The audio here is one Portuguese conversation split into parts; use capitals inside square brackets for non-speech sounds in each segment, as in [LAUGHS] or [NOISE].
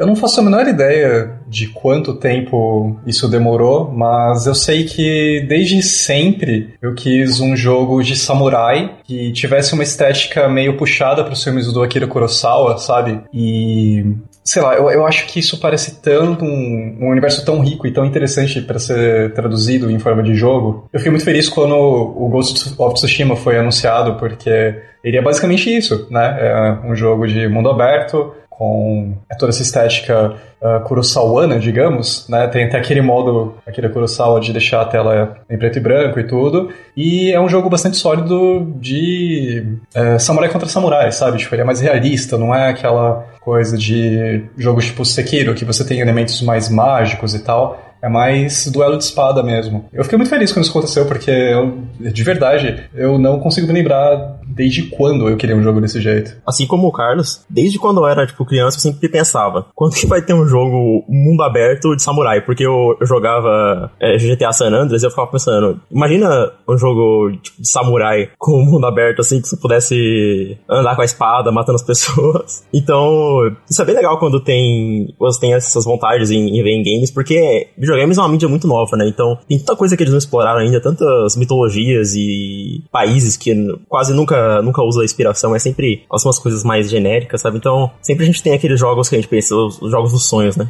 Eu não faço a menor ideia de quanto tempo isso demorou, mas eu sei que desde sempre eu quis um jogo de samurai que tivesse uma estética meio puxada para os filmes do Akira Kurosawa, sabe? E sei lá, eu, eu acho que isso parece tanto um, um universo tão rico e tão interessante para ser traduzido em forma de jogo. Eu fiquei muito feliz quando o Ghost of Tsushima foi anunciado, porque ele é basicamente isso, né? É um jogo de mundo aberto, com toda essa estética uh, Kurosawana, digamos, né? Tem até aquele modo, aquele Kurosawa de deixar a tela em preto e branco e tudo. E é um jogo bastante sólido de uh, samurai contra samurai, sabe? Tipo, ele é mais realista, não é aquela coisa de jogos tipo Sekiro, que você tem elementos mais mágicos e tal. É mais duelo de espada mesmo. Eu fiquei muito feliz quando isso aconteceu, porque eu, de verdade, eu não consigo me lembrar desde quando eu queria um jogo desse jeito. Assim como o Carlos, desde quando eu era, tipo, criança, eu sempre pensava, quando que vai ter um jogo mundo aberto de samurai? Porque eu, jogava é, GTA San Andreas e eu ficava pensando, imagina um jogo tipo, de samurai com mundo aberto, assim, que você pudesse andar com a espada, matando as pessoas. [LAUGHS] Então, isso é bem legal quando tem, você tem essas vontades em, em ver em games, porque videogames é uma mídia muito nova, né? Então, tem tanta coisa que eles não exploraram ainda, tantas mitologias e países que quase nunca, nunca usa inspiração, é sempre algumas coisas mais genéricas, sabe? Então, sempre a gente tem aqueles jogos que a gente pensa, os, os jogos dos sonhos, né?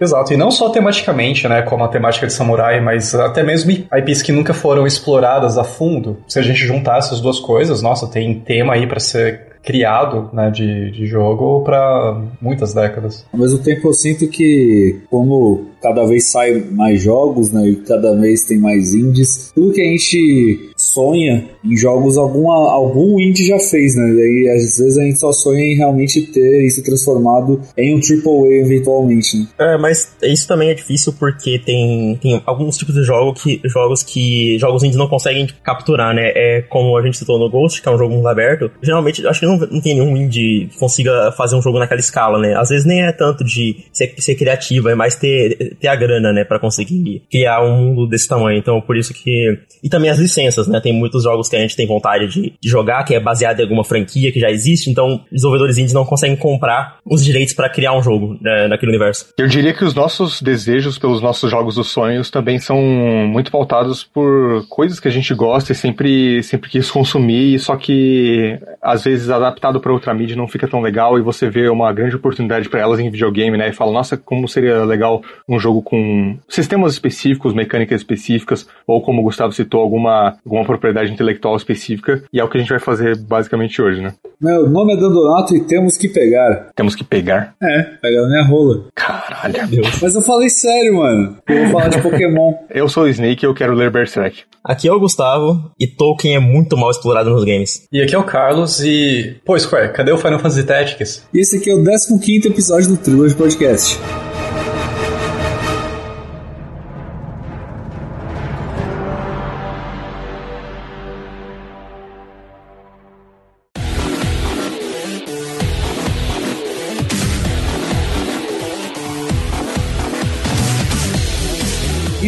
Exato, e não só tematicamente, né, como a temática de samurai, mas até mesmo IPs que nunca foram exploradas a fundo. Se a gente juntar essas duas coisas, nossa, tem tema aí para ser criado né, de, de jogo para muitas décadas. Ao mesmo tempo, eu sinto que, como cada vez sai mais jogos, né, e cada vez tem mais indies, tudo que a gente sonha em jogos, alguma, algum indie já fez, né? E às vezes a gente só sonha em realmente ter isso transformado em um AAA eventualmente, né? É, mas isso também é difícil porque tem, tem alguns tipos de jogo que, jogos que jogos indies não conseguem capturar, né? É como a gente citou no Ghost, que é um jogo mundo aberto. Geralmente, acho que não, não tem nenhum indie que consiga fazer um jogo naquela escala, né? Às vezes nem é tanto de ser, ser criativo, é mais ter, ter a grana, né? Pra conseguir criar um mundo desse tamanho. Então, por isso que... E também as licenças, né? Tem muitos jogos que a gente tem vontade de, de jogar, que é baseado em alguma franquia que já existe, então desenvolvedores indies não conseguem comprar os direitos para criar um jogo né, naquele universo. Eu diria que os nossos desejos pelos nossos jogos dos sonhos também são muito pautados por coisas que a gente gosta e sempre, sempre quis consumir, só que às vezes adaptado para outra mídia não fica tão legal e você vê uma grande oportunidade para elas em videogame, né? E fala, nossa, como seria legal um jogo com sistemas específicos, mecânicas específicas, ou como o Gustavo citou, alguma, alguma propriedade intelectual específica, e é o que a gente vai fazer basicamente hoje, né? Meu nome é Dandonato e temos que pegar. Temos que pegar? É, pegar minha rola. Caralho. Deus. Mas eu falei sério, mano. Eu vou falar de Pokémon. [LAUGHS] eu sou o Snake e eu quero ler Berserk. Aqui é o Gustavo e Tolkien é muito mal explorado nos games. E aqui é o Carlos e. Pô, Square, cadê o Final Fantasy Tactics? E esse aqui é o 15 episódio do Trilogy Podcast.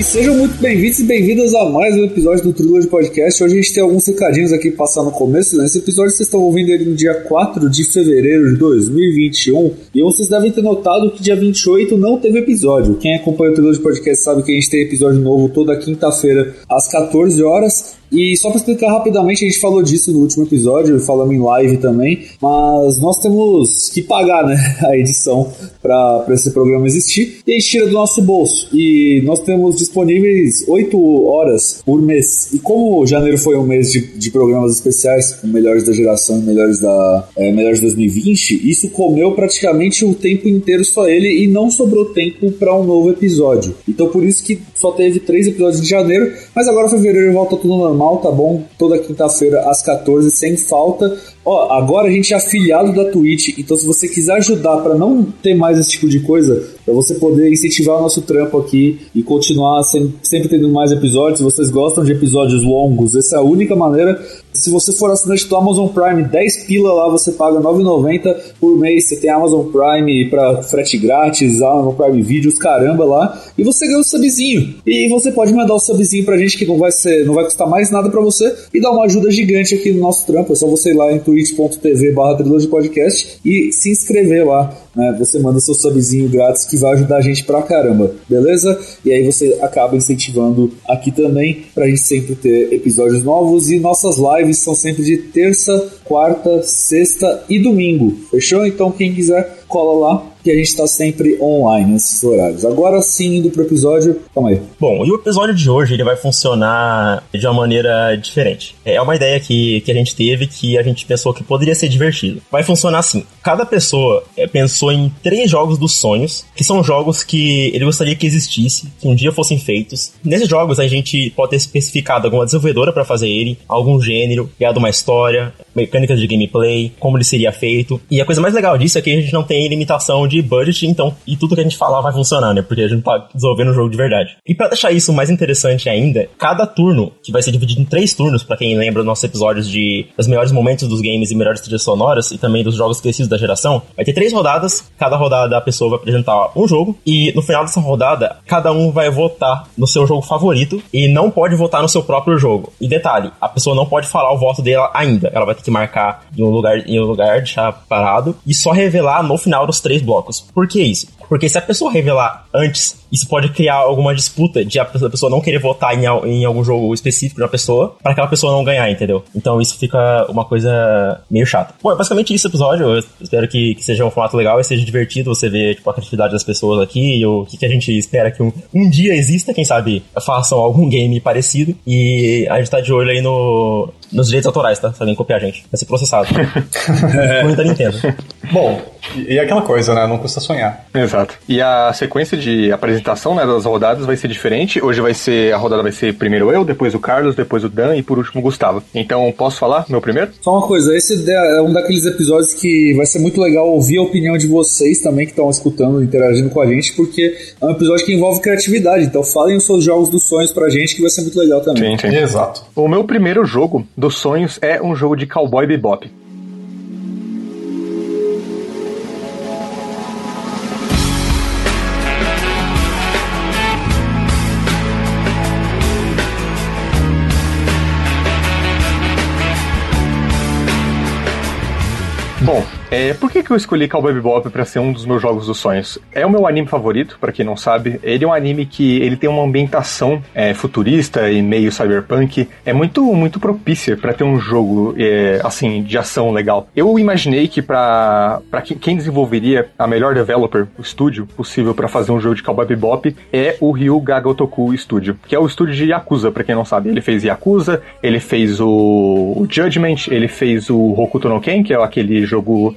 Sejam muito bem-vindos e bem-vindas a mais um episódio do Trilogy Podcast. Hoje a gente tem alguns recadinhos aqui para passar no começo. Nesse episódio vocês estão ouvindo ele no dia 4 de fevereiro de 2021. E vocês devem ter notado que dia 28 não teve episódio. Quem acompanha o Trilogy Podcast sabe que a gente tem episódio novo toda quinta-feira às 14 horas. E só para explicar rapidamente, a gente falou disso no último episódio, falamos em live também, mas nós temos que pagar né, [LAUGHS] a edição para esse programa existir e a gente tira do nosso bolso. E nós temos disponíveis 8 horas por mês. E como janeiro foi um mês de, de programas especiais, com melhores da geração e melhores da é, melhores 2020, isso comeu praticamente o tempo inteiro só ele e não sobrou tempo para um novo episódio. Então por isso que só teve três episódios de janeiro, mas agora fevereiro volta tudo normal tá bom? Toda quinta-feira às 14, sem falta. Ó, agora a gente é afiliado da Twitch, então se você quiser ajudar para não ter mais esse tipo de coisa, para você poder incentivar o nosso trampo aqui e continuar sempre, sempre tendo mais episódios, se vocês gostam de episódios longos, essa é a única maneira. Se você for assinante do Amazon Prime, 10 pila lá você paga 9,90 por mês. Você tem Amazon Prime para frete grátis, Amazon Prime Vídeos, caramba lá, e você ganha o um subzinho. E você pode mandar o subzinho pra gente que não vai ser, não vai custar mais nada para você e dar uma ajuda gigante aqui no nosso trampo. É só você ir lá em Twitch twitch.tv barra podcast e se inscrever lá. Né? Você manda seu subzinho grátis que vai ajudar a gente pra caramba, beleza? E aí você acaba incentivando aqui também pra gente sempre ter episódios novos e nossas lives são sempre de terça, quarta, sexta e domingo. Fechou? Então quem quiser cola lá que a gente está sempre online nesses horários. Agora sim, indo pro episódio, calma aí. Bom, e o episódio de hoje ele vai funcionar de uma maneira diferente. É uma ideia que, que a gente teve que a gente pensou que poderia ser divertido. Vai funcionar assim: cada pessoa é, pensou em três jogos dos sonhos, que são jogos que ele gostaria que existisse, que um dia fossem feitos. Nesses jogos a gente pode ter especificado alguma desenvolvedora para fazer ele, algum gênero, criado uma história, mecânicas de gameplay, como ele seria feito. E a coisa mais legal disso é que a gente não tem limitação de de budget, então, e tudo que a gente falar vai funcionar, né? Porque a gente tá desenvolvendo um jogo de verdade. E para deixar isso mais interessante ainda, cada turno, que vai ser dividido em três turnos, para quem lembra dos nossos episódios de os melhores momentos dos games e melhores trilhas sonoras, e também dos jogos esquecidos da geração, vai ter três rodadas, cada rodada a pessoa vai apresentar um jogo, e no final dessa rodada, cada um vai votar no seu jogo favorito, e não pode votar no seu próprio jogo. E detalhe, a pessoa não pode falar o voto dela ainda, ela vai ter que marcar em um lugar, em um lugar, deixar parado, e só revelar no final dos três blocos blocos. Por que isso? Porque se a pessoa revelar antes, isso pode criar alguma disputa de a pessoa não querer votar em, em algum jogo específico de uma pessoa para aquela pessoa não ganhar, entendeu? Então isso fica uma coisa meio chata. Bom, é basicamente isso o episódio. Eu espero que, que, seja um formato legal e seja divertido você ver tipo, a criatividade das pessoas aqui e o que, que a gente espera que um, um dia exista, quem sabe façam algum game parecido. E a gente tá de olho aí no, nos direitos autorais, tá? Se alguém copiar a gente. Vai ser processado. [LAUGHS] Por da Nintendo. Bom, e, e aquela coisa, né? Não custa sonhar. Exato. E a sequência de apresentação né, das rodadas vai ser diferente. Hoje vai ser. A rodada vai ser primeiro eu, depois o Carlos, depois o Dan e por último o Gustavo. Então, posso falar meu primeiro? Só uma coisa, esse é um daqueles episódios que vai ser muito legal ouvir a opinião de vocês também que estão escutando, interagindo com a gente, porque é um episódio que envolve criatividade. Então falem os seus jogos dos sonhos pra gente, que vai ser muito legal também. Sim, sim. Exato. O meu primeiro jogo dos sonhos é um jogo de cowboy bebop. É, por que, que eu escolhi Cowboy Bebop para ser um dos meus jogos dos sonhos? É o meu anime favorito, para quem não sabe. Ele é um anime que ele tem uma ambientação é, futurista e meio cyberpunk. É muito muito propícia para ter um jogo é, assim de ação legal. Eu imaginei que para para quem desenvolveria a melhor developer, o estúdio possível para fazer um jogo de Cowboy Bebop é o Ryu Gagotoku Studio, que é o estúdio de Yakuza, para quem não sabe. Ele fez Yakuza, ele fez o, o Judgment, ele fez o Hokuto no Ken, que é aquele jogo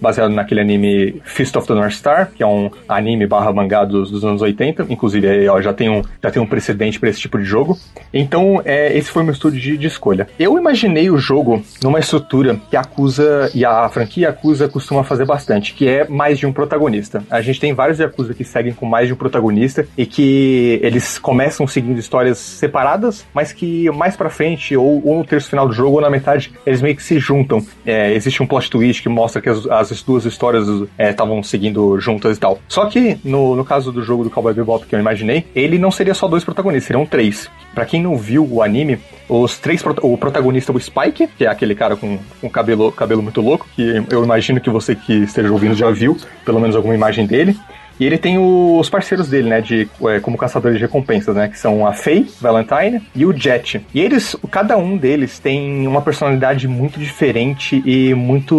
baseado naquele anime Fist of the North Star, que é um anime barra mangá dos, dos anos 80. Inclusive, aí, ó, já tem um, já tem um precedente para esse tipo de jogo. Então, é, esse foi meu estudo de, de, escolha. Eu imaginei o jogo numa estrutura que a Yakuza e a franquia Yakuza costuma fazer bastante, que é mais de um protagonista. A gente tem vários Yakuza que seguem com mais de um protagonista e que eles começam seguindo histórias separadas, mas que mais pra frente, ou, ou no terço final do jogo, ou na metade, eles meio que se juntam. É, existe um plot twist que mostra que as, as duas histórias estavam é, seguindo juntas e tal. Só que no, no caso do jogo do Cowboy Bebop que eu imaginei, ele não seria só dois protagonistas, seriam três. Para quem não viu o anime, os três o protagonista o Spike, que é aquele cara com, com cabelo cabelo muito louco, que eu imagino que você que esteja ouvindo já viu, pelo menos alguma imagem dele. E ele tem os parceiros dele, né, de, é, como caçadores de recompensas, né, que são a Faye, Valentine e o Jet. E eles, cada um deles tem uma personalidade muito diferente e muito,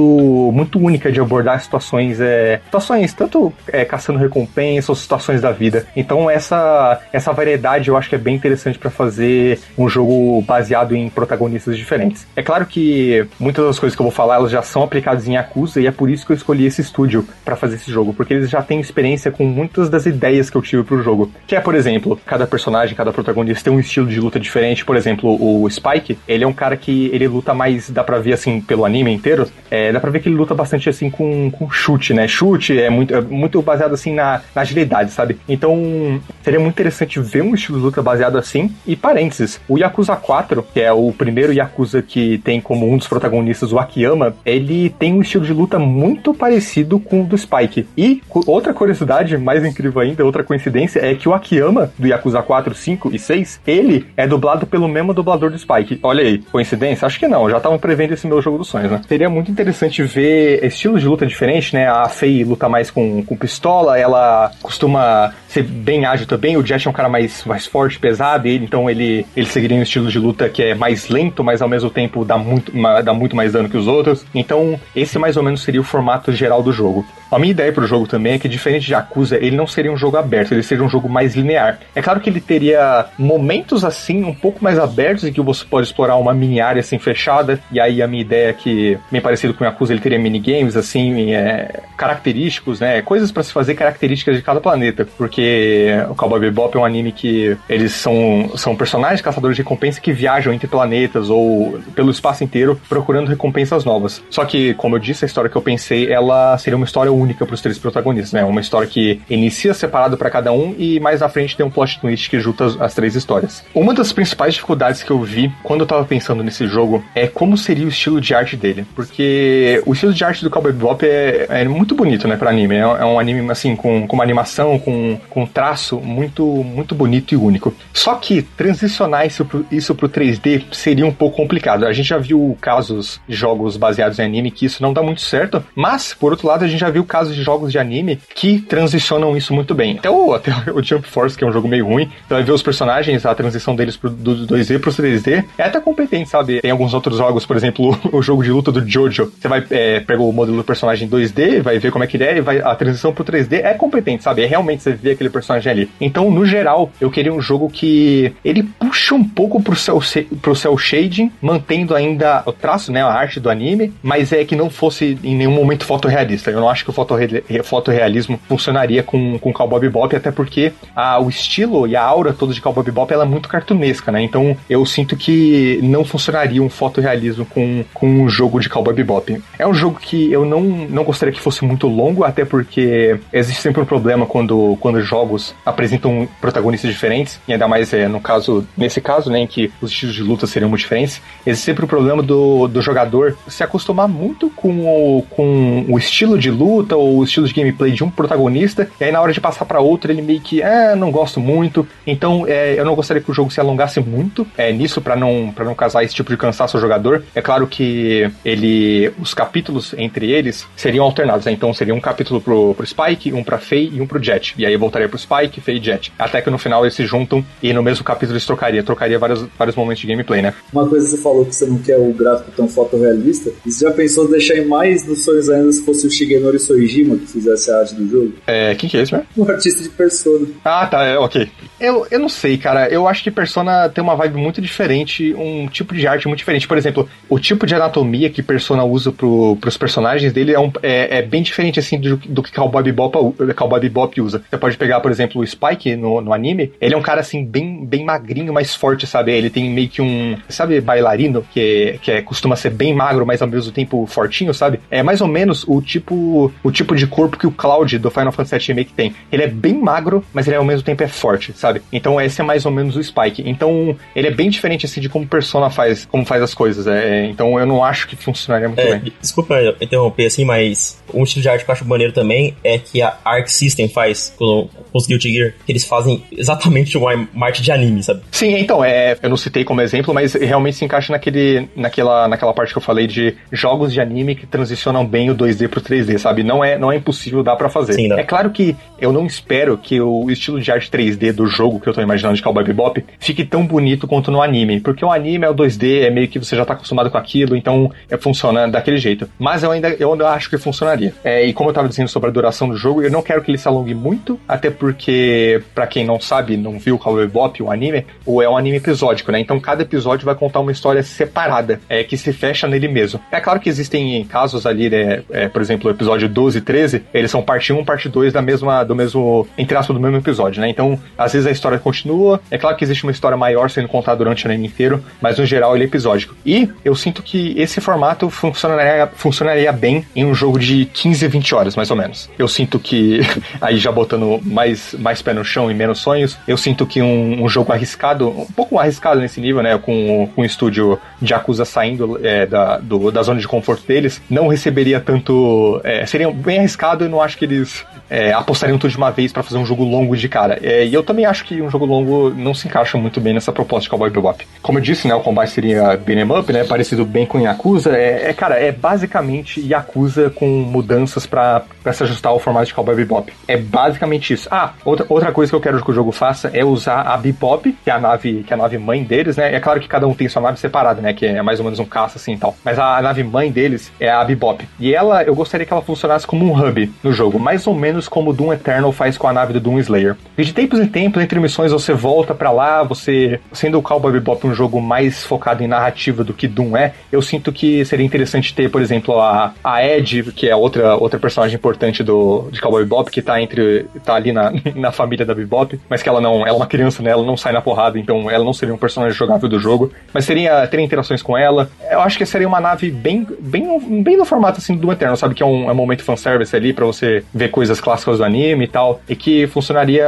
muito única de abordar situações, é, situações tanto é, caçando recompensa ou situações da vida. Então essa, essa variedade eu acho que é bem interessante para fazer um jogo baseado em protagonistas diferentes. É claro que muitas das coisas que eu vou falar elas já são aplicadas em Yakuza e é por isso que eu escolhi esse estúdio para fazer esse jogo, porque eles já têm experiência com muitas das ideias que eu tive pro jogo. Que é, por exemplo, cada personagem, cada protagonista tem um estilo de luta diferente. Por exemplo, o Spike, ele é um cara que ele luta mais, dá pra ver assim, pelo anime inteiro, é, dá pra ver que ele luta bastante assim com, com chute, né? Chute é muito, é muito baseado assim na, na agilidade, sabe? Então, seria muito interessante ver um estilo de luta baseado assim. E parênteses, o Yakuza 4, que é o primeiro Yakuza que tem como um dos protagonistas o Akiyama, ele tem um estilo de luta muito parecido com o do Spike. E outra curiosidade curiosidade mais incrível ainda, outra coincidência, é que o Akiyama, do Yakuza 4, 5 e 6, ele é dublado pelo mesmo dublador do Spike. Olha aí, coincidência? Acho que não, já estavam prevendo esse meu jogo dos sonhos, né? Seria muito interessante ver estilo de luta diferente, né? A Fei luta mais com, com pistola, ela costuma ser bem ágil também, o Jet é um cara mais, mais forte, pesado, ele, então ele, ele seguiria um estilo de luta que é mais lento, mas ao mesmo tempo dá muito, dá muito mais dano que os outros. Então, esse mais ou menos seria o formato geral do jogo. A minha ideia para o jogo também é que, diferente de Yakuza, ele não seria um jogo aberto, ele seria um jogo mais linear. É claro que ele teria momentos assim, um pouco mais abertos, em que você pode explorar uma mini área assim fechada, e aí a minha ideia é que, bem parecido com Yakuza, ele teria minigames assim, é, característicos, né? Coisas para se fazer características de cada planeta, porque o Cowboy Bebop é um anime que eles são, são personagens caçadores de recompensa que viajam entre planetas ou pelo espaço inteiro procurando recompensas novas. Só que, como eu disse, a história que eu pensei, ela seria uma história única para os três protagonistas, né? Uma história que inicia separado para cada um e mais à frente tem um plot twist que junta as, as, três histórias. Uma das principais dificuldades que eu vi quando eu tava pensando nesse jogo é como seria o estilo de arte dele, porque o estilo de arte do Cowboy Bebop é, é muito bonito, né, para anime. É, é um anime assim com, com uma animação, com, com um traço muito muito bonito e único. Só que transicionar isso pro, isso pro 3D seria um pouco complicado. A gente já viu casos de jogos baseados em anime que isso não dá muito certo, mas por outro lado a gente já viu casos de jogos de anime que transicionam isso muito bem. Até o, até [LAUGHS] o Jump Force, que é um jogo meio ruim, você vai ver os personagens, a transição deles pro, do 2D pro 3D é até competente, sabe? Tem alguns outros jogos, por exemplo, [LAUGHS] o jogo de luta do Jojo. Você vai, é, pega o modelo do personagem 2D, vai ver como é que ele é, e vai, a transição pro 3D é competente, sabe? É realmente você vê aquele personagem ali. Então, no geral, eu queria um jogo que ele puxa um pouco pro cel, pro cel shading, mantendo ainda o traço, né? A arte do anime, mas é que não fosse em nenhum momento fotorrealista. Eu não acho que o fotorre, fotorrealismo funcionaria com, com Cowboy Bebop, até porque a, o estilo e a aura toda de Cowboy Bebop ela é muito cartunesca, né? Então eu sinto que não funcionaria um fotorrealismo com, com um jogo de Cowboy Bebop. É um jogo que eu não, não gostaria que fosse muito longo, até porque existe sempre um problema quando, quando jogos apresentam protagonistas diferentes, e ainda mais é, no caso, nesse caso, né, em que os estilos de luta seriam muito diferentes, existe sempre o problema do, do jogador se acostumar muito com o, com o estilo de luta ou o estilo de gameplay de um protagonista, e aí na hora de passar para outro ele meio que, ah, não gosto muito, então é, eu não gostaria que o jogo se alongasse muito é, nisso para não, pra não causar esse tipo de cansaço ao jogador. É claro que ele, os capítulos entre eles seriam alternados, né? então seria um capítulo pro, pro Spike, um pra Faye e um pro Jet, e aí voltaria pro Spike, Faye e Jet, até que no final eles se juntam e no mesmo capítulo eles trocaria, trocaria vários, vários momentos de gameplay, né? Uma coisa que você falou que você não quer o gráfico tão fotorrealista, você já pensou deixar mais nos sonhos ainda se fosse o Shigenori Soejima que fizesse a arte do jogo? É, quem que é esse, né? O artista de Persona. Ah, tá, é, ok. Eu, eu não sei, cara. Eu acho que Persona tem uma vibe muito diferente, um tipo de arte muito diferente. Por exemplo, o tipo de anatomia que Persona usa pro, pros personagens dele é, um, é, é bem diferente, assim, do, do que Cowboy Bebop, Cowboy Bebop usa. Você pode pegar, por exemplo, o Spike no, no anime. Ele é um cara, assim, bem, bem magrinho, mais forte, sabe? Ele tem meio que um, sabe, bailarino, que, que é, costuma ser bem magro, mas ao mesmo tempo fortinho, sabe? É mais ou menos o tipo, o tipo de corpo que o Cloud do Final Fantasy VII Remake tem. Ele é bem magro, mas ele ao mesmo tempo é forte, sabe? Então esse é mais ou menos o Spike. Então ele é bem diferente assim de como Persona faz, como faz as coisas. É, então eu não acho que funcionaria muito é, bem. Desculpa interromper assim, mas um estilo de arte que eu acho maneiro também é que a Arc System faz com, os Guilty Gear, que eles fazem exatamente uma, arte de anime, sabe? Sim, então, é, eu não citei como exemplo, mas realmente se encaixa naquele, naquela, naquela parte que eu falei de jogos de anime que transicionam bem o 2D pro 3D, sabe? Não é, não é impossível dar para fazer. Sim, é claro que eu não espero que o estilo de arte 3D do jogo que eu tô imaginando de Cowboy Bebop fique tão bonito quanto no anime, porque o anime é o 2D, é meio que você já tá acostumado com aquilo, então é, funciona daquele jeito. Mas eu ainda, eu acho que funcionaria. É, e como eu tava dizendo sobre a duração do jogo, eu não quero que ele se alongue muito, até porque, para quem não sabe, não viu Cowboy Bebop, o anime, ou é um anime episódico, né? Então cada episódio vai contar uma história separada, é, que se fecha nele mesmo. É claro que existem casos ali, né? É, por exemplo, o episódio 12 e 13, eles são parte 1, parte 2 da mesma, do mesmo, entre aspas, do mesmo episódio, né? Então, às vezes a história continua. É claro que existe uma história maior sendo contada durante o anime inteiro, mas no geral ele é episódico. E eu sinto que esse formato funcionaria, funcionaria bem em um jogo de 15 20 horas, mais ou menos. Eu sinto que, [LAUGHS] aí já botando mais, mais pé no chão e menos sonhos, eu sinto que um, um jogo arriscado, um pouco arriscado nesse nível, né? Com, com o estúdio de Acusa saindo é, da, do, da zona de conforto deles, não receberia tanto. É, seria bem arriscado e não acho que eles é, apostariam tudo de uma vez para fazer um jogo longo de cara. É, e eu também acho que um jogo longo não se encaixa muito bem nessa proposta de Cowboy Bebop. Como eu disse, né, o combate seria beat'em up, né, parecido bem com Yakuza. É, é cara, é basicamente Yakuza com mudanças para se ajustar ao formato de Cowboy Bebop. É basicamente isso. Ah, outra, outra coisa que eu quero que o jogo faça é usar a Bebop, que é a nave, que é a nave mãe deles, né? É claro que cada um tem sua nave separada, né, que é mais ou menos um caça assim e tal. Mas a, a nave mãe deles é a Bebop. E ela, eu gostaria que ela funcionasse como um hub no jogo, mais ou menos como o Doom Eternal faz com a nave do Doom Slayer. E de tempos em tempos, entre missões, você volta para lá, você sendo o Cowboy Bebop um jogo mais focado em narrativa do que Doom é, eu sinto que seria interessante ter, por exemplo, a, a Ed, que é outra, outra personagem importante do, de Cowboy Bebop, que tá entre. tá ali na, [LAUGHS] na família da Bebop, mas que ela não. Ela é uma criança, né? Ela não sai na porrada, então ela não seria um personagem jogável do jogo. Mas teria, teria interações com ela. Eu acho que seria uma nave bem, bem, bem no formato assim do Eterno, sabe? Que é um, é um momento fanservice ali para você ver coisas clássicas do anime e tal. E que funcionaria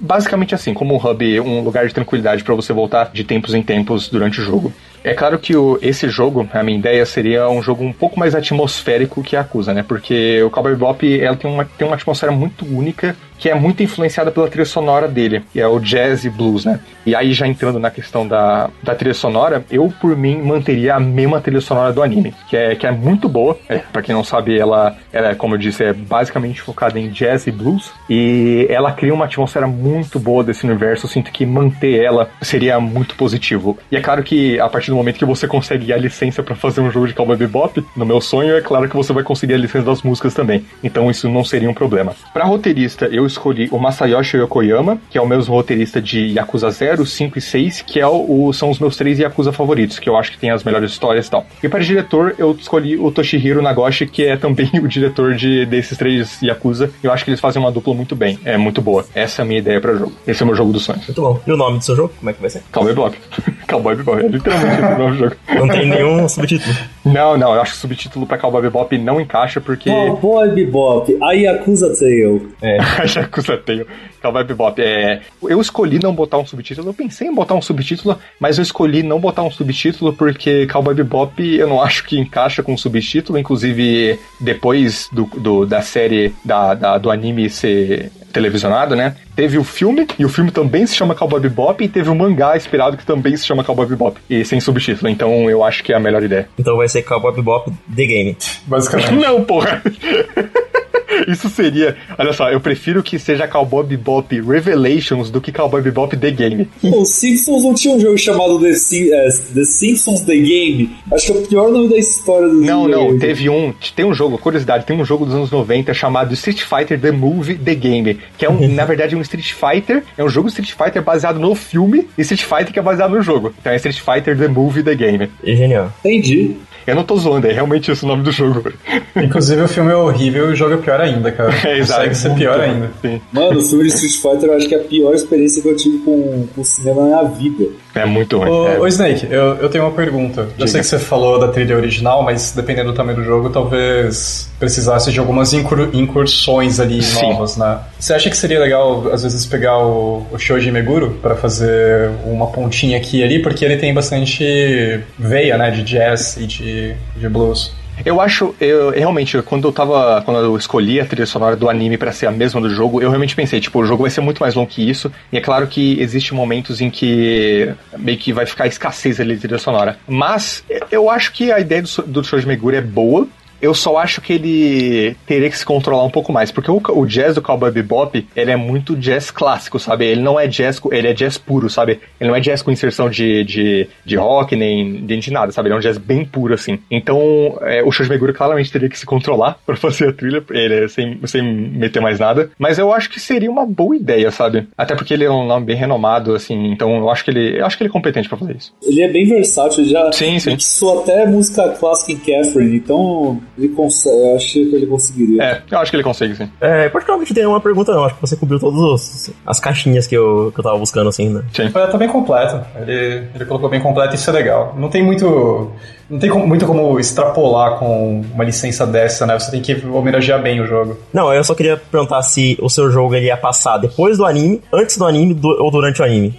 basicamente assim, como um hub, um lugar de tranquilidade para você voltar de tempos em tempos durante o jogo. É claro que o, esse jogo, a minha ideia seria um jogo um pouco mais atmosférico que a Acusa, né? Porque o Cowboy Bebop ela tem uma, tem uma atmosfera muito única que é muito influenciada pela trilha sonora dele, que é o jazz e blues, né? E aí, já entrando na questão da, da trilha sonora, eu, por mim, manteria a mesma trilha sonora do anime, que é, que é muito boa. É, pra quem não sabe, ela, ela, como eu disse, é basicamente focada em jazz e blues, e ela cria uma atmosfera muito boa desse universo. Eu sinto que manter ela seria muito positivo. E é claro que, a partir do momento que você consegue a licença para fazer um jogo de Cowboy Bebop, no meu sonho, é claro que você vai conseguir a licença das músicas também. Então, isso não seria um problema. Pra roteirista, eu escolhi o Masayoshi Yokoyama, que é o mesmo roteirista de Yakuza 0, 5 e 6, que é o, são os meus três Yakuza favoritos, que eu acho que tem as melhores histórias e tal. E para diretor, eu escolhi o Toshihiro Nagoshi, que é também [LAUGHS] o diretor de, desses três Yakuza. Eu acho que eles fazem uma dupla muito bem, é muito boa. Essa é a minha ideia para o jogo. Esse é o meu jogo dos sonhos. Muito bom. E o nome do seu jogo? Como é que vai ser? Cowboy Bebop. [LAUGHS] Cowboy Bebop, é literalmente [LAUGHS] nome do jogo. Não tem nenhum subtítulo. Não, não, eu acho que o subtítulo pra Cowboy Bebop não encaixa porque. Cowboy Bebop, a Yakuza Tale. É. [LAUGHS] a Yakuza Tale. Cowboy Bebop. É, eu escolhi não botar um subtítulo. Eu pensei em botar um subtítulo, mas eu escolhi não botar um subtítulo porque Cowboy Bebop eu não acho que encaixa com subtítulo. Inclusive, depois do, do da série da, da, do anime ser televisionado, né? Teve o filme, e o filme também se chama Cowboy Bebop, e teve o um mangá inspirado que também se chama Cowboy Bebop, e sem subtítulo. Então eu acho que é a melhor ideia. Então vai ser Cowboy Bebop The Game. Basicamente. Não, porra! [LAUGHS] Isso seria. Olha só, eu prefiro que seja Cowboy Bebop Revelations do que Cowboy Bebop The Game. [LAUGHS] Os Simpsons não tinha um jogo chamado The, Sim, é, The Simpsons The Game? Acho que é o pior nome da história do Não, não, teve um. Tem um jogo, curiosidade, tem um jogo dos anos 90 chamado Street Fighter The Movie The Game. Que é um, [LAUGHS] na verdade, um Street Fighter. É um jogo Street Fighter baseado no filme e Street Fighter que é baseado no jogo. Então é Street Fighter The Movie The Game. É genial. Entendi. Eu não tô zoando, é realmente esse o nome do jogo. Inclusive o filme é horrível e o jogo é pior ainda, cara. [LAUGHS] É, exato. Consegue ser pior ainda. Sim. Mano, o filme de Street Fighter eu acho que é a pior experiência que eu tive com, com o cinema na minha vida. É muito ruim. Ô, é. ô Snake, eu, eu tenho uma pergunta. Diga. Eu sei que você falou da trilha original, mas dependendo do tamanho do jogo, talvez precisasse de algumas incursões ali Sim. novas, né? Você acha que seria legal, às vezes, pegar o, o Shoji Meguro para fazer uma pontinha aqui e ali? Porque ele tem bastante veia, né, de jazz e de, de blues. Eu acho, eu realmente, quando eu tava. Quando eu escolhi a trilha sonora do anime para ser a mesma do jogo, eu realmente pensei, tipo, o jogo vai ser muito mais longo que isso. E é claro que existe momentos em que meio que vai ficar escassez ali de trilha sonora. Mas eu acho que a ideia do, do Shoji Meguro é boa. Eu só acho que ele teria que se controlar um pouco mais, porque o, o, jazz do Cowboy Bebop, ele é muito jazz clássico, sabe? Ele não é jazz, ele é jazz puro, sabe? Ele não é jazz com inserção de, de, de rock, nem de, de nada, sabe? Ele é um jazz bem puro, assim. Então, é, o Shoji Meguro claramente teria que se controlar [LAUGHS] para fazer a trilha, ele, sem, sem meter mais nada. Mas eu acho que seria uma boa ideia, sabe? Até porque ele é um nome bem renomado, assim, então eu acho que ele, eu acho que ele é competente para fazer isso. Ele é bem versátil, já sim, sim. sou até música clássica em Catherine, então ele consegue, eu acho que ele conseguiria. É, eu acho que ele consegue, sim. É, particularmente tem uma pergunta, não. Acho que você cobriu todas as caixinhas que eu, que eu tava buscando, assim, né? Sim. É, tá bem completo. Ele, ele colocou bem completo e isso é legal. Não tem muito. Não tem muito como extrapolar com uma licença dessa, né? Você tem que homenagear bem o jogo. Não, eu só queria perguntar se o seu jogo ele ia passar depois do anime, antes do anime do, ou durante o anime.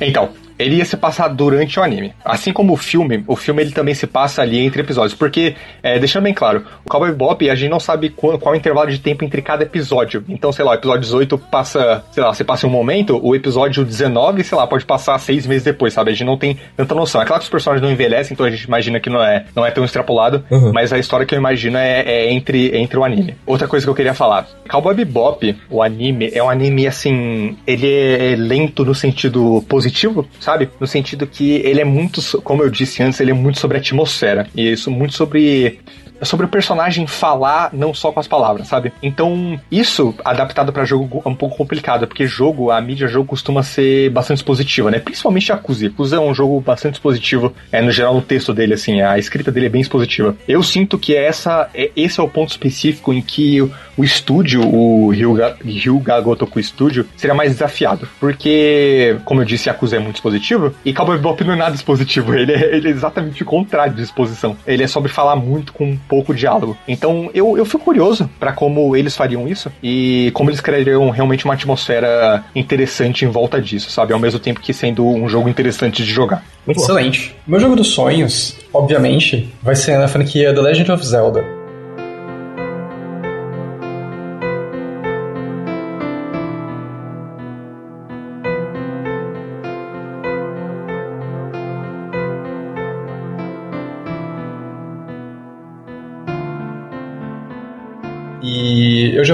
Então, ele ia se passar durante o anime. Assim como o filme, o filme ele também se passa ali entre episódios. Porque, é, deixando bem claro, o Cowboy Bebop, a gente não sabe qual, qual é o intervalo de tempo entre cada episódio. Então, sei lá, o episódio 18 passa, sei lá, você passa um momento, o episódio 19, sei lá, pode passar seis meses depois, sabe? A gente não tem tanta noção. É claro que os personagens não envelhecem, então a gente imagina que não é, não é tão extrapolado, uhum. mas a história que eu imagino é, é, entre, entre o anime. Outra coisa que eu queria falar: Cowboy Bebop, o anime, é um anime assim. Ele é lento no sentido positivo, sabe? No sentido que ele é muito, como eu disse antes, ele é muito sobre atmosfera. E isso muito sobre sobre o personagem falar não só com as palavras, sabe? Então, isso adaptado para jogo é um pouco complicado, porque jogo, a mídia jogo costuma ser bastante expositiva, né? Principalmente Yakuza. Yakuza é um jogo bastante expositivo, é, no geral, no texto dele, assim, a escrita dele é bem expositiva. Eu sinto que essa, é, esse é o ponto específico em que o, o estúdio, o Ryuga, Ryuga Gotoku Studio, seria mais desafiado, porque, como eu disse, Yakuza é muito expositivo, e Cowboy Bebop não é nada expositivo, [LAUGHS] ele é, ele é exatamente o contrário de exposição. Ele é sobre falar muito com pouco diálogo. Então eu, eu fico curioso para como eles fariam isso e como eles criariam realmente uma atmosfera interessante em volta disso, sabe? Ao mesmo tempo que sendo um jogo interessante de jogar. Excelente. Meu jogo dos sonhos, obviamente, vai ser na franquia The Legend of Zelda.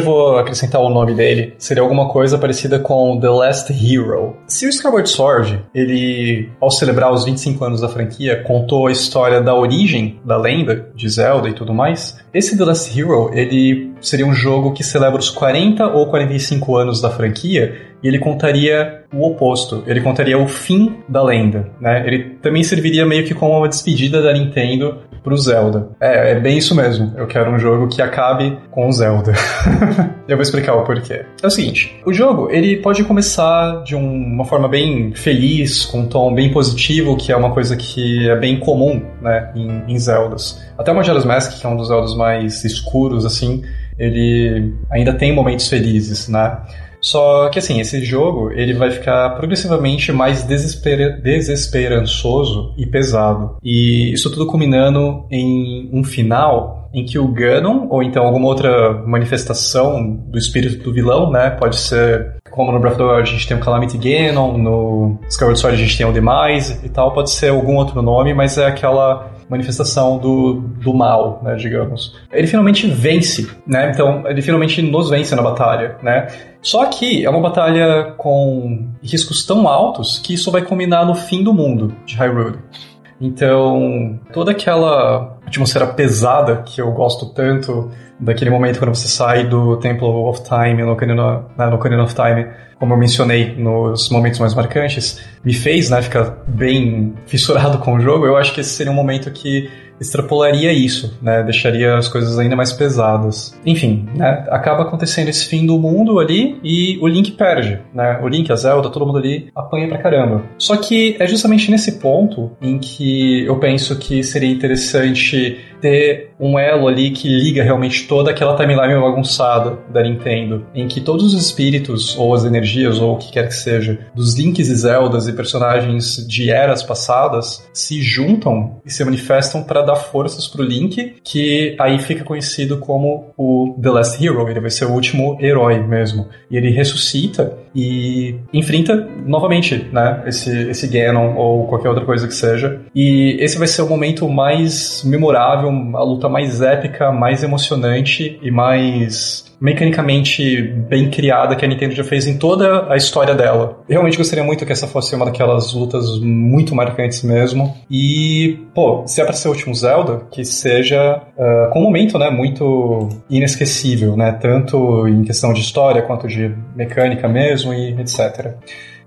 Vou acrescentar o nome dele. Seria alguma coisa parecida com The Last Hero. Se o Skyward Sword, ele, ao celebrar os 25 anos da franquia, contou a história da origem da lenda de Zelda e tudo mais, esse The Last Hero, ele seria um jogo que celebra os 40 ou 45 anos da franquia e ele contaria o oposto. Ele contaria o fim da lenda, né? Ele também serviria meio que como uma despedida da Nintendo pro Zelda. É, é bem isso mesmo. Eu quero um jogo que acabe com o Zelda. [LAUGHS] Eu vou explicar o porquê. É o seguinte, o jogo, ele pode começar de um, uma forma bem feliz, com um tom bem positivo, que é uma coisa que é bem comum, né, em, em Zeldas. Até o Majora's Mask, que é um dos Zeldas mais escuros, assim, ele ainda tem momentos felizes, né? Só que assim, esse jogo ele vai ficar progressivamente mais desesper desesperançoso e pesado. E isso tudo culminando em um final em que o Ganon, ou então alguma outra manifestação do espírito do vilão, né? Pode ser, como no Breath of the Wild a gente tem o Calamity Ganon, no Skyward Sword a gente tem o Demise e tal, pode ser algum outro nome, mas é aquela manifestação do, do mal, né, digamos. Ele finalmente vence, né? Então, ele finalmente nos vence na batalha, né? Só que é uma batalha com riscos tão altos que isso vai culminar no fim do mundo de Hyrule. Então, toda aquela atmosfera pesada que eu gosto tanto daquele momento quando você sai do Temple of Time no Ocarina, né, no of Time, como eu mencionei nos momentos mais marcantes, me fez né, ficar bem fissurado com o jogo. Eu acho que esse seria um momento que extrapolaria isso, né? Deixaria as coisas ainda mais pesadas. Enfim, né? Acaba acontecendo esse fim do mundo ali e o Link perde, né? O Link, a Zelda, todo mundo ali apanha pra caramba. Só que é justamente nesse ponto em que eu penso que seria interessante ter um elo ali que liga realmente toda aquela timeline bagunçada da Nintendo, em que todos os espíritos, ou as energias, ou o que quer que seja, dos Links e Zeldas e personagens de eras passadas se juntam e se manifestam para dar forças pro Link, que aí fica conhecido como o The Last Hero, ele vai ser o último herói mesmo. E ele ressuscita e enfrenta novamente, né, esse, esse Ganon ou qualquer outra coisa que seja. E esse vai ser o momento mais memorável, a luta mais épica, mais emocionante e mais mecanicamente bem criada que a Nintendo já fez em toda a história dela. Eu realmente gostaria muito que essa fosse uma daquelas lutas muito marcantes mesmo. E, pô, se é pra ser o último Zelda, que seja uh, com um momento, né, muito inesquecível, né, tanto em questão de história quanto de mecânica mesmo e etc.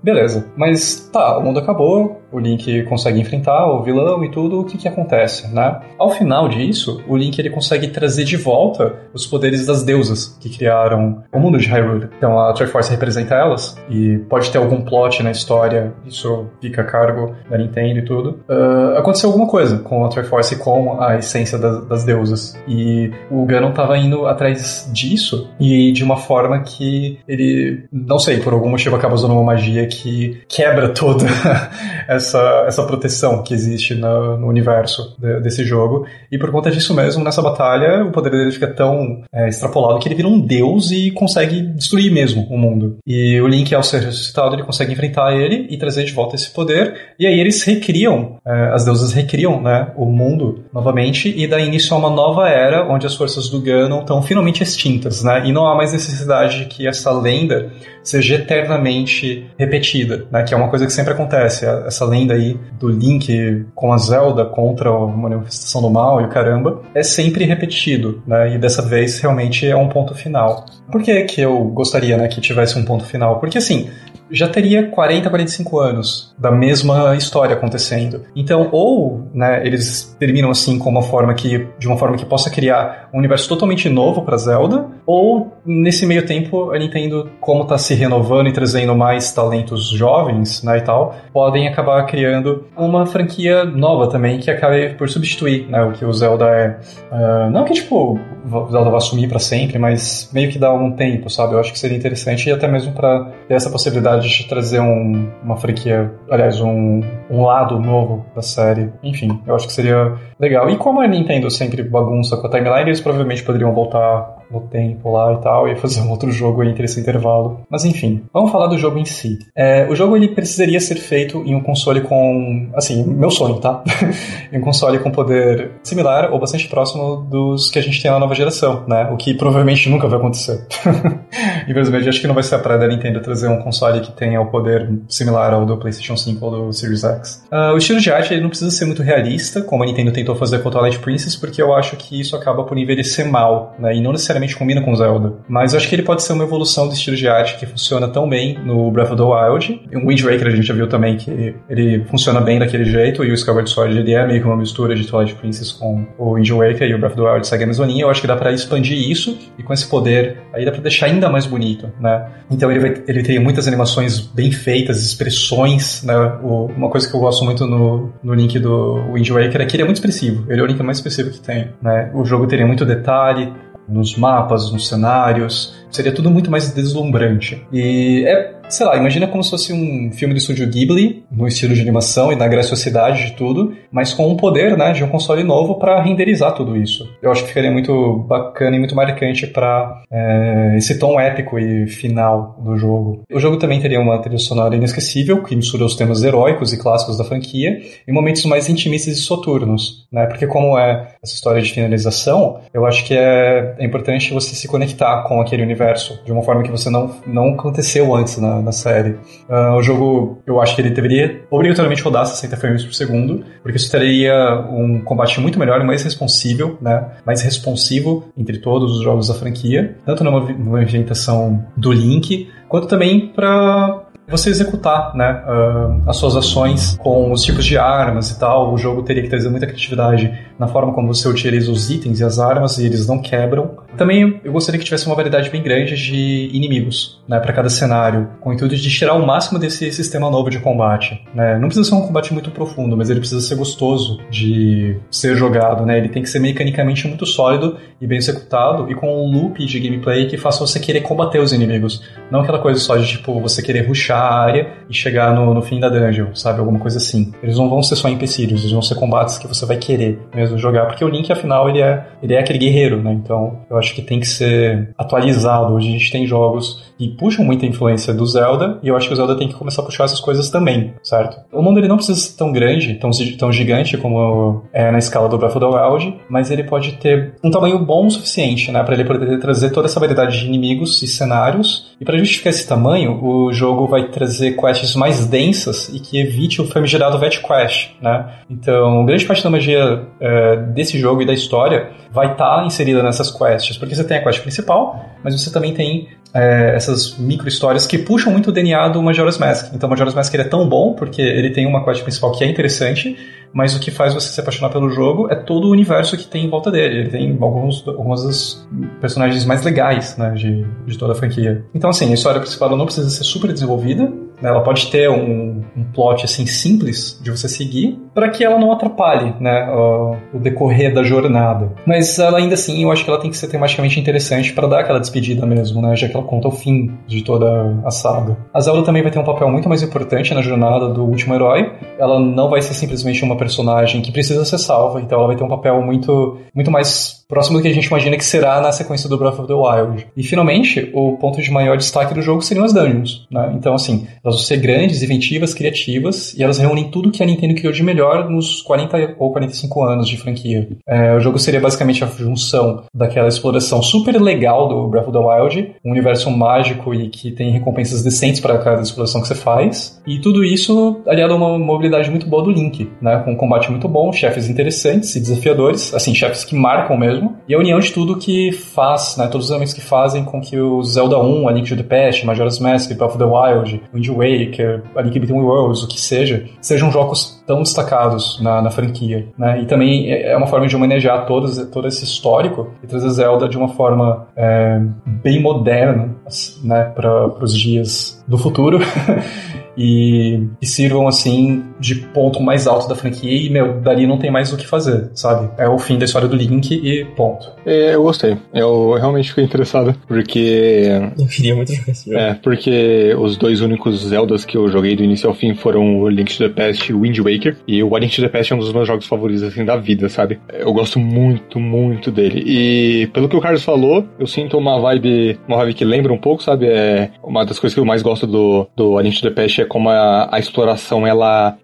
Beleza, mas tá, o mundo acabou, o Link consegue enfrentar o vilão e tudo, o que que acontece, né? Ao final disso, o Link ele consegue trazer de volta os poderes das deusas que criaram o mundo de Hyrule. Então a Triforce representa elas e pode ter algum plot na história, isso fica a cargo da Nintendo e tudo. Uh, aconteceu alguma coisa com a Triforce com a essência das, das deusas e o Ganon tava indo atrás disso e de uma forma que ele, não sei, por algum motivo acaba usando uma magia que quebra toda [LAUGHS] essa, essa proteção que existe no, no universo de, desse jogo. E por conta disso mesmo, nessa batalha, o poder dele fica tão é, extrapolado que ele vira um deus e consegue destruir mesmo o mundo. E o Link, ao ser ressuscitado, ele consegue enfrentar ele e trazer de volta esse poder. E aí eles recriam, é, as deusas recriam né, o mundo novamente e dá início a uma nova era onde as forças do Ganon estão finalmente extintas, né? E não há mais necessidade de que essa lenda seja eternamente repetida, né? Que é uma coisa que sempre acontece. Essa lenda aí do Link com a Zelda contra a manifestação do mal e o caramba é sempre repetido, né? E dessa vez realmente é um ponto final. Por que que eu gostaria, né, que tivesse um ponto final? Porque assim, já teria 40, 45 anos da mesma história acontecendo. Então, ou né, eles terminam assim com uma forma que, de uma forma que possa criar um universo totalmente novo para Zelda, ou nesse meio tempo a Nintendo, como está se renovando e trazendo mais talentos jovens, né, e tal, podem acabar criando uma franquia nova também que acabe por substituir, né, o que o Zelda é. Uh, não que tipo o Zelda vai sumir para sempre, mas meio que dá um tempo, sabe? Eu acho que seria interessante e até mesmo para ter essa possibilidade de trazer um, uma franquia, aliás, um, um lado novo da série. Enfim, eu acho que seria legal. E como a Nintendo sempre bagunça com a timeline, eles provavelmente poderiam voltar no tempo lá e tal, e fazer um outro jogo entre esse intervalo. Mas enfim, vamos falar do jogo em si. É, o jogo ele precisaria ser feito em um console com, assim, meu sonho, tá? [LAUGHS] em um console com poder similar ou bastante próximo dos que a gente tem na nova geração, né? O que provavelmente nunca vai acontecer. [LAUGHS] Infelizmente, acho que não vai ser a praia da Nintendo trazer um console que tenha o poder similar ao do PlayStation 5 ou do Series X. Uh, o estilo de arte ele não precisa ser muito realista, como a Nintendo tentou fazer com o Twilight Princess, porque eu acho que isso acaba por envelhecer mal, né? E não necessariamente combina com Zelda. Mas acho que ele pode ser uma evolução do estilo de arte que funciona tão bem no Breath of the Wild. O Wind Waker a gente já viu também que ele funciona bem daquele jeito, e o Skyward Sword ele é meio que uma mistura de Twilight Princess com o Wind Waker e o Breath of the Wild segue a mesma linha. Eu acho que dá para expandir isso, e com esse poder, aí dá pra deixar ainda mais bonito, né? Então ele, vai, ele tem muitas animações bem feitas, expressões, né? O, uma coisa que eu gosto muito no, no Link do Wind Waker é que ele é muito. Ele é o Link mais expressivo que tem, né? O jogo teria muito detalhe, nos mapas, nos cenários. Seria tudo muito mais deslumbrante. E é sei lá, imagina como se fosse um filme do estúdio Ghibli, no estilo de animação e na graciosidade de tudo, mas com o poder, né, de um console novo para renderizar tudo isso. Eu acho que ficaria muito bacana e muito marcante para é, esse tom épico e final do jogo. O jogo também teria uma trilha sonora inesquecível, que mistura os temas heróicos e clássicos da franquia, e momentos mais intimistas e soturnos, né, porque como é essa história de finalização, eu acho que é, é importante você se conectar com aquele universo de uma forma que você não, não aconteceu antes, né, na, série. Uh, o jogo, eu acho que ele deveria obrigatoriamente rodar 60 frames por segundo, porque isso teria um combate muito melhor e mais responsível, né? Mais responsivo entre todos os jogos da franquia, tanto numa movimentação do Link, quanto também para você executar né, uh, as suas ações com os tipos de armas e tal. O jogo teria que trazer muita criatividade na forma como você utiliza os itens e as armas e eles não quebram. Também eu gostaria que tivesse uma variedade bem grande de inimigos né, para cada cenário, com o intuito de tirar o máximo desse sistema novo de combate. Né? Não precisa ser um combate muito profundo, mas ele precisa ser gostoso de ser jogado. Né? Ele tem que ser mecanicamente muito sólido e bem executado e com um loop de gameplay que faça você querer combater os inimigos. Não aquela coisa só de tipo você querer rushar a área e chegar no, no fim da dungeon, sabe? Alguma coisa assim. Eles não vão ser só empecilhos, eles vão ser combates que você vai querer mesmo jogar, porque o Link, afinal, ele é, ele é aquele guerreiro, né? Então, eu acho que tem que ser atualizado. Hoje a gente tem jogos que puxam muita influência do Zelda, e eu acho que o Zelda tem que começar a puxar essas coisas também, certo? O mundo ele não precisa ser tão grande, tão, tão gigante como é na escala do Breath of the Wild, mas ele pode ter um tamanho bom o suficiente, né? Para ele poder trazer toda essa variedade de inimigos e cenários. E para justificar esse tamanho, o jogo vai trazer quests mais densas e que evite o famigerado Vet Quest, né? Então, grande parte da magia é, desse jogo e da história vai estar tá inserida nessas quests, porque você tem a quest principal, mas você também tem é, essas micro histórias que puxam muito o DNA do Majora's Mask. Então, Majora's Mask ele é tão bom porque ele tem uma quest principal que é interessante, mas o que faz você se apaixonar pelo jogo é todo o universo que tem em volta dele. Ele tem alguns, alguns dos personagens mais legais né, de, de toda a franquia. Então, assim, a história principal não precisa ser super desenvolvida, né? ela pode ter um, um plot assim simples de você seguir para que ela não atrapalhe né, o, o, decorrer da jornada. Mas ela ainda assim, eu acho que ela tem que ser tematicamente interessante para dar aquela despedida mesmo, né, já que ela conta o fim de toda a saga. A Zelda também vai ter um papel muito mais importante na jornada do último herói. Ela não vai ser simplesmente uma personagem que precisa ser salva, então ela vai ter um papel muito, muito mais próximo do que a gente imagina que será na sequência do Breath of the Wild. E finalmente, o ponto de maior destaque do jogo seriam as dungeons, né? Então, assim, elas vão ser grandes, inventivas, criativas, e elas reúnem tudo que a Nintendo criou de melhor nos 40 ou 45 anos de franquia. É, o jogo seria basicamente a junção daquela exploração super legal do Breath of the Wild, um universo mágico e que tem recompensas decentes para cada exploração que você faz, e tudo isso aliado a uma mobilidade muito boa do Link, né? Com um combate muito bom, chefes interessantes e desafiadores, assim, chefes que marcam mesmo mesmo, e a união de tudo que faz, né, todos os elementos que fazem com que o Zelda 1, A Link to the Past, Majora's Mask, Breath of the Wild, Wind Waker, A Link Between Worlds, o que seja, sejam jogos tão destacados na, na franquia, né? E também é, uma forma de homenagear todos, todo esse histórico e trazer Zelda de uma forma é, bem moderna, né, para os dias do futuro [LAUGHS] e, e sirvam assim de ponto mais alto da franquia e, meu, dali não tem mais o que fazer, sabe? É o fim da história do Link e ponto. É, eu gostei. Eu realmente fiquei interessado, porque. Eu queria muito jogar esse jogo. É, porque os dois únicos Zeldas que eu joguei do início ao fim foram o Link to the Past e o Wind Waker. E o Link to the Past é um dos meus jogos favoritos, assim, da vida, sabe? Eu gosto muito, muito dele. E pelo que o Carlos falou, eu sinto uma vibe, uma vibe que lembra um pouco, sabe? É uma das coisas que eu mais gosto do, do A Link to the Past é como a, a exploração, ela.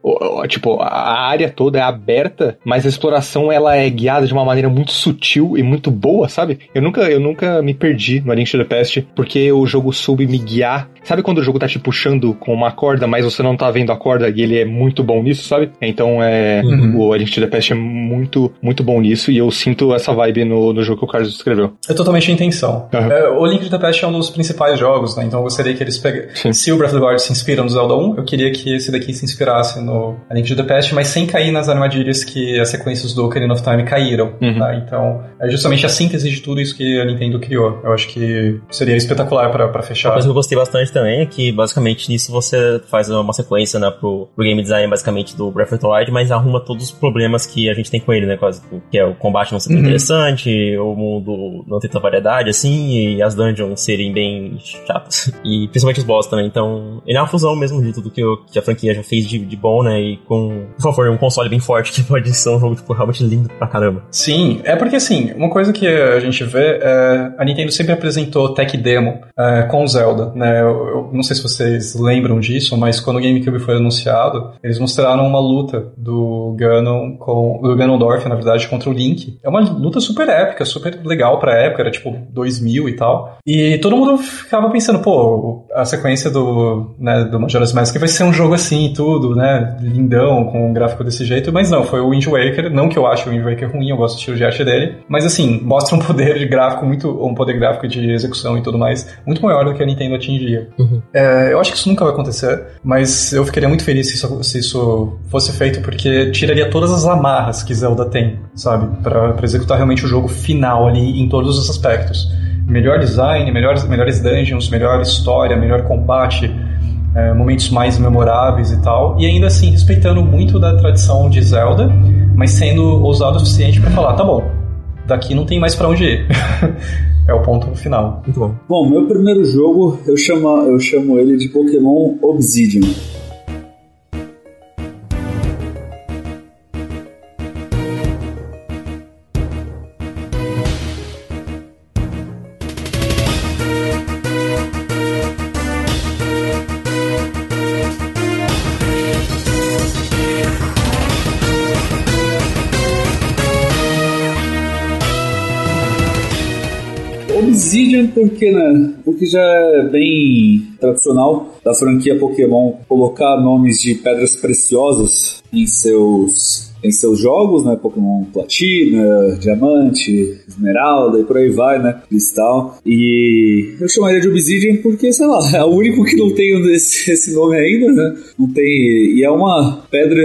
Tipo, a área toda é aberta, mas a exploração ela é guiada de uma maneira muito sutil e muito boa, sabe? Eu nunca, eu nunca me perdi no A Link to the Past, porque o jogo soube me guiar. Sabe quando o jogo tá te puxando com uma corda, mas você não tá vendo a corda e ele é muito bom nisso, sabe? Então é. Uhum. O A Link to the Past é muito, muito bom nisso e eu sinto essa vibe no, no jogo que o Carlos descreveu. É totalmente a intenção. Uhum. É, o Link to the Past é um dos principais jogos, né? Então eu gostaria que eles pegassem. Se o Breath of the Wild se inspira no Zelda 1, eu queria que esse daqui se inspirasse no A Link to the Past, mas sem cair nas armadilhas que as sequências do Ocarina of Time caíram. Uhum. Tá? Então, é justamente a síntese de tudo isso que a Nintendo criou. Eu acho que seria espetacular para fechar. Uma coisa que eu gostei bastante também é que, basicamente, nisso você faz uma sequência né, pro, pro game design, basicamente, do Breath of the Wild, mas arruma todos os problemas que a gente tem com ele, né? Quase, que é o combate não ser tão uhum. interessante, o mundo não ter tanta variedade, assim, e as dungeons serem bem chatas. E principalmente os boss também. Então, ele é uma fusão mesmo de tudo que, eu, que a franquia já fez de, de bom, né? E com, por favor, um console bem forte que [LAUGHS] pode ser um jogo, tipo, realmente lindo pra caramba. Sim, é porque assim, uma coisa que a gente vê é a Nintendo sempre apresentou tech demo é, com Zelda, né? Eu, eu, não sei se vocês lembram disso, mas quando o GameCube foi anunciado, eles mostraram uma luta do Ganon com do Ganondorf, na verdade, contra o Link. É uma luta super épica, super legal pra época, era tipo 2000 e tal. E todo mundo ficava pensando, pô, a sequência do, né, do Majora's Mask vai ser um jogo assim e tudo, né? Lindão, com um gráfico desse jeito, mas não, foi o Wind Waker. Não que eu ache o Wind Waker ruim, eu gosto do estilo de arte dele, mas assim, mostra um poder de gráfico muito. um poder gráfico de execução e tudo mais, muito maior do que a Nintendo atingia. Uhum. É, eu acho que isso nunca vai acontecer, mas eu ficaria muito feliz se isso, se isso fosse feito, porque tiraria todas as amarras que Zelda tem, sabe? para executar realmente o jogo final ali em todos os aspectos melhor design, melhores, melhores dungeons, melhor história, melhor combate, é, momentos mais memoráveis e tal, e ainda assim respeitando muito da tradição de Zelda, mas sendo ousado o suficiente para falar, tá bom, daqui não tem mais para onde ir. [LAUGHS] é o ponto final. Muito bom. Bom, meu primeiro jogo eu chamo, eu chamo ele de Pokémon Obsidian. Porque, né? Porque já é bem tradicional da franquia Pokémon colocar nomes de pedras preciosas em seus tem seus jogos, né? Pokémon Platina, Diamante, Esmeralda e por aí vai, né? Cristal. E eu chamaria de Obsidian porque, sei lá, é o único que não tem esse, [LAUGHS] esse nome ainda, né? Não tem. E é uma pedra,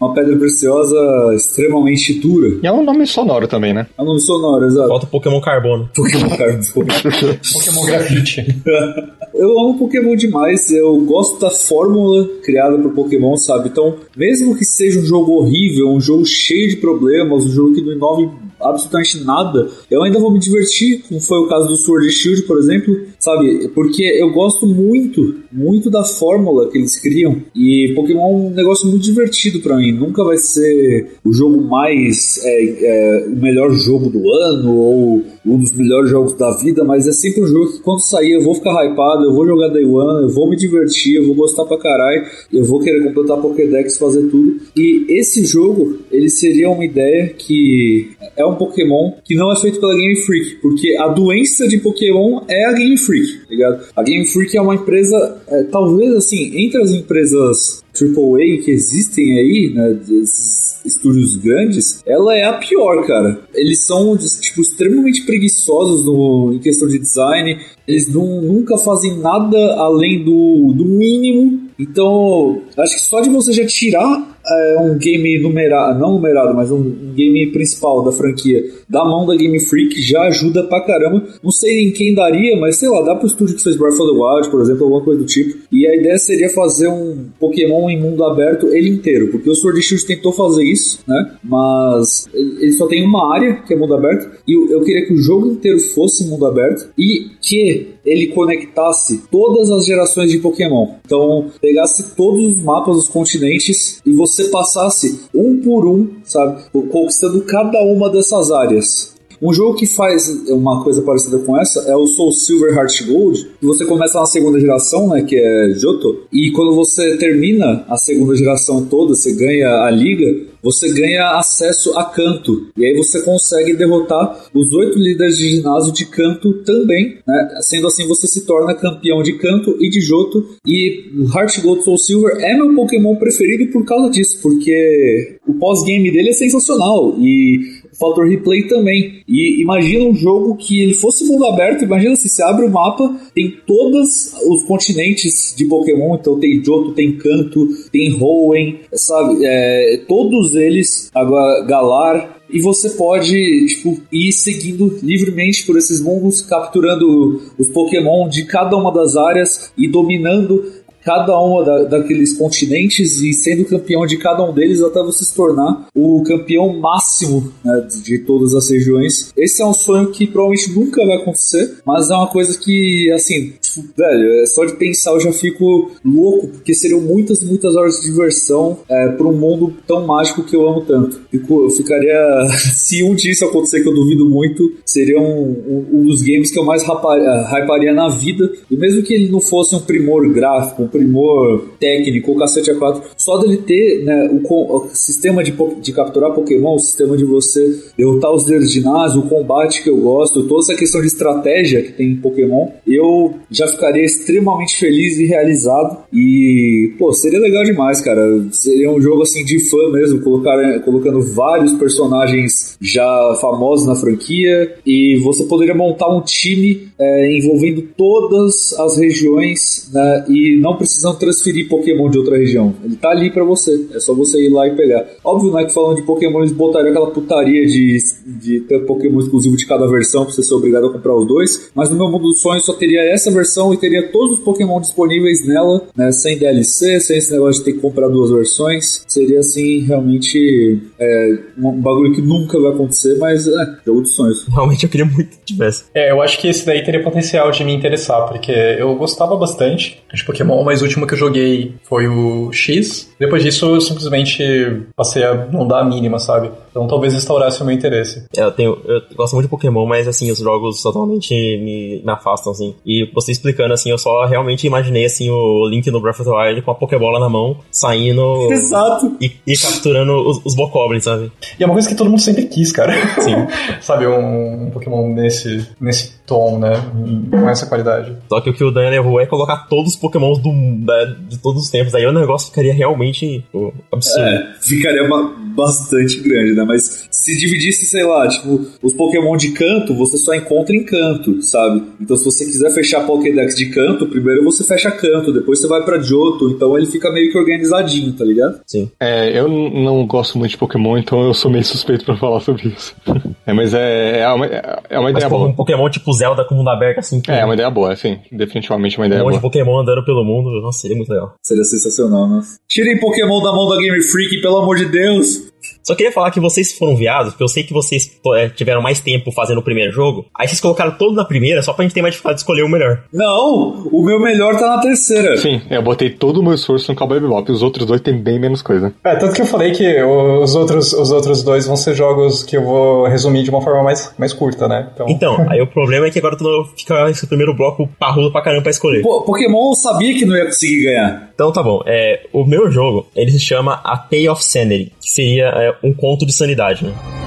uma pedra preciosa extremamente dura. E é um nome sonoro também, né? É um nome sonoro, exato. Falta Pokémon Carbono. Pokémon Carbono. [LAUGHS] Pokémon Grafite. [LAUGHS] Eu amo Pokémon demais, eu gosto da fórmula criada por Pokémon, sabe? Então, mesmo que seja um jogo horrível, um jogo cheio de problemas, um jogo que não inove absolutamente nada, eu ainda vou me divertir, como foi o caso do Sword Shield, por exemplo, sabe? Porque eu gosto muito, muito da fórmula que eles criam e Pokémon é um negócio muito divertido para mim. Nunca vai ser o jogo mais é, é, o melhor jogo do ano ou um dos melhores jogos da vida, mas é sempre um jogo que quando sair eu vou ficar hypado, eu vou jogar Day One, eu vou me divertir, eu vou gostar pra caralho, eu vou querer completar Pokédex, fazer tudo. E esse jogo, ele seria uma ideia que é um Pokémon que não é feito pela Game Freak, porque a doença de Pokémon é a Game Freak, tá ligado? A Game Freak é uma empresa, é, talvez assim, entre as empresas AAA que existem aí, né, desses estúdios grandes, ela é a pior, cara. Eles são, tipo, extremamente preguiçosos no, em questão de design, eles não, nunca fazem nada além do, do mínimo. Então, acho que só de você já tirar é, um game numerado, não numerado, mas um, game principal da franquia da mão da Game Freak já ajuda pra caramba. Não sei em quem daria, mas sei lá, dá pro estúdio que fez Breath of the Wild, por exemplo, alguma coisa do tipo. E a ideia seria fazer um Pokémon em mundo aberto ele inteiro, porque o Sword Shield tentou fazer isso, né? Mas ele só tem uma área que é mundo aberto, e eu queria que o jogo inteiro fosse mundo aberto e que ele conectasse todas as gerações de Pokémon. Então, pegasse todos os mapas dos continentes e você passasse um por um, sabe, conquistando cada uma dessas áreas. Um jogo que faz uma coisa parecida com essa é o Soul Silver Heart Gold, você começa na segunda geração, né, que é Johto, e quando você termina a segunda geração toda, você ganha a liga, você ganha acesso a canto. E aí você consegue derrotar os oito líderes de ginásio de canto também, né? Sendo assim, você se torna campeão de canto e de Joto. E Heart Gold Soul Silver é meu Pokémon preferido por causa disso, porque o pós-game dele é sensacional. E fator replay também. E imagina um jogo que ele fosse mundo aberto, imagina se você abre o mapa, tem todos os continentes de Pokémon, então tem Johto, tem Kanto, tem Hoenn, sabe? É, todos eles, agora Galar, e você pode tipo, ir seguindo livremente por esses mundos, capturando os Pokémon de cada uma das áreas e dominando cada uma da, daqueles continentes e sendo campeão de cada um deles até você se tornar o campeão máximo né, de todas as regiões. Esse é um sonho que provavelmente nunca vai acontecer, mas é uma coisa que, assim, velho, é só de pensar eu já fico louco, porque seriam muitas, muitas horas de diversão é, para um mundo tão mágico que eu amo tanto. Fico, eu ficaria. [LAUGHS] se um dia isso acontecer, que eu duvido muito, seria um, um, um dos games que eu mais hyparia na vida. E mesmo que ele não fosse um primor gráfico, um primor técnico, o cacete a 4, só dele ter né, o, o sistema de, de capturar Pokémon, o sistema de você derrotar os líderes de ginásio, o combate que eu gosto, toda essa questão de estratégia que tem em Pokémon, eu já ficaria extremamente feliz e realizado. E, pô, seria legal demais, cara. Seria um jogo assim de fã mesmo, colocar, colocando vários personagens já famosos na franquia. E você poderia montar um time é, envolvendo todas as regiões né, e não precisando transferir Pokémon de outra região. Ele tá ali para você. É só você ir lá e pegar. Óbvio, né, que falando de Pokémon, eles botariam aquela putaria de, de ter Pokémon exclusivo de cada versão pra você ser obrigado a comprar os dois. Mas no meu mundo dos sonhos só teria essa versão versão e teria todos os Pokémon disponíveis nela, né, sem DLC, sem esse negócio de ter que comprar duas versões. Seria assim, realmente é, um bagulho que nunca vai acontecer, mas é, jogo dos sonhos. [LAUGHS] Realmente eu queria muito que tivesse. É, eu acho que esse daí teria potencial de me interessar, porque eu gostava bastante de Pokémon, mas o último que eu joguei foi o X. Depois disso eu simplesmente passei a não dar a mínima, sabe? Então talvez restaurasse o meu interesse. É, eu tenho. Eu gosto muito de Pokémon, mas assim, os jogos totalmente me, me afastam, assim. E vocês explicando, assim, eu só realmente imaginei, assim, o Link no Breath of the Wild com a Pokébola na mão, saindo... [LAUGHS] Exato. E, e capturando os, os Bokoblins, sabe? E é uma coisa que todo mundo sempre quis, cara. Sim. [LAUGHS] sabe, um, um Pokémon nesse, nesse tom, né? Com essa qualidade. Só que o que o Dan levou é colocar todos os Pokémons do, da, de todos os tempos. Aí o negócio ficaria realmente pô, absurdo. É, ficaria uma, bastante grande, né? Mas se dividisse, sei lá, tipo, os Pokémon de canto, você só encontra em canto, sabe? Então se você quiser fechar Pokédex de canto, primeiro você fecha canto, depois você vai pra Johto, então ele fica meio que organizadinho, tá ligado? Sim. É, eu não gosto muito de Pokémon, então eu sou meio suspeito pra falar sobre isso. [LAUGHS] é, mas é, é uma, é uma ideia Mas, boa. um Pokémon tipo Zelda com mundo aberto, assim, que É, é uma ideia boa, sim. Definitivamente uma um ideia monte de boa. Pokémon andando pelo mundo, nossa, seria muito legal. Seria sensacional, né? Tirem Pokémon da mão da Game Freak, pelo amor de Deus! Só queria falar que vocês foram viados, porque eu sei que vocês é, tiveram mais tempo fazendo o primeiro jogo. Aí vocês colocaram todo na primeira, só pra gente ter mais dificuldade de escolher o melhor. Não, o meu melhor tá na terceira. Sim, eu botei todo o meu esforço no Cowboy Bebop. Os outros dois tem bem menos coisa. É, tanto que eu falei que os outros, os outros dois vão ser jogos que eu vou resumir de uma forma mais, mais curta, né? Então, Então, [LAUGHS] aí o problema é que agora tu fica esse primeiro bloco parrudo pra caramba pra escolher. Pô, Pokémon eu sabia que não ia conseguir ganhar. Então tá bom, é, o meu jogo, ele se chama A Tale of Sanity, que seria é, um conto de sanidade, né?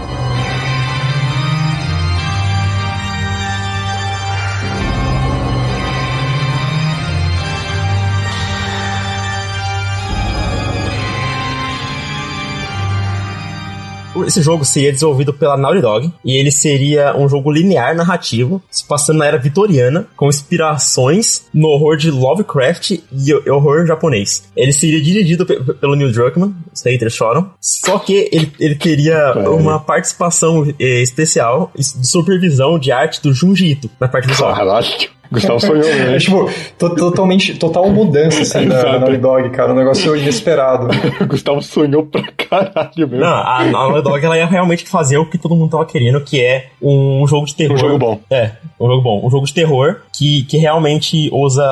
Esse jogo seria desenvolvido pela Naughty Dog e ele seria um jogo linear narrativo, se passando na era vitoriana, com inspirações no horror de Lovecraft e horror japonês. Ele seria dirigido pe- pelo Neil Druckmann, os haters choram, só que ele, ele teria uma participação eh, especial de supervisão de arte do Junji Ito na parte visual. Caralho. Gustavo sonhou, É né? tipo, to- totalmente, total mudança assim, da. Naughty Dog, cara. Um negócio inesperado. [LAUGHS] Gustavo sonhou pra caralho mesmo. Não, a a Naughty Dog ela ia realmente fazer o que todo mundo tava querendo, que é um jogo de terror. Um jogo bom. É, um jogo bom. Um jogo de terror que, que realmente usa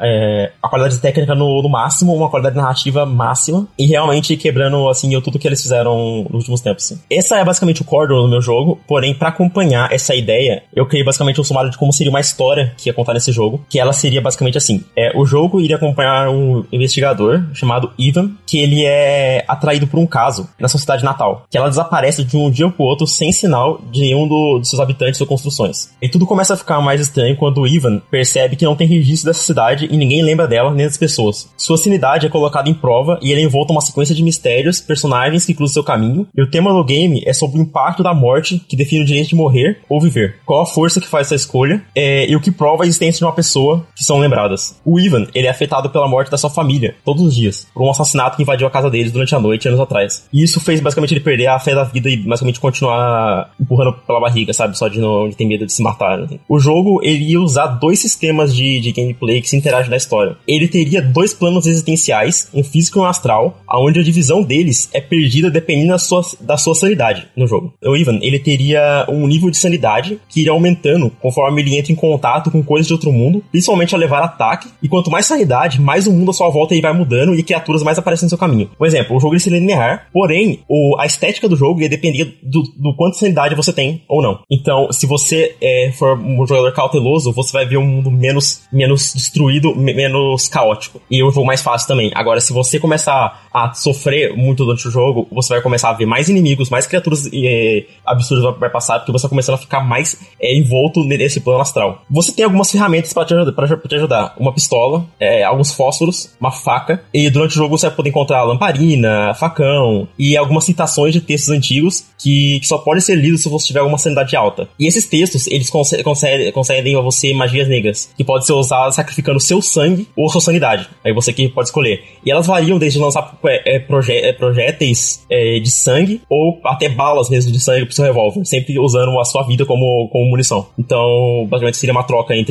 é, a qualidade técnica no, no máximo, uma qualidade narrativa máxima, e realmente quebrando, assim, tudo que eles fizeram nos últimos tempos. assim. Essa é basicamente o core do meu jogo, porém, pra acompanhar essa ideia, eu criei basicamente um sumário de como seria uma história que ia contar nesse jogo, que ela seria basicamente assim. É, o jogo iria acompanhar um investigador chamado Ivan, que ele é atraído por um caso na sua cidade natal, que ela desaparece de um dia pro outro sem sinal de nenhum do- dos seus habitantes ou construções. E tudo começa a ficar mais estranho quando Ivan percebe que não tem registro dessa cidade e ninguém lembra dela nem das pessoas. Sua sanidade é colocada em prova e ele envolto em uma sequência de mistérios, personagens que cruzam seu caminho, e o tema do game é sobre o impacto da morte que define o direito de morrer ou viver. Qual a força que faz essa escolha é, e o que prova a existência de uma pessoa que são lembradas. O Ivan, ele é afetado pela morte da sua família, todos os dias, por um assassinato que invadiu a casa deles durante a noite, anos atrás. E isso fez basicamente ele perder a fé da vida e basicamente continuar empurrando pela barriga, sabe? Só de não de ter medo de se matar. né? O jogo, ele ia usar dois sistemas de, de gameplay que se interagem na história. Ele teria dois planos existenciais, um físico e um astral, onde a divisão deles é perdida dependendo da sua, da sua sanidade no jogo. O Ivan, ele teria um nível de sanidade que iria aumentando conforme ele entra em contato com coisas de outro mundo, principalmente ao levar ataque, e quanto mais sanidade, mais o mundo à sua volta ele vai mudando e criaturas mais aparecem no seu caminho. Por exemplo, o jogo ele seria linear, porém, o, a estética do jogo ia depender do, do quanto de sanidade você tem ou não. Então, se você é, for um jogador cauteloso, você vai ver um mundo menos, menos destruído, me- menos caótico. E um jogo mais fácil também. Agora, se você começar a sofrer muito durante o jogo, você vai começar a ver mais inimigos, mais criaturas é, absurdas vai- passar, porque você vai começando a ficar mais é, envolto nesse plano astral. Você tem algumas ferramentas para te, ajudar- pra te ajudar. Uma pistola, é, alguns fósforos, uma faca, e durante o jogo você vai poder encontrar lamparina, facão, e algumas citações de textos antigos que, que só podem ser lidos se você tiver alguma sanidade alta. E esses textos, eles conce- concedem, concedem a você magias negras, que podem ser usadas sacrificando seu sangue ou sua sanidade. Aí você que pode escolher. E elas variam desde lançar é, é, proje é, projéteis é, de sangue ou até balas mesmo de sangue pro seu revólver, sempre usando a sua vida como, como munição. Então, basicamente seria uma troca entre.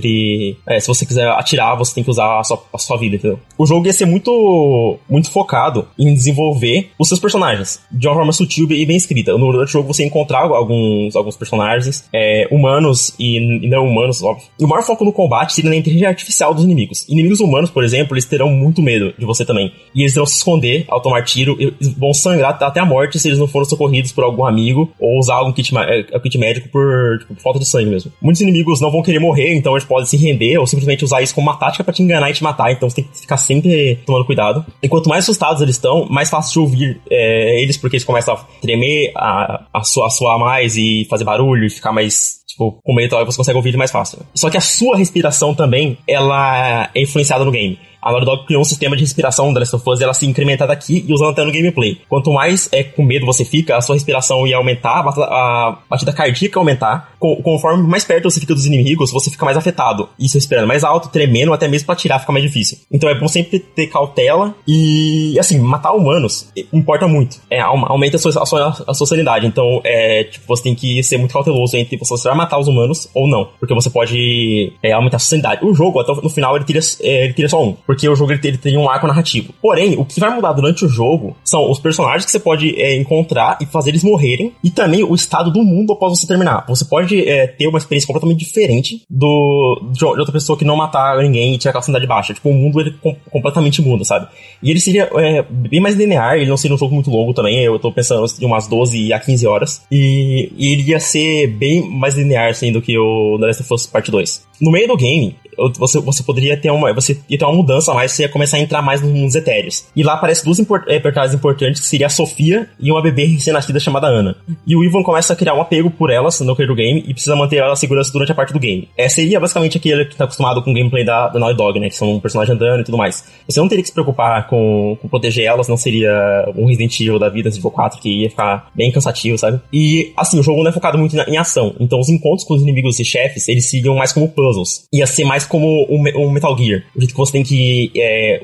É, se você quiser atirar, você tem que usar a sua, a sua vida, entendeu? O jogo ia ser muito, muito focado em desenvolver os seus personagens de uma forma sutil e bem escrita. No durante o jogo você encontrar alguns, alguns personagens é, humanos e, não humanos, óbvio. E o maior foco no combate seria na inteligência artificial dos inimigos. Inimigos humanos, por exemplo, eles terão muito medo de você também. E eles irão se esconder ao tomar tiro e vão sangrar até a morte se eles não forem socorridos por algum amigo ou usar algum kit, ma- é, kit médico por, tipo, falta de sangue mesmo. Muitos inimigos não vão querer morrer, então eles pode se render ou simplesmente usar isso como uma tática para te enganar e te matar. Então você tem que ficar sempre tomando cuidado. E quanto mais assustados eles estão, mais fácil de ouvir é, eles, porque eles começam a tremer, a, a, suar, a suar mais e fazer barulho e ficar mais tipo, com medo, você consegue ouvir mais fácil. Só que a sua respiração também, ela é influenciada no game. A Naughty Dog criou um sistema de respiração da Last of Us, ela se incrementa daqui e usando até no gameplay. Quanto mais é, com medo você fica, a sua respiração ia aumentar, a batida cardíaca aumentar. conforme mais perto você fica dos inimigos, você fica mais afetado. Isso respirando mais alto, tremendo, até mesmo pra tirar fica mais difícil. Então é bom sempre ter cautela e, assim, matar humanos importa muito. É, aumenta a sua, a sua, a sua sanidade. Então, é, tipo, você tem que ser muito cauteloso entre você vai matar os humanos ou não. Porque você pode é, aumentar a sua sanidade. O jogo, até no final, ele tira, é, ele tira só um porque o jogo ele, ele tem um arco narrativo. Porém, o que vai mudar durante o jogo são os personagens que você pode é, encontrar e fazer eles morrerem, e também o estado do mundo após você terminar. Você pode é, ter uma experiência completamente diferente do de outra pessoa que não matar ninguém e tiver aquela sanidade baixa. Tipo, o mundo ele com, completamente muda, sabe? E ele seria é, bem mais linear, ele não seria um jogo muito longo também, eu tô pensando de umas 12 a 15 horas, e, e ele ia ser bem mais linear, assim, do que o The Last of Us Part 2. No meio do game, você, você poderia ter uma. Você ia ter uma mudança mais, você ia começar a entrar mais nos mundos etéreos. E lá aparecem duas import, é, personagens importantes, que seria a Sofia e uma bebê recém-nascida chamada Ana. E o Ivan começa a criar um apego por elas no do game e precisa manter ela segurança durante a parte do game. É, seria basicamente aquele que tá acostumado com o gameplay da, da Naughty Dog, né? Que são um personagem andando e tudo mais. Você não teria que se preocupar com, com proteger elas, não seria um Resident Evil da vida, Resident Evil 4, que ia ficar bem cansativo, sabe? E, assim, o jogo não é focado muito em ação. Então, os encontros com os inimigos e chefes, eles sigam mais como puzzles. Ia ser mais como um, um Metal Gear. O jeito que você tem que é,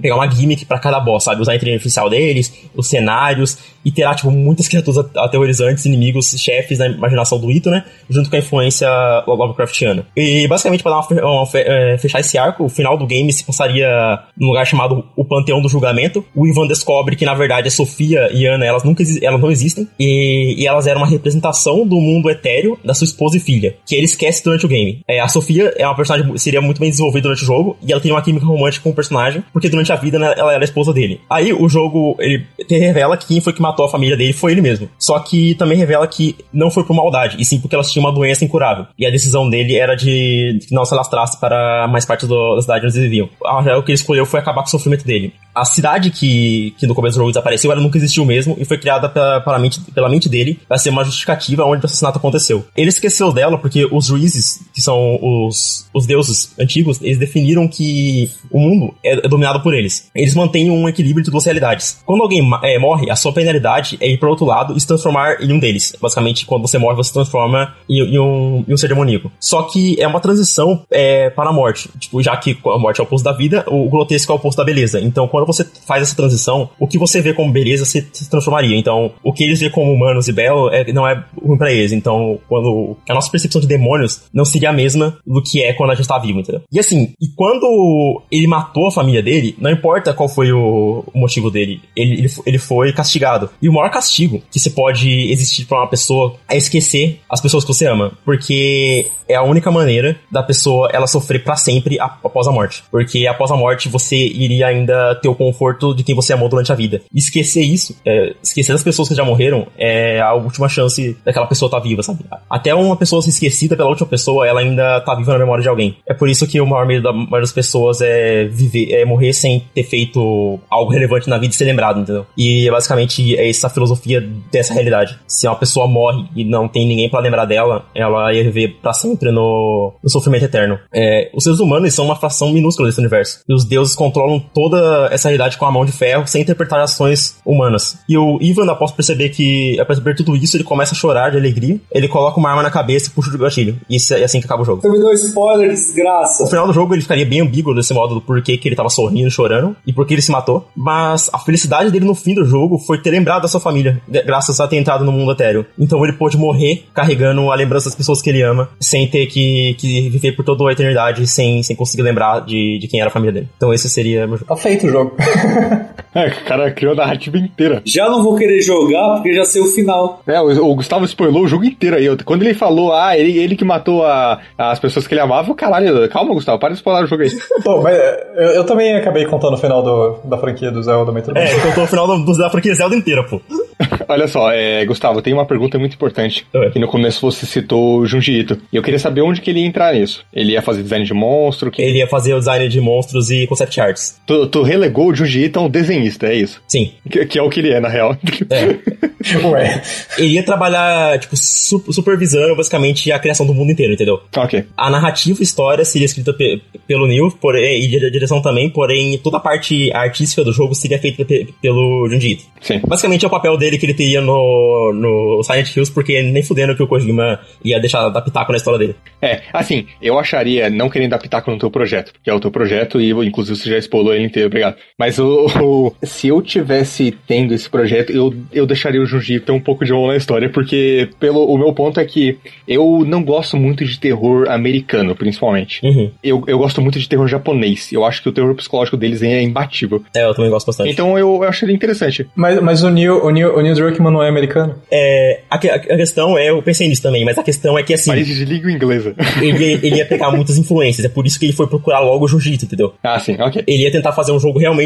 pegar uma gimmick para cada boss, sabe? Usar a inteligência artificial deles, os cenários, e terá, tipo, muitas criaturas aterrorizantes, inimigos, chefes na imaginação do Ito, né? Junto com a influência Lovecraftiana. E, basicamente, para dar uma, é, fechar esse arco, o final do game se passaria num lugar chamado o Panteão do Julgamento. O Ivan descobre que, na verdade, a Sofia e Ana, elas nunca elas não existem, e, e elas eram uma representação do mundo etéreo da sua esposa e filha, que ele esquece durante o game. É, a Sofia é uma personagem, seria muito bem desenvolvida durante o jogo, e ela tem uma química romântica com o personagem, porque durante a vida né, ela era a esposa dele. Aí o jogo, ele revela que quem foi que matou a família dele foi ele mesmo. Só que também revela que não foi por maldade, e sim porque elas tinham uma doença incurável. E a decisão dele era de que não se alastrasse para mais parte do, da cidade onde eles viviam. O que ele escolheu foi acabar com o sofrimento dele. A cidade que, que no começo do jogo desapareceu, ela nunca existiu mesmo, e foi criada pela, pela, mente, pela mente dele para ser uma justificativa onde o assassinato aconteceu. Ele esqueceu dela porque os juízes, que são os, os deuses antigos, eles definiram que o mundo é, é dominado por eles. Eles mantêm um equilíbrio entre duas realidades. Quando alguém é, morre, a sua penalidade é ir para outro lado e se transformar em um deles. Basicamente, quando você morre, você se transforma em, em, um, em um ser demoníaco. Só que é uma transição é, para a morte. Tipo, já que a morte é o oposto da vida, o grotesco é o oposto da beleza. Então, quando você faz essa transição, o que você vê como beleza se, se transformaria. Então, o que eles vê como humanos e belo é, não é ruim pra eles. Então, quando a nossa percepção de demônios não seria a mesma do que é quando a gente tá vivo, entendeu? E assim, e quando ele matou a família dele, não importa qual foi o, o motivo dele, ele, ele, ele foi castigado. E o maior castigo que você pode existir para uma pessoa é esquecer as pessoas que você ama. Porque é a única maneira da pessoa ela sofrer para sempre após a morte. Porque após a morte você iria ainda ter o conforto de quem você amou durante a vida. Esquecer isso, é, esquecer as pessoas que já morreram, é a última chance daquela pessoa estar tá viva, sabe? Até uma pessoa ser esquecida pela última pessoa, ela ainda tá viva na memória de alguém. É por isso que o maior medo da maioria das pessoas é viver, é morrer sem ter feito algo relevante na vida e ser lembrado, entendeu? E basicamente é essa filosofia dessa realidade. Se uma pessoa morre e não tem ninguém para lembrar dela, ela ia viver sempre sempre no, no sofrimento eterno. É, os seres humanos são uma fração minúscula desse universo. E os deuses controlam toda essa realidade com a mão de ferro, sem interpretar ações humanas. E o Ivan, após perceber que, após perceber tudo isso, ele começa a chorar de alegria. Ele coloca uma arma na cabeça e puxa o gatilho. E é assim que acaba o jogo. Você me deu spoiler, desgraça. No final do jogo, ele ficaria bem ambíguo desse modo do porquê que ele tava sorrindo, chorando, e por que ele se matou. Mas a felicidade dele no fim do jogo foi ter lembrado da sua família, graças a ter entrado no mundo etéreo. Então ele pôde morrer carregando a lembrança das pessoas que ele ama, sem ter que, que viver por toda a eternidade sem, sem conseguir lembrar de, de quem era a família dele. Então esse seria. Tá feito o jogo. [LAUGHS] é, o cara criou a narrativa inteira. Já não vou querer jogar porque já sei o final. É, o, o Gustavo spoilou o jogo inteiro aí. Quando ele falou, ah, ele, ele que matou a, as pessoas que ele amava, caralho, calma, Gustavo, para de spoiler o jogo aí. [LAUGHS] Pô, mas eu, eu, também acabei contando o final do, da franquia do Zelda, mas tudo É, contou o final do, da franquia Zelda inteira, pô. [LAUGHS] Olha só, é, Gustavo, tem uma pergunta muito importante. Oi. Que no começo você citou o Junji Ito. E eu queria saber onde que ele ia entrar nisso. Ele ia fazer design de monstro? Que... Ele ia fazer o design de monstros e concept arts. Tu, tu relegou o Junji Ito a um desenhista, é isso? Sim. Que, que é o que ele é, na real. É. [LAUGHS] Ué. Ele ia trabalhar, tipo, su- supervisando basicamente a criação do mundo inteiro, entendeu? ok. A narrativa e história seria escrita pe- pelo Neil, porém, e a direção também, porém toda a parte artística do jogo seria feita pe- pelo Junji Ito. Sim. Basicamente é o papel dele que ele teria no, no Silent Hills, porque nem fudendo que o Kojima ia deixar dar pitaco na história dele. É, assim, eu acharia, não querendo dar pitaco no teu projeto, porque é o teu projeto e inclusive você já expolou ele inteiro, obrigado. Mas o, o- se eu tivesse tendo esse projeto, eu, eu deixaria o Junji ter um pouco de mão na história, porque pelo, o meu ponto é que eu não gosto muito de terror americano, principalmente. Uhum. Eu, eu gosto muito de terror japonês. Eu acho que o terror psicológico deles é imbatível. É, eu também gosto bastante. Então eu, eu acharia interessante. Mas, mas o Neil, o, Neil, o Neil Druckmann não é americano? É, a, a questão é, eu pensei nisso também, mas a questão é que assim, País de língua inglesa. ele, ele ia pegar muitas influências, é por isso que ele foi procurar logo o Jiu-Jitsu, entendeu? ah, sim, ok. Ele ia tentar fazer um jogo realmente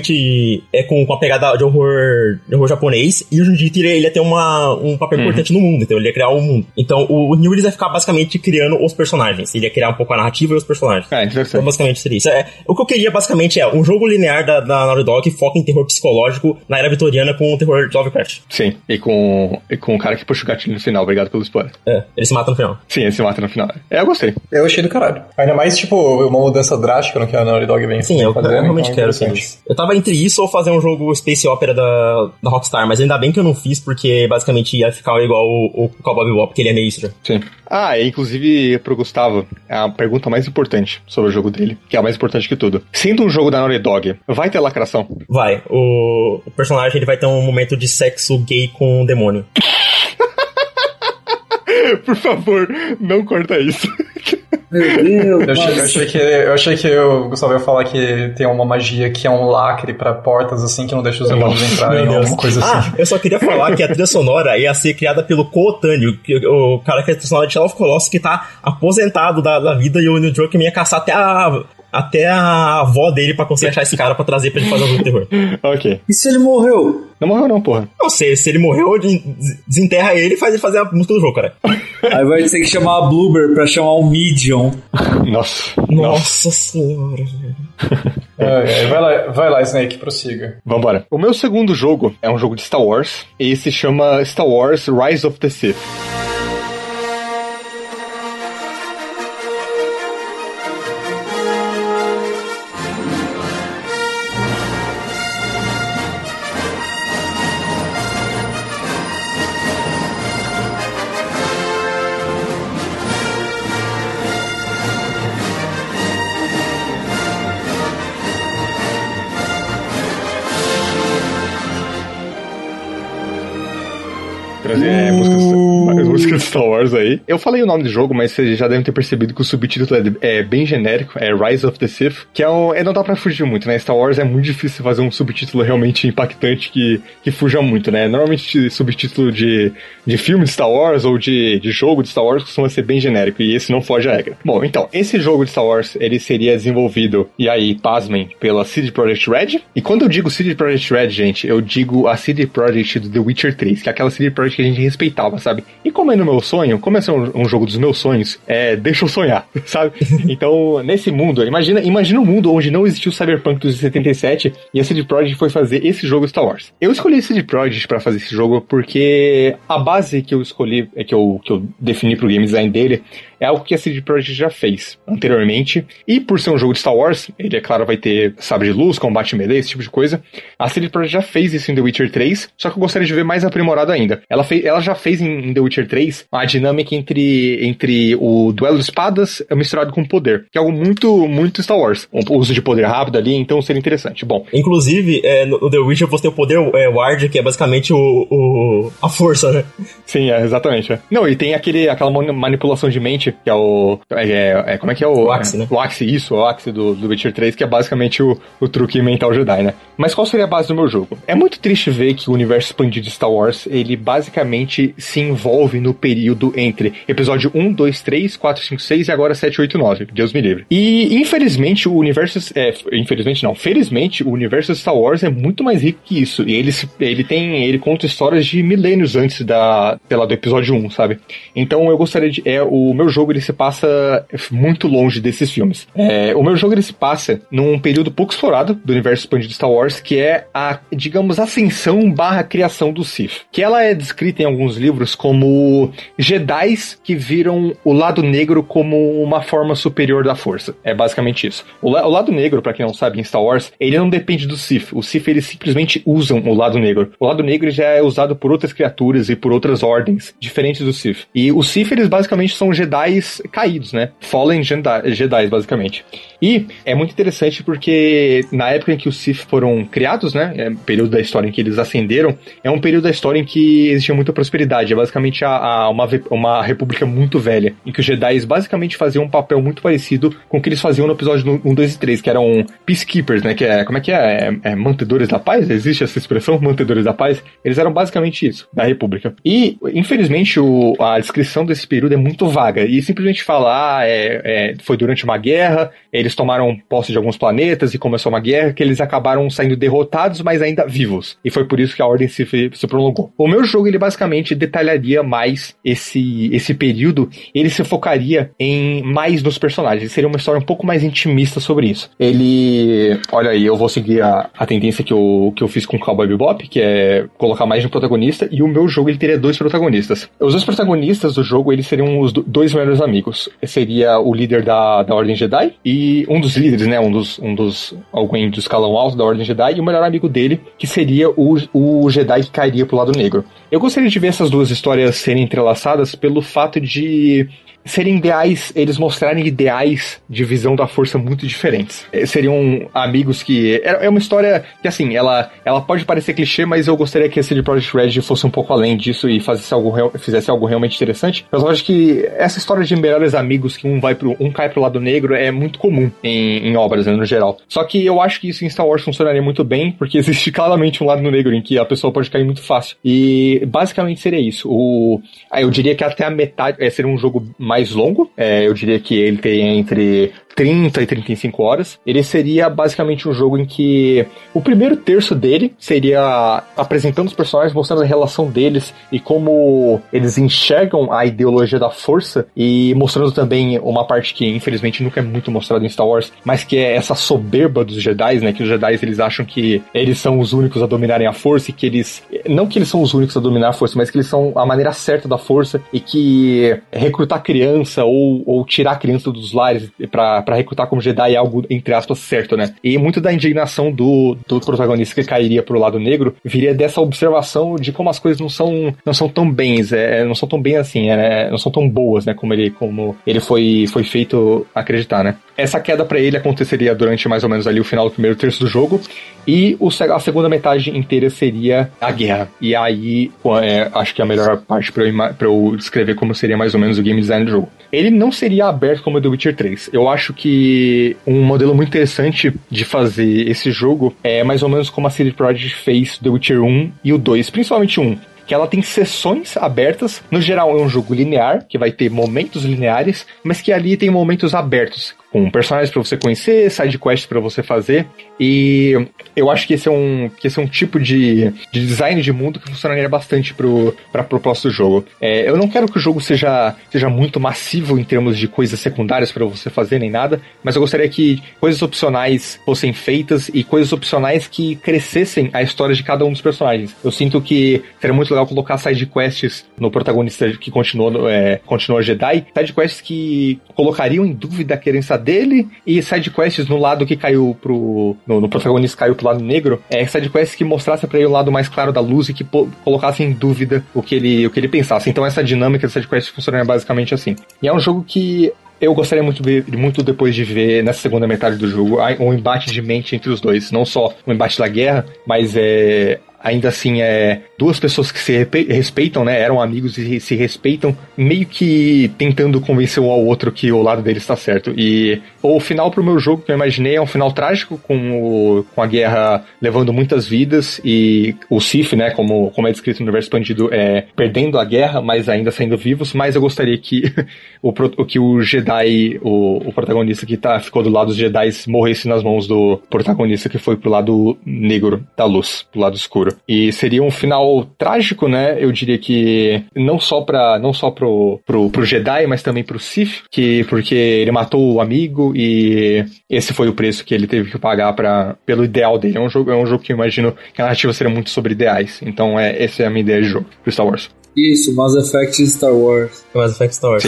é, com, com a pegada de horror, de horror japonês, e o Jiu-Jitsu ele, ele ia ter uma, um papel importante no mundo, então ele ia criar um mundo. Então o, o ele ia ficar basicamente criando os personagens, ele ia criar um pouco a narrativa e os personagens. Então, interessante. basicamente seria isso. É, o que eu queria, basicamente, é um jogo linear da, da Naughty Dog que foca em terror psicológico na era vitoriana com o terror de Lovecraft. Sim, e com, e com o cara que puxa o gatilho no final. Obrigado pelo spoiler. É, ele se mata no final. Sim, ele se mata no final. É, eu gostei. Eu achei do caralho. Ainda mais, tipo, uma mudança drástica no que a Naughty Dog vem Sim, eu, fazendo. eu realmente então é quero sim. Eu tava entre isso ou fazer um jogo Space Opera da, da Rockstar, mas ainda bem que eu não fiz, porque basicamente ia ficar igual o, o Cowboy Bebop, que ele é meio isso. Sim. Ah, e inclusive pro Gustavo, a pergunta mais importante sobre o jogo dele, que é a mais importante que tudo. Sendo um jogo da Naughty Dog, vai ter lacração? Vai, o, o personagem ele vai ter um momento de sexo gay com um demônio. [LAUGHS] Por favor, não corta isso. [LAUGHS] Meu Deus, Eu achei, eu mas- achei que, eu achei que o Gustavo ia falar que tem uma magia que é um lacre pra portas, assim, que não deixa os Nossa, entrarem, ou alguma coisa assim. Ah, eu só queria falar que a trilha sonora ia ser criada pelo Ko Otani, que- o cara que é a trilha sonora de Shadow of Colossus, que tá aposentado da, da vida, e o Neil Druckmann ia caçar até a, até a avó dele pra conseguir achar esse cara pra trazer pra ele fazer um jogo de terror. [LAUGHS] ok. E se ele morreu? Não morreu não, porra. Não sei, se ele morreu, de- desenterra ele e faz ele fazer a música do jogo, cara. [LAUGHS] Aí vai ter que chamar a Bloober pra chamar o Medium. Nossa. Nossa senhora, velho. [LAUGHS] É, é, vai, lá, vai lá, Snake, prossiga. Vambora. O meu segundo jogo é um jogo de Star Wars, e se chama Star Wars Rise of the Sith. De [LAUGHS] Star Wars aí. Eu falei o nome do jogo, mas vocês já devem ter percebido que o subtítulo é, é bem genérico, é Rise of the Sith, que é um, é, não dá pra fugir muito, né? Star Wars é muito difícil fazer um subtítulo realmente impactante que, que fuja muito, né? Normalmente subtítulo de, de filme de Star Wars ou de, de jogo de Star Wars costuma ser bem genérico, e esse não foge à regra. Bom, então, esse jogo de Star Wars, ele seria desenvolvido, e aí, pasmem, pela CD Projekt Red. E quando eu digo CD Projekt Red, gente, eu digo a CD Projekt do The Witcher 3, que é aquela CD Projekt que a gente respeitava, sabe? E como é no meu sonho, como é um, um jogo dos meus sonhos, é, deixa eu sonhar, [LAUGHS] sabe? Então, nesse mundo, imagina, imagina um mundo onde não existiu Cyberpunk dos 77 e a CD Projekt foi fazer esse jogo Star Wars. Eu escolhi a CD Projekt pra fazer esse jogo porque a base que eu escolhi, é que eu, que eu defini pro game design dele, é algo que a CD Projekt já fez anteriormente. E por ser um jogo de Star Wars, ele, é claro, vai ter sabre de luz, combate melee, esse tipo de coisa. A CD Projekt já fez isso em The Witcher 3, só que eu gostaria de ver mais aprimorado ainda. Ela, fez, ela já fez em, em The Witcher 3 a dinâmica entre, entre o duelo de espadas misturado com poder, que é algo muito, muito Star Wars. O uso de poder rápido ali, então seria interessante. Bom, Inclusive, é, no The Witcher você tem o poder é, Ward, que é basicamente o, o- a força, né? Sim, é, exatamente. é. Não, e tem aquele, aquela mani- manipulação de mente basicamente, que é o. É, é, como é que é o. O Axe, né? O Axe, isso, o Axe do, do Witcher 3, que é basicamente o, o truque mental Jedi, né? Mas qual seria a base do meu jogo? É muito triste ver que o universo expandido de Star Wars, ele basicamente se envolve no período entre episódio 1, 2, 3, 4, 5, 6 e agora 7, 8, 9. Deus me livre. E, infelizmente, o universo. É, infelizmente não. Felizmente, o universo Star Wars é muito mais rico que isso. E ele, ele tem. Ele conta histórias de milênios antes da. sei lá, do episódio 1, sabe? Então eu gostaria de. É, o meu jogo ele se passa muito longe desses filmes. É, o meu jogo ele se passa num período pouco explorado do universo expandido de Star Wars, que é a, digamos, ascensão barra criação do Sith. Que ela é descrita em alguns livros como Jedi's que viram o lado negro como uma forma superior da força. É basicamente isso. O, la o lado negro, para quem não sabe, em Star Wars, ele não depende do Sith. O Sith eles simplesmente usam o lado negro. O lado negro já é usado por outras criaturas e por outras ordens diferentes do Sith. E os Sith eles basicamente são Jedi's caídos, né? Fallen Jedi, Jedi's basicamente. E é muito interessante porque na época em que os Sith foram criados, né? É período da história em que eles ascenderam, é um período da história em que existia muita prosperidade. É basicamente a, a uma, uma república muito velha, em que os Jedi basicamente faziam um papel muito parecido com o que eles faziam no episódio 1, 2 e 3, que eram peacekeepers, né? Que é, como é que é? é, é mantedores da paz? Existe essa expressão, [LAUGHS] mantedores da paz? Eles eram basicamente isso, da república. E, infelizmente, o, a descrição desse período é muito vaga, e simplesmente falar, ah, é, é, foi durante uma guerra, eles tomaram posse de alguns planetas e começou uma guerra que eles acabaram saindo derrotados, mas ainda vivos. E foi por isso que a ordem se, se prolongou. O meu jogo, ele basicamente detalharia mais esse, esse período, ele se focaria em mais nos personagens. Seria uma história um pouco mais intimista sobre isso. Ele. Olha aí, eu vou seguir a, a tendência que eu, que eu fiz com o Cowboy Bebop, que é colocar mais de um protagonista, e o meu jogo ele teria dois protagonistas. Os dois protagonistas do jogo, eles seriam os dois melhores amigos. Seria o líder da, da Ordem Jedi e um dos líderes, né? Um dos, um dos alguém do escalão alto da Ordem Jedi e o melhor amigo dele, que seria o, o Jedi que cairia pro lado negro. Eu gostaria de ver essas duas histórias serem entrelaçadas pelo fato de serem ideais, eles mostrarem ideais de visão da força muito diferentes. Eh, seriam amigos que. É uma história que, assim, ela, ela pode parecer clichê, mas eu gostaria que a CD Projekt Red fosse um pouco além disso e fizesse algo, fizesse algo realmente interessante. Mas eu acho que essa história de melhores amigos que um vai pro. um cai pro lado negro é muito comum em, em obras, né, no geral. Só que eu acho que isso em Star Wars funcionaria muito bem, porque existe [LAUGHS] claramente um lado negro em que a pessoa pode cair muito fácil. E basicamente seria isso. O, eu diria que até a metade. É, seria um jogo mais longo. É, eu diria que ele tem entre 30 e 35 horas. Ele seria basicamente um jogo em que o primeiro terço dele seria apresentando os personagens, mostrando a relação deles e como eles enxergam a ideologia da força e mostrando também uma parte que infelizmente nunca é muito mostrada em Star Wars, mas que é essa soberba dos Jedi, né? Que os Jedi eles acham que eles são os únicos a dominarem a força e que eles não que eles são os únicos a dominar a força, mas que eles são a maneira certa da força e que recrutar criança ou, ou tirar a criança dos lares para recrutar como Jedi é algo, entre aspas, certo, né? E muito da indignação do, do protagonista que cairia pro lado negro viria dessa observação de como as coisas não são, não são tão bens, é, não são tão bem assim, é, não são tão boas, né? Como ele, como ele foi, foi feito acreditar, né? Essa queda para ele aconteceria durante mais ou menos ali o final do primeiro terço do jogo e o, a segunda metade inteira seria a guerra. E aí, é, acho que a melhor parte para eu, eu descrever como seria mais ou menos o game design jogo. Ele não seria aberto como o The Witcher 3. Eu acho que um modelo muito interessante de fazer esse jogo é mais ou menos como a CD Projekt fez The Witcher 1 e o 2, principalmente 1 que ela tem sessões abertas. No geral, é um jogo linear, que vai ter momentos lineares, mas que ali tem momentos abertos, com personagens para você conhecer, side quests para você fazer. E eu acho que esse é um, que esse é um tipo de, de design de mundo que funcionaria bastante para a proposta do jogo. É, eu não quero que o jogo seja, seja muito massivo em termos de coisas secundárias para você fazer nem nada, mas eu gostaria que coisas opcionais fossem feitas e coisas opcionais que crescessem a história de cada um dos personagens. Eu sinto que seria muito legal colocar side quests no protagonista que continua, é, continua Jedi, side quests que colocariam em dúvida a querença dele e sidequests no lado que caiu pro. No, no protagonista caiu pro lado negro. É sidequests que mostrasse para ele o lado mais claro da luz e que colocasse em dúvida o que ele, o que ele pensasse. Então essa dinâmica de sidequests funciona basicamente assim. E é um jogo que eu gostaria muito, de, muito depois de ver nessa segunda metade do jogo um embate de mente entre os dois. Não só o embate da guerra, mas é ainda assim é duas pessoas que se respeitam, né? Eram amigos e se respeitam, meio que tentando convencer um ao outro que o lado dele está certo. E o final pro meu jogo que eu imaginei é um final trágico, com, o, com a guerra levando muitas vidas e o Sif, né? Como, como é descrito no universo expandido, é perdendo a guerra, mas ainda saindo vivos. Mas eu gostaria que [LAUGHS] o, que o Jedi, o, o protagonista que tá, ficou do lado dos Jedi, morresse nas mãos do protagonista que foi pro lado negro da luz, pro lado escuro. E seria um final trágico, né? Eu diria que não só para não só pro, pro, pro Jedi, mas também pro Sith, que porque ele matou o amigo e esse foi o preço que ele teve que pagar para pelo ideal dele. É um jogo, é um jogo que eu imagino que a narrativa seria muito sobre ideais. Então é essa é a minha ideia de jogo pro Star Wars. Isso, Mass Effect Star Wars. Mass Effect Star Wars.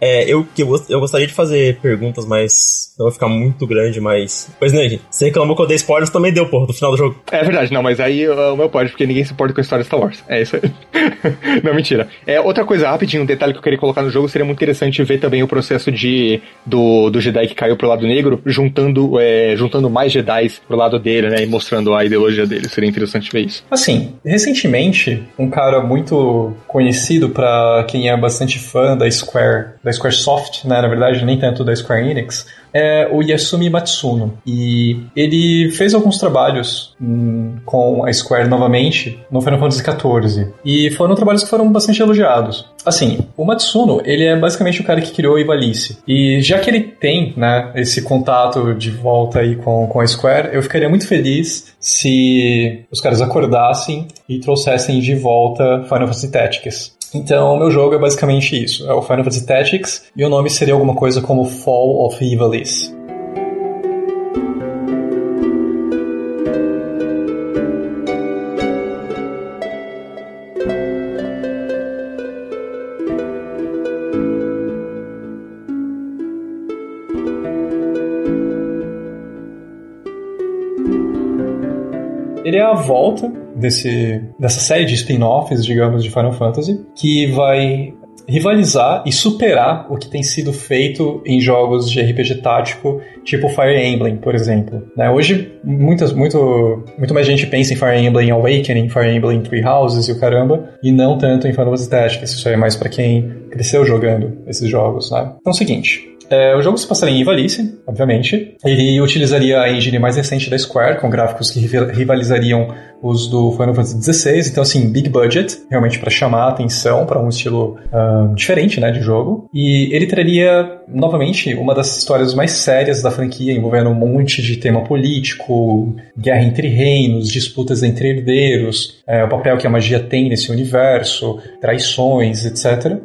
é, eu, que eu, eu gostaria de fazer perguntas, mas não vai ficar muito grande, mas. Pois né, gente? Você reclamou que eu dei spoilers, também deu, porra, do final do jogo. É verdade, não, mas aí o meu pode, porque ninguém se importa com a história de Star Wars. É isso aí. [LAUGHS] não, mentira. É, outra coisa, rapidinho, um detalhe que eu queria colocar no jogo, seria muito interessante ver também o processo de do, do Jedi que caiu pro lado negro, juntando, é, juntando mais Jedi pro lado dele, né? E mostrando a ideologia dele. Seria interessante ver isso. Assim, recentemente, um cara muito conhecido para quem é bastante fã da Square, da Squaresoft, né, na verdade, nem tanto da Square Enix, é o Yasumi Matsuno. E ele fez alguns trabalhos hum, com a Square novamente no Final Fantasy XIV. E foram trabalhos que foram bastante elogiados. Assim, o Matsuno, ele é basicamente o cara que criou a Ivalice. E já que ele tem, né, esse contato de volta aí com, com a Square, eu ficaria muito feliz se os caras acordassem e trouxessem de volta Final Fantasy Tactics. Então, meu jogo é basicamente isso. É o Final Fantasy Tactics e o nome seria alguma coisa como Fall of Ivalice. Ele é a volta desse, dessa série de spin-offs, digamos, de Final Fantasy, que vai rivalizar e superar o que tem sido feito em jogos de RPG tático, tipo Fire Emblem, por exemplo. Né? Hoje, muitas, muito, muito mais gente pensa em Fire Emblem Awakening, Fire Emblem Three Houses e o caramba, e não tanto em Final Fantasy Tactics. Isso é mais para quem cresceu jogando esses jogos, né? Então é o seguinte, é, o jogo se passaria em Ivalice, obviamente. Ele utilizaria a engine mais recente da Square, com gráficos que rivalizariam os do Final Fantasy XVI. Então, assim, big budget, realmente para chamar a atenção para um estilo uh, diferente né, de jogo. E ele traria, novamente, uma das histórias mais sérias da franquia, envolvendo um monte de tema político, guerra entre reinos, disputas entre herdeiros, é, o papel que a magia tem nesse universo, traições, etc.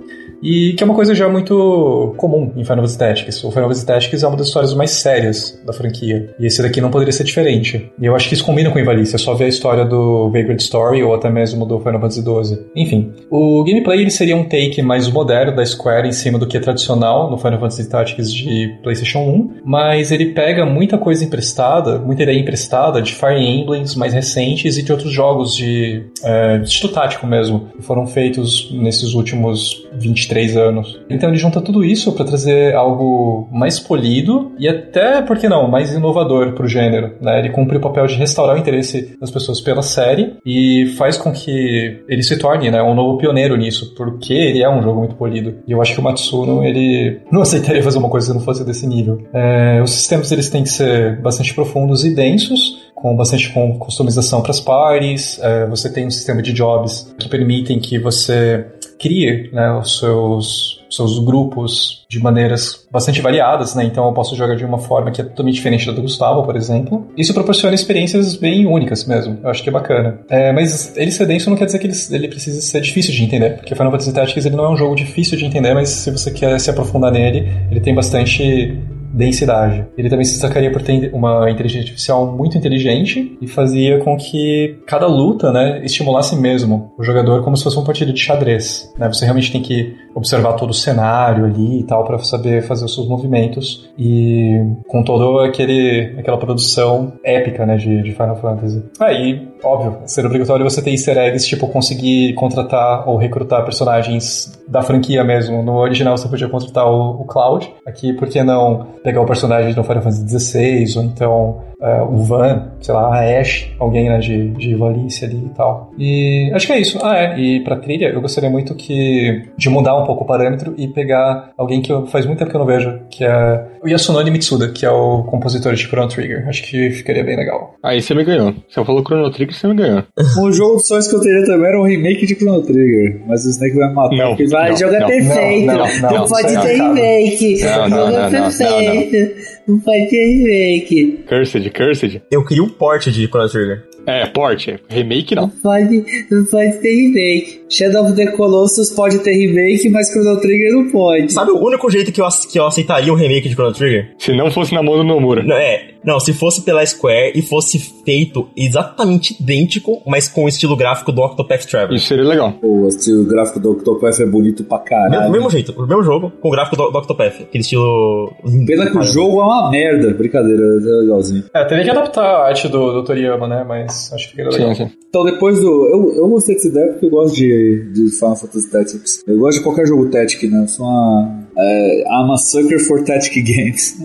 E que é uma coisa já muito comum em Final Fantasy Tactics. O Final Fantasy Tactics é uma das histórias mais sérias da franquia. E esse daqui não poderia ser diferente. E eu acho que isso combina com Ivalice. É só ver a história do Vagrant Story ou até mesmo do Final Fantasy XII. Enfim, o gameplay ele seria um take mais moderno da Square em cima do que é tradicional no Final Fantasy Tactics de PlayStation 1, mas ele pega muita coisa emprestada, muita ideia emprestada de Fire Emblems mais recentes e de outros jogos de, é, estilo tático mesmo, que foram feitos nesses últimos 23 três anos. Então ele junta tudo isso para trazer algo mais polido e até, por que não, mais inovador pro gênero. Né? Ele cumpre o papel de restaurar o interesse das pessoas pela série e faz com que ele se torne né, um novo pioneiro nisso, porque ele é um jogo muito polido. E eu acho que o Matsuno ele não aceitaria fazer uma coisa que não fosse desse nível. É, os sistemas eles têm que ser bastante profundos e densos, com bastante customização para as parties. É, você tem um sistema de jobs que permitem que você crie né, os seus, seus grupos de maneiras bastante variadas, né? Então eu posso jogar de uma forma que é totalmente diferente da do Gustavo, por exemplo. Isso proporciona experiências bem únicas mesmo. Eu acho que é bacana. É, mas ele ser denso não quer dizer que ele, ele precisa ser difícil de entender, porque Final Fantasy Tactics ele não é um jogo difícil de entender, mas se você quer se aprofundar nele, ele tem bastante densidade. Ele também se destacaria por ter uma inteligência artificial muito inteligente e fazia com que cada luta, né, estimulasse mesmo o jogador como se fosse um partido de xadrez. Né? Você realmente tem que observar todo o cenário ali e tal para saber fazer os seus movimentos e com todo aquele aquela produção épica, né, de, de Final Fantasy. Aí, óbvio, ser obrigatório você ter easter eggs, tipo conseguir contratar ou recrutar personagens da franquia mesmo. No original você podia contratar o, o Cloud, aqui por que não pegar o personagem do Final Fantasy XVI ou então uh, o Van, sei lá, a Ash, alguém né, de, de Valice ali e tal. E acho que é isso. Ah, é. E pra trilha, eu gostaria muito que de mudar um pouco o parâmetro e pegar alguém que eu, faz muito tempo que eu não vejo, que é o Yasunori Mitsuda, que é o compositor de Chrono Trigger. Acho que ficaria bem legal. Aí você me ganhou. Se eu falou Chrono Trigger, você me ganhou. [LAUGHS] um jogo de sonhos que eu teria também era um remake de Chrono Trigger, mas o Snake vai me matar. Não, porque vai, não, jogo é não, perfeito. não, não, Não, não, pode é ter remake. Não, não, jogo não, é não, não, perfeito. Não pode ter remake. Cursed, Cursed. Eu queria um port de Chrono Trigger. É, porte. Remake Não não. pode, não pode ter remake. Shadow of the Colossus pode ter remake, mas Chrono Trigger não pode. Sabe o único jeito que eu, que eu aceitaria um remake de Chrono Trigger? Se não fosse na mão do Nomura. Não, é, não, se fosse pela Square e fosse feito exatamente idêntico, mas com o estilo gráfico do Octopath Traveler. Isso seria legal. Pô, o gráfico do Octopath é bonito pra Mesmo, caralho. mesmo jeito, o mesmo jogo, com o gráfico do, do Octopath, aquele estilo. lindo Pena que o jogo é uma merda. Brincadeira, é legalzinho. É, teria que adaptar a arte do, do Toriyama, né? Mas acho que legal. Sim, sim. Então depois do. Eu, eu gostei dessa ideia porque eu gosto de, de Final Fantasy Tactics. Eu gosto de qualquer jogo Tactic, né? Eu sou uma. É, I'm a sucker for Tactic [LAUGHS] games.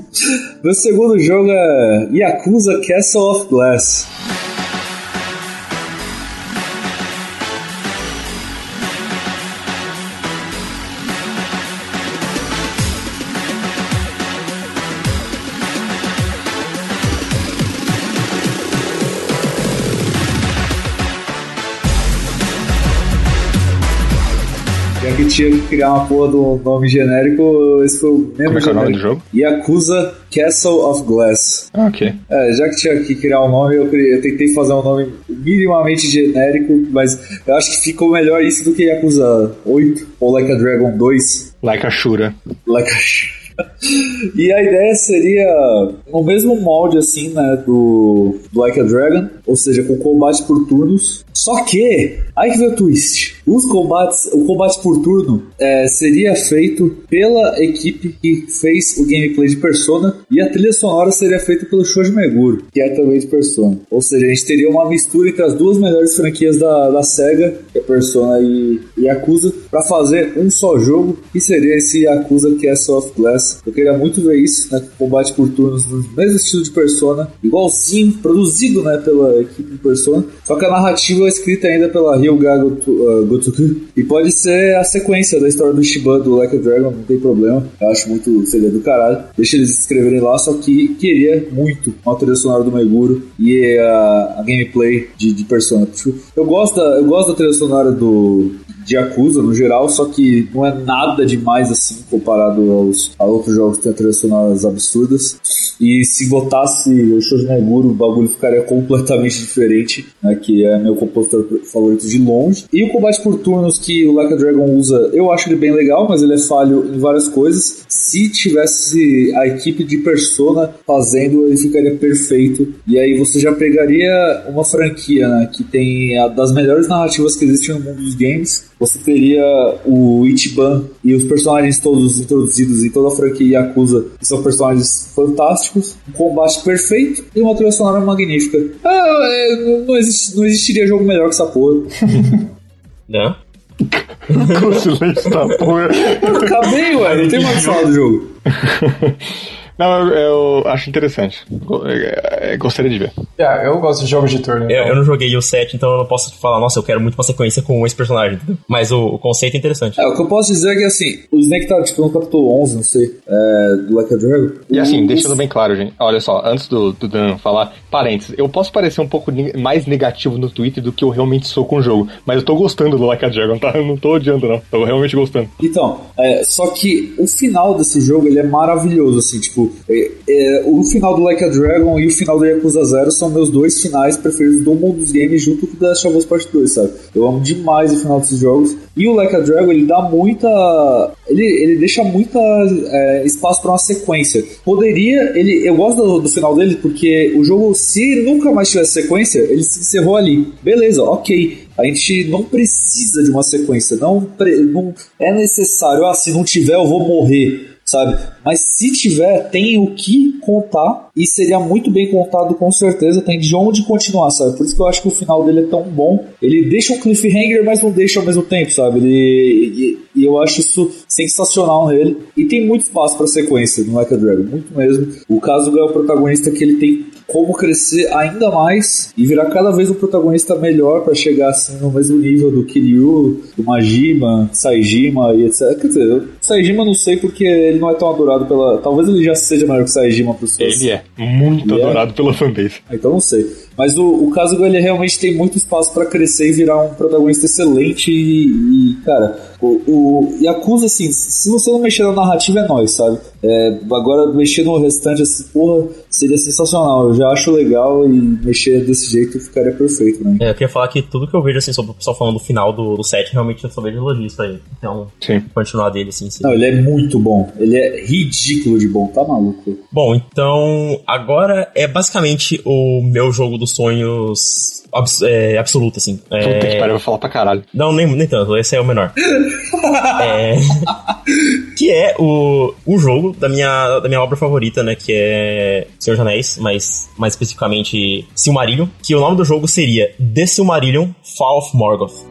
Meu segundo jogo é Yakuza Castle of Glass. Já que tinha que criar uma porra do nome genérico, esse foi o mesmo Como é que é o nome do jogo? Yakuza Castle of Glass. Ah, ok. É, já que tinha que criar um nome, eu, criei- eu tentei fazer um nome minimamente genérico, mas eu acho que ficou melhor isso do que Yakuza 8 ou Like a Dragon 2. Like a Shura. Like a... E a ideia seria no mesmo molde assim, né, do, do Like Dragon, ou seja, com combate por turnos. Só que, aí que vem o twist. Os combates, o combate por turno é, seria feito pela equipe que fez o gameplay de Persona e a trilha sonora seria feita pelo Shoji Meguro, que é também de Persona. Ou seja, a gente teria uma mistura entre as duas melhores franquias da, da SEGA, que é Persona e Yakuza, para fazer um só jogo, que seria esse Yakuza Castle of Glass. Eu queria muito ver isso, né, com combate por turnos no mesmo estilo de Persona, igualzinho, produzido né, pela equipe de Persona, só que a narrativa é escrita ainda pela Ryuga Goto, uh, Gotoku, e pode ser a sequência da história do Shiba do Like a Dragon, não tem problema, eu acho muito, seria do caralho, deixa eles escreverem lá, só que queria muito uma trilha sonora do Meguro e a, a gameplay de, de Persona. Eu gosto, da, eu gosto da trilha sonora do, de Yakuza no geral, só que não é nada demais assim comparado aos a outros jogos que tem sonoras absurdas. E se botasse o Shoji Meguro, o bagulho ficaria completamente [LAUGHS] diferente, né, que é meu compositor favorito de longe. E o combate por turnos que o Like a Dragon usa, eu acho ele bem legal, mas ele é falho em várias coisas. Se tivesse a equipe de Persona fazendo, ele ficaria perfeito. E aí você já pegaria uma franquia, né, que tem a das melhores narrativas que existem no mundo dos games. Você teria o Ichiban e os personagens todos introduzidos em toda a franquia Yakuza, que são personagens fantásticos, um combate perfeito e uma trilha sonora magnífica. Ah, é, não, não existe- não existiria jogo melhor que essa porra. [LAUGHS] Né? o silêncio da porra. Eu acabei, ué, não tem mais o que falar do jogo. [LAUGHS] Não, eu, eu acho interessante. É, é, Gostaria de ver. É, eu gosto de jogos de turno. Eu, então. eu não joguei o 7, então eu não posso falar, nossa, eu quero muito uma sequência com esse personagem, entendeu? Mas o, o conceito é interessante. É, o que eu posso dizer é que assim, o Snake tá tipo no capítulo 11, não sei, é, do Like a Dragon. E assim, deixando bem claro, gente. Olha só, antes do, do Dan falar, parênteses, eu posso parecer um pouco mais negativo no Twitter do que eu realmente sou com o jogo. Mas eu tô gostando do Like a Dragon, tá? Eu não tô odiando, não. Tô realmente gostando. Então, é, só que o final desse jogo ele é maravilhoso, assim, tipo, é, é, o final do Like a Dragon e o final do Yakuza Zero são meus dois finais preferidos do mundo dos games, junto com o Us Part 2, sabe? Eu amo demais o final desses jogos. E o Like a Dragon, ele dá muita. Ele, ele deixa muita é, espaço para uma sequência. Poderia. ele Eu gosto do, do, final dele porque o jogo, se nunca mais tivesse sequência, ele se encerrou ali. Beleza, ok. A gente não precisa de uma sequência. Não, não é necessário. Ah, se não tiver, eu vou morrer sabe? Mas se tiver, tem o que contar e seria muito bem contado com certeza, tem de onde continuar, sabe? Por isso que eu acho que o final dele é tão bom. Ele deixa um cliffhanger, mas não deixa ao mesmo tempo, sabe? Ele, e, e eu acho isso sensacional nele. E tem muito espaço para sequência no Like a Dragon, muito mesmo. O caso é o protagonista que ele tem como crescer ainda mais e virar cada vez um protagonista melhor para chegar assim no mesmo nível do Kiryu, do Majima, Saijima e etc. Quer dizer, o Saijima não sei porque ele não é tão adorado pela. Talvez ele já seja maior que o Saijima pros fãs. Ele é muito ele é? adorado é? pela fanbase. Ah, então não sei. Mas o, o caso ele realmente tem muito espaço para crescer e virar um protagonista excelente e, e cara, o, o Yakuza, assim, se você não mexer na narrativa é nós, sabe? É, agora mexer no restante, assim, porra, seria sensacional. Eu já acho legal e mexer desse jeito ficaria perfeito, né? É, eu queria falar que tudo que eu vejo, assim, sobre o pessoal falando do final do, do set, realmente eu só vejo elogios pra ele. Então, Sim. continuar dele, assim. Sim. Não, ele é muito bom. Ele é ridículo de bom, tá maluco? Bom, então, agora é basicamente o meu jogo dos sonhos abs é, absoluto, assim. Puta é... que pariu, eu vou falar pra caralho. Não, nem, nem tanto, esse é o menor. [LAUGHS] é... [LAUGHS] que é o, o jogo da minha, da minha obra favorita, né? Que é Senhor dos Anéis, mas mais especificamente Silmarillion. Que o nome do jogo seria The Silmarillion Fall of Morgoth.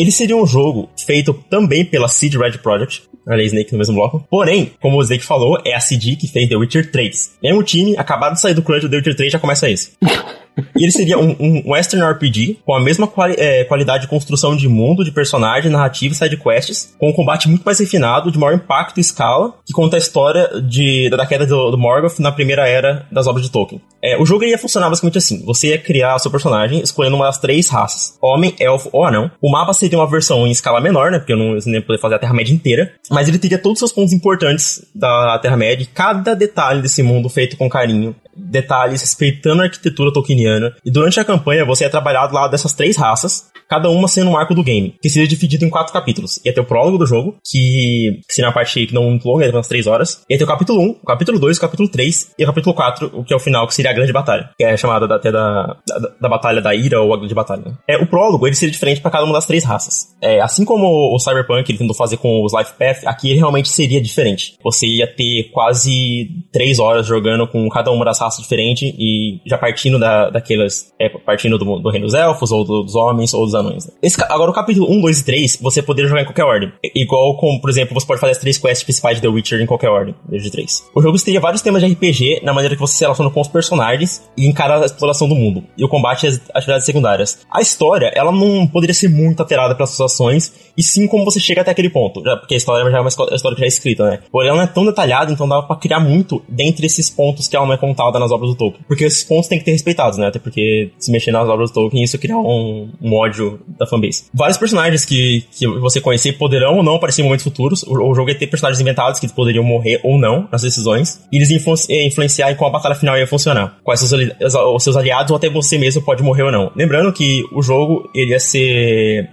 Ele seria um jogo feito também pela CD Red Project, olha Snake no mesmo bloco. Porém, como o Snake falou, é a CD que fez The Witcher 3. Mesmo time, acabado de sair do crunch do The Witcher 3, já começa isso. [LAUGHS] E ele seria um, um Western RPG com a mesma quali é, qualidade de construção de mundo, de personagem, narrativa e sidequests, com um combate muito mais refinado, de maior impacto e escala, que conta a história de, da queda do, do Morgoth na primeira era das obras de Tolkien. É, o jogo ia funcionar basicamente assim: você ia criar o seu personagem escolhendo uma das três raças: homem, elfo ou anão. O mapa seria uma versão em escala menor, né? Porque eu não ia poder fazer a Terra-média inteira, mas ele teria todos os seus pontos importantes da Terra-média cada detalhe desse mundo feito com carinho detalhes respeitando a arquitetura tolkieniana. E durante a campanha você é trabalhado lá dessas três raças, cada uma sendo um arco do game, que seria dividido em quatro capítulos. Ia ter o prólogo do jogo, que, seria uma parte que não muito longa, ter umas três horas. Ia ter o capítulo 1, o capítulo 2, o capítulo 3 e o capítulo 4, o que é o final, que seria a grande batalha. Que é chamada até da, da, da, Batalha da Ira ou a Grande Batalha. Né? É, o prólogo, ele seria diferente para cada uma das três raças. É, assim como o Cyberpunk ele tentou fazer com os Life Path, aqui ele realmente seria diferente. Você ia ter quase três horas jogando com cada uma das raças diferentes e já partindo da, daquelas. É, partindo do, do reino dos elfos, ou do, dos homens, ou dos anões. Né? Esse, agora, o capítulo 1, 2 e 3, você poderia jogar em qualquer ordem. Igual como, por exemplo, você pode fazer as três quests principais de The Witcher em qualquer ordem, desde 3. O jogo teria vários temas de RPG na maneira que você se relaciona com os personagens e encara a exploração do mundo. E o combate as atividades secundárias. A história, ela não poderia ser muito alterada pelas suas ações, e sim como você chega até aquele ponto. Já, porque a história já é uma história que já é escrita, né? Porém, ela não é tão detalhada, então dá pra criar muito dentre esses pontos que ela não é contada nas obras do Tolkien. Porque esses pontos têm que ter respeitados, né? Até porque se mexer nas obras do Tolkien, isso cria um, um ódio da fanbase. Vários personagens que, que você conhecer poderão ou não aparecer em momentos futuros. O, o jogo ia ter personagens inventados que poderiam morrer ou não nas decisões. E eles influ eh, influenciar em como a batalha final ia funcionar. Quais seus, os seus aliados ou até você mesmo pode morrer ou não. Lembrando que o jogo ele ia ser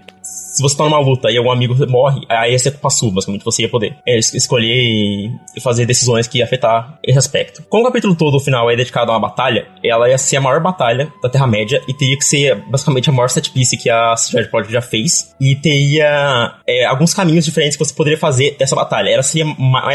se você tá numa luta e algum amigo morre, aí ia ser culpa sua, basicamente. Você ia poder é, escolher e fazer decisões que ia afetar esse aspecto. Como o capítulo todo, o final, é dedicado a uma batalha, ela ia ser a maior batalha da Terra-média e teria que ser, basicamente, a maior set piece que a Strategy Project já fez. E teria é, alguns caminhos diferentes que você poderia fazer dessa batalha. Ela seria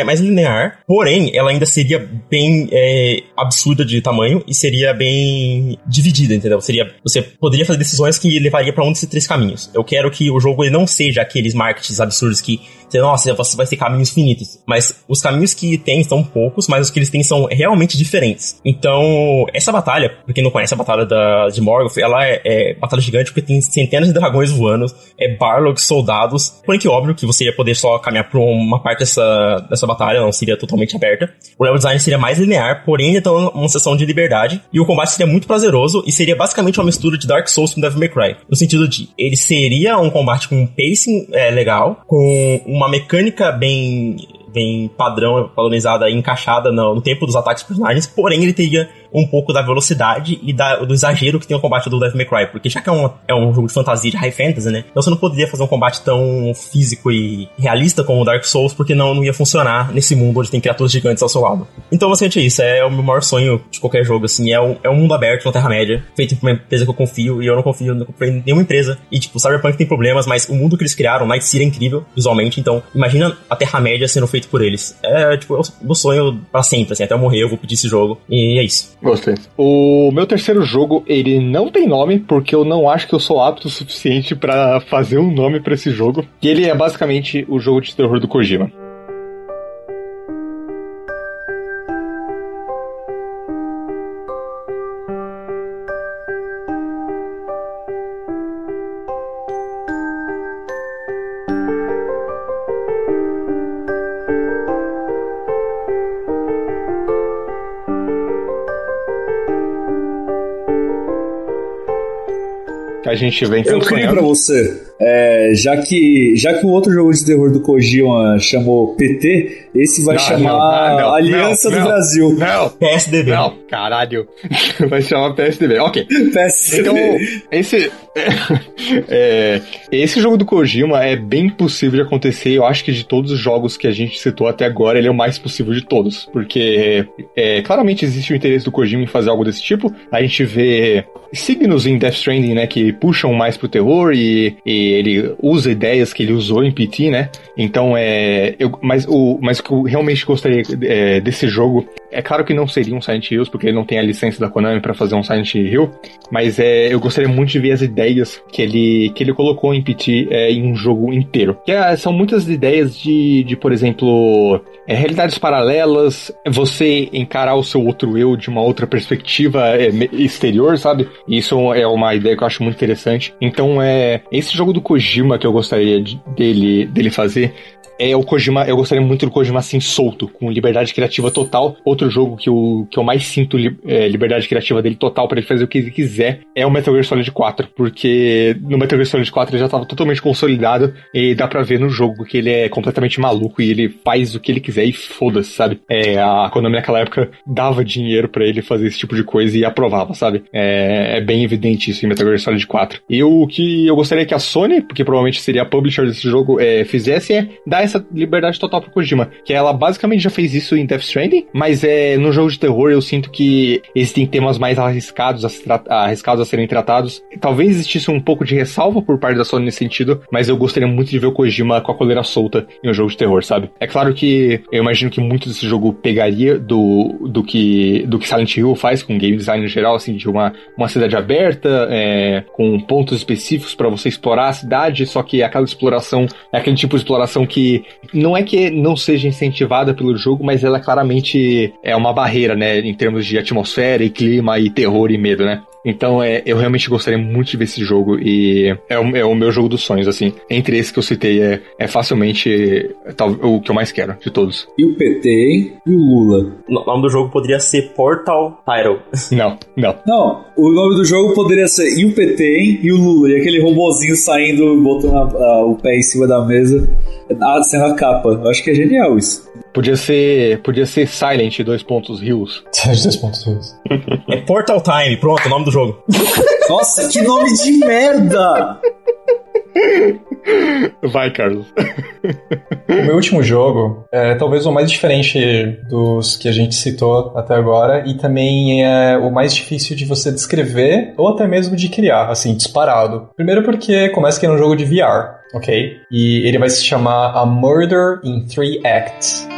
mais linear, porém, ela ainda seria bem é, absurda de tamanho e seria bem dividida, entendeu? Seria, você poderia fazer decisões que levaria para um desses três caminhos. Eu quero que o jogo ele não seja aqueles marketings absurdos que nossa, você vai ter caminhos finitos. Mas os caminhos que tem são poucos, mas os que eles têm são realmente diferentes. Então, essa batalha, pra quem não conhece a batalha da, de Morgoth, ela é, é batalha gigante porque tem centenas de dragões voando, é Barlocks, soldados. Porém que óbvio que você ia poder só caminhar por uma parte dessa, dessa batalha, não seria totalmente aberta. O level design seria mais linear, porém tem uma sessão de liberdade. E o combate seria muito prazeroso e seria basicamente uma mistura de Dark Souls com Devil May Cry. No sentido de, ele seria um combate com um pacing é, legal, com uma mecânica bem bem padrão, padronizada e encaixada no, no, tempo dos ataques dos personagens, porém ele teria um pouco da velocidade e da, do exagero que tem o combate do Devil May Cry, porque já que é um, é um jogo de fantasia, de high fantasy, né, então você não poderia fazer um combate tão físico e realista como o Dark Souls, porque não, não ia funcionar nesse mundo onde tem criaturas gigantes ao seu lado. Então, basicamente é isso, é o meu maior sonho de qualquer jogo, assim, é um, é um mundo aberto na Terra-média, feito por uma empresa que eu confio, e eu não confio, não em nenhuma empresa, e tipo, Cyberpunk tem problemas, mas o mundo que eles criaram, Night City é incrível, visualmente, então, imagina a Terra-média sendo feito por eles. É, tipo, o meu sonho pra sempre, assim, até eu morrer eu vou pedir esse jogo, e é isso. Gostei. O meu terceiro jogo, ele não tem nome, porque eu não acho que eu sou apto o suficiente para fazer um nome para esse jogo. E ele é basicamente o jogo de terror do Kojima. A gente vem Eu queria pra você, é, já, que, já que o outro jogo de terror do Kojima chamou PT, esse vai não, chamar não, não, Aliança do Brasil. Não, PSDB. Não, caralho. [LAUGHS] vai chamar PSDB. Ok. PSDB. Então, esse. [LAUGHS] É, esse jogo do Kojima é bem possível de acontecer. Eu acho que de todos os jogos que a gente citou até agora, ele é o mais possível de todos. Porque é, claramente existe o interesse do Kojima em fazer algo desse tipo. A gente vê signos em Death Stranding, né, que puxam mais pro terror e, e ele usa ideias que ele usou em PT, né? Então é. Eu, mas, o, mas o que eu realmente gostaria é, desse jogo. É claro que não seria um Silent Hills, porque ele não tem a licença da Konami para fazer um Silent Hill. Mas é, eu gostaria muito de ver as ideias que ele, que ele colocou em PT é, em um jogo inteiro. Que é, são muitas ideias de, de por exemplo, é, realidades paralelas, você encarar o seu outro eu de uma outra perspectiva é, exterior, sabe? Isso é uma ideia que eu acho muito interessante. Então, é esse jogo do Kojima que eu gostaria de, dele, dele fazer é o Kojima, eu gostaria muito do Kojima assim solto, com liberdade criativa total. Outro jogo que eu, que eu mais sinto li, é, liberdade criativa dele total para ele fazer o que ele quiser é o Metal Gear Solid 4, porque no Metal Gear Solid 4 ele já estava totalmente consolidado e dá pra ver no jogo que ele é completamente maluco e ele faz o que ele quiser e foda-se, sabe? É, a Konami naquela época dava dinheiro para ele fazer esse tipo de coisa e aprovava, sabe? É, é bem evidente isso em Metal Gear Solid 4. E o que eu gostaria que a Sony, porque provavelmente seria a publisher desse jogo, é, fizesse é dar essa liberdade total pro Kojima. Que ela basicamente já fez isso em Death Stranding, mas é, no jogo de terror eu sinto que existem temas mais arriscados a, arriscados a serem tratados. Talvez existisse um pouco de ressalva por parte da Sony nesse sentido, mas eu gostaria muito de ver o Kojima com a coleira solta em um jogo de terror, sabe? É claro que eu imagino que muito desse jogo pegaria do, do, que, do que Silent Hill faz com game design em geral, assim, de uma, uma cidade aberta, é, com pontos específicos para você explorar a cidade, só que aquela exploração é aquele tipo de exploração que não é que não seja incentivada pelo jogo, mas ela claramente é uma barreira, né, em termos de atmosfera e clima e terror e medo, né? Então, é, eu realmente gostaria muito de ver esse jogo e é o, é o meu jogo dos sonhos, assim. Entre esses que eu citei, é, é facilmente tal, o que eu mais quero de todos. E o PT? E o Lula? O nome do jogo poderia ser Portal Title. [LAUGHS] Não, não. Não, o nome do jogo poderia ser E o PT? E o Lula. E aquele robozinho saindo, botando a, a, o pé em cima da mesa, sendo a capa. Eu acho que é genial isso. Podia ser, podia ser Silent, dois pontos rios. [LAUGHS] dois pontos rios. é Portal Time, pronto, o nome do jogo. [LAUGHS] Nossa, que nome de merda! Vai, Carlos. o meu último jogo é talvez o mais diferente dos que a gente citou até agora e também é o mais difícil de você descrever ou até mesmo de criar, assim, disparado. Primeiro porque começa que é um jogo de VR, ok? E ele vai se chamar A Murder in Three Acts.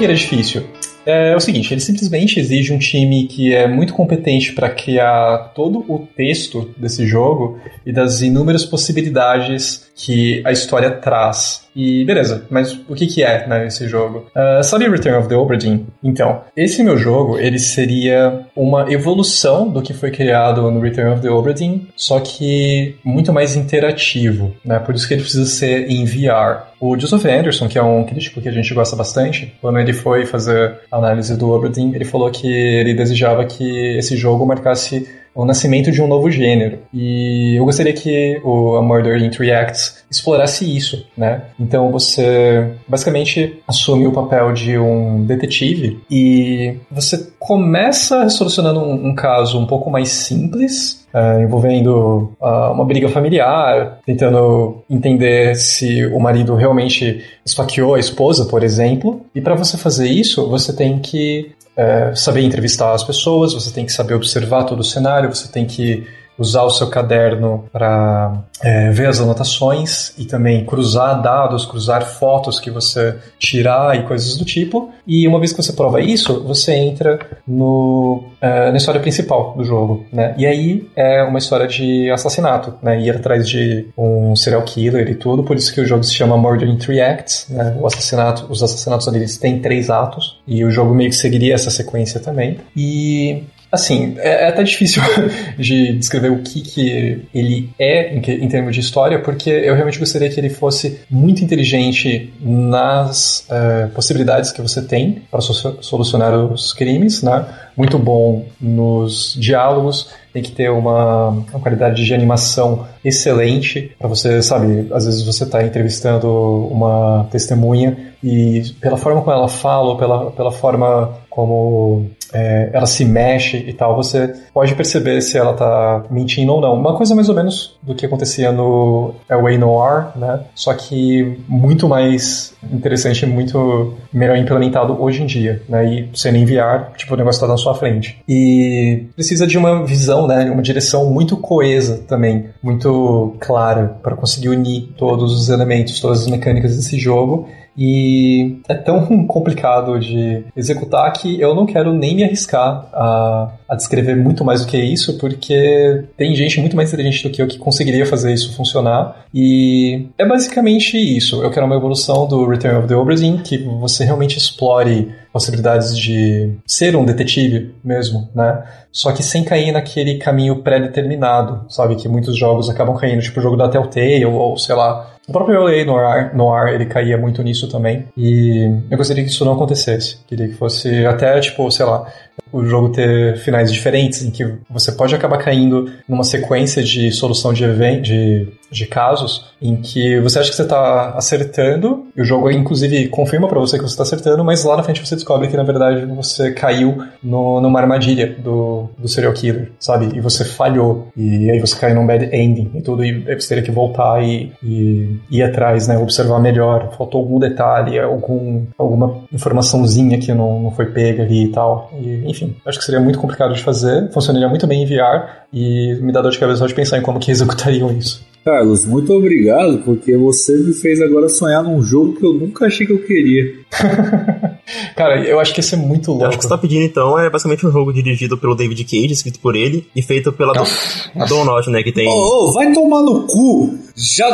Que ele é difícil? É, o seguinte, ele simplesmente exige um time que é muito competente para criar todo o texto desse jogo e das inúmeras possibilidades que a história traz. E beleza, mas o que, que é né, esse jogo? Uh, sabe Return of the Obra Dinn? Então, esse meu jogo, ele seria uma evolução do que foi criado no Return of the Obra Dinn, só que muito mais interativo, né? Por isso que ele precisa ser em VR. O Joseph Anderson, que é um crítico que a gente gosta bastante, quando ele foi fazer a análise do Obra Dinn, ele falou que ele desejava que esse jogo marcasse o nascimento de um novo gênero. E eu gostaria que o A Murder in Three Acts explorasse isso, né? Então você basicamente assume o papel de um detetive e você começa solucionando um, um caso um pouco mais simples, Uh, envolvendo uh, uma briga familiar, tentando entender se o marido realmente esfaqueou a esposa, por exemplo. E para você fazer isso, você tem que é, saber entrevistar as pessoas, você tem que saber observar todo o cenário, você tem que usar o seu caderno para é, ver as anotações e também cruzar dados, cruzar fotos que você tirar e coisas do tipo. E uma vez que você prova isso, você entra no, é, na história principal do jogo, né? E aí é uma história de assassinato, né? Ir atrás de um serial killer e tudo, por isso que o jogo se chama Murder in Three Acts, né? O assassinato, os assassinatos deles têm três atos e o jogo meio que seguiria essa sequência também. E Assim, é, é até difícil [LAUGHS] de descrever o que, que ele é em, que, em, termos de história, porque eu realmente gostaria que ele fosse muito inteligente nas uh, possibilidades que você tem para so solucionar os crimes, né? Muito bom nos diálogos, tem que ter uma, uma qualidade de animação excelente para você, sabe, às vezes você está entrevistando uma testemunha e pela forma como ela fala ou pela, pela forma como é, ela se mexe e tal, você pode perceber se ela tá mentindo ou não. Uma coisa mais ou menos do que acontecia no Away Noir, né? Só que muito mais interessante, muito melhor implementado hoje em dia, né? E sem enviar, tipo, o negócio tá na sua frente. E precisa de uma visão, né? Uma direção muito coesa também, muito clara para conseguir unir todos os elementos, todas as mecânicas desse jogo e é tão [LAUGHS] complicado de executar que eu não quero nem me arriscar a, a descrever muito mais do que isso, porque tem gente muito mais inteligente do que eu que conseguiria fazer isso funcionar. E é basicamente isso. Eu quero uma evolução do Return of the Obra Dinn, que você realmente explore possibilidades de ser um detetive mesmo, né? Só que sem cair naquele caminho pré-determinado, sabe? Que muitos jogos acabam caindo, tipo o jogo da Telltale, ou, ou sei lá, o próprio LA Noir, Noir, ele caía muito nisso também. E eu gostaria que isso não acontecesse. Queria que fosse até, tipo, sei lá, o jogo ter finais diferentes, em que você pode acabar caindo numa sequência de solução de, de, de casos em que você acha que você está acertando, e o jogo inclusive confirma para você que você está acertando, mas lá na frente você descobre que na verdade você caiu no, numa armadilha do, do serial killer, sabe? E você falhou, e aí você caiu num bad ending e tudo, e você teria que voltar e, e ir atrás, né? Observar melhor, faltou algum detalhe, algum, alguma informaçãozinha que não, não foi pega ali e tal. E, enfim, acho que seria muito complicado de fazer, funcionaria muito bem em VR, e me dá dor de cabeça só de pensar em como que executariam isso. Carlos, muito obrigado, porque você me fez agora sonhar num jogo que eu nunca achei que eu queria. [LAUGHS] Cara, eu acho que isso é muito louco. Acho que você tá pedindo então é basicamente um jogo dirigido pelo David Cage, escrito por ele, e feito pela Donut, né? Que tem. Ô, oh, oh, vai tomar no cu! Já.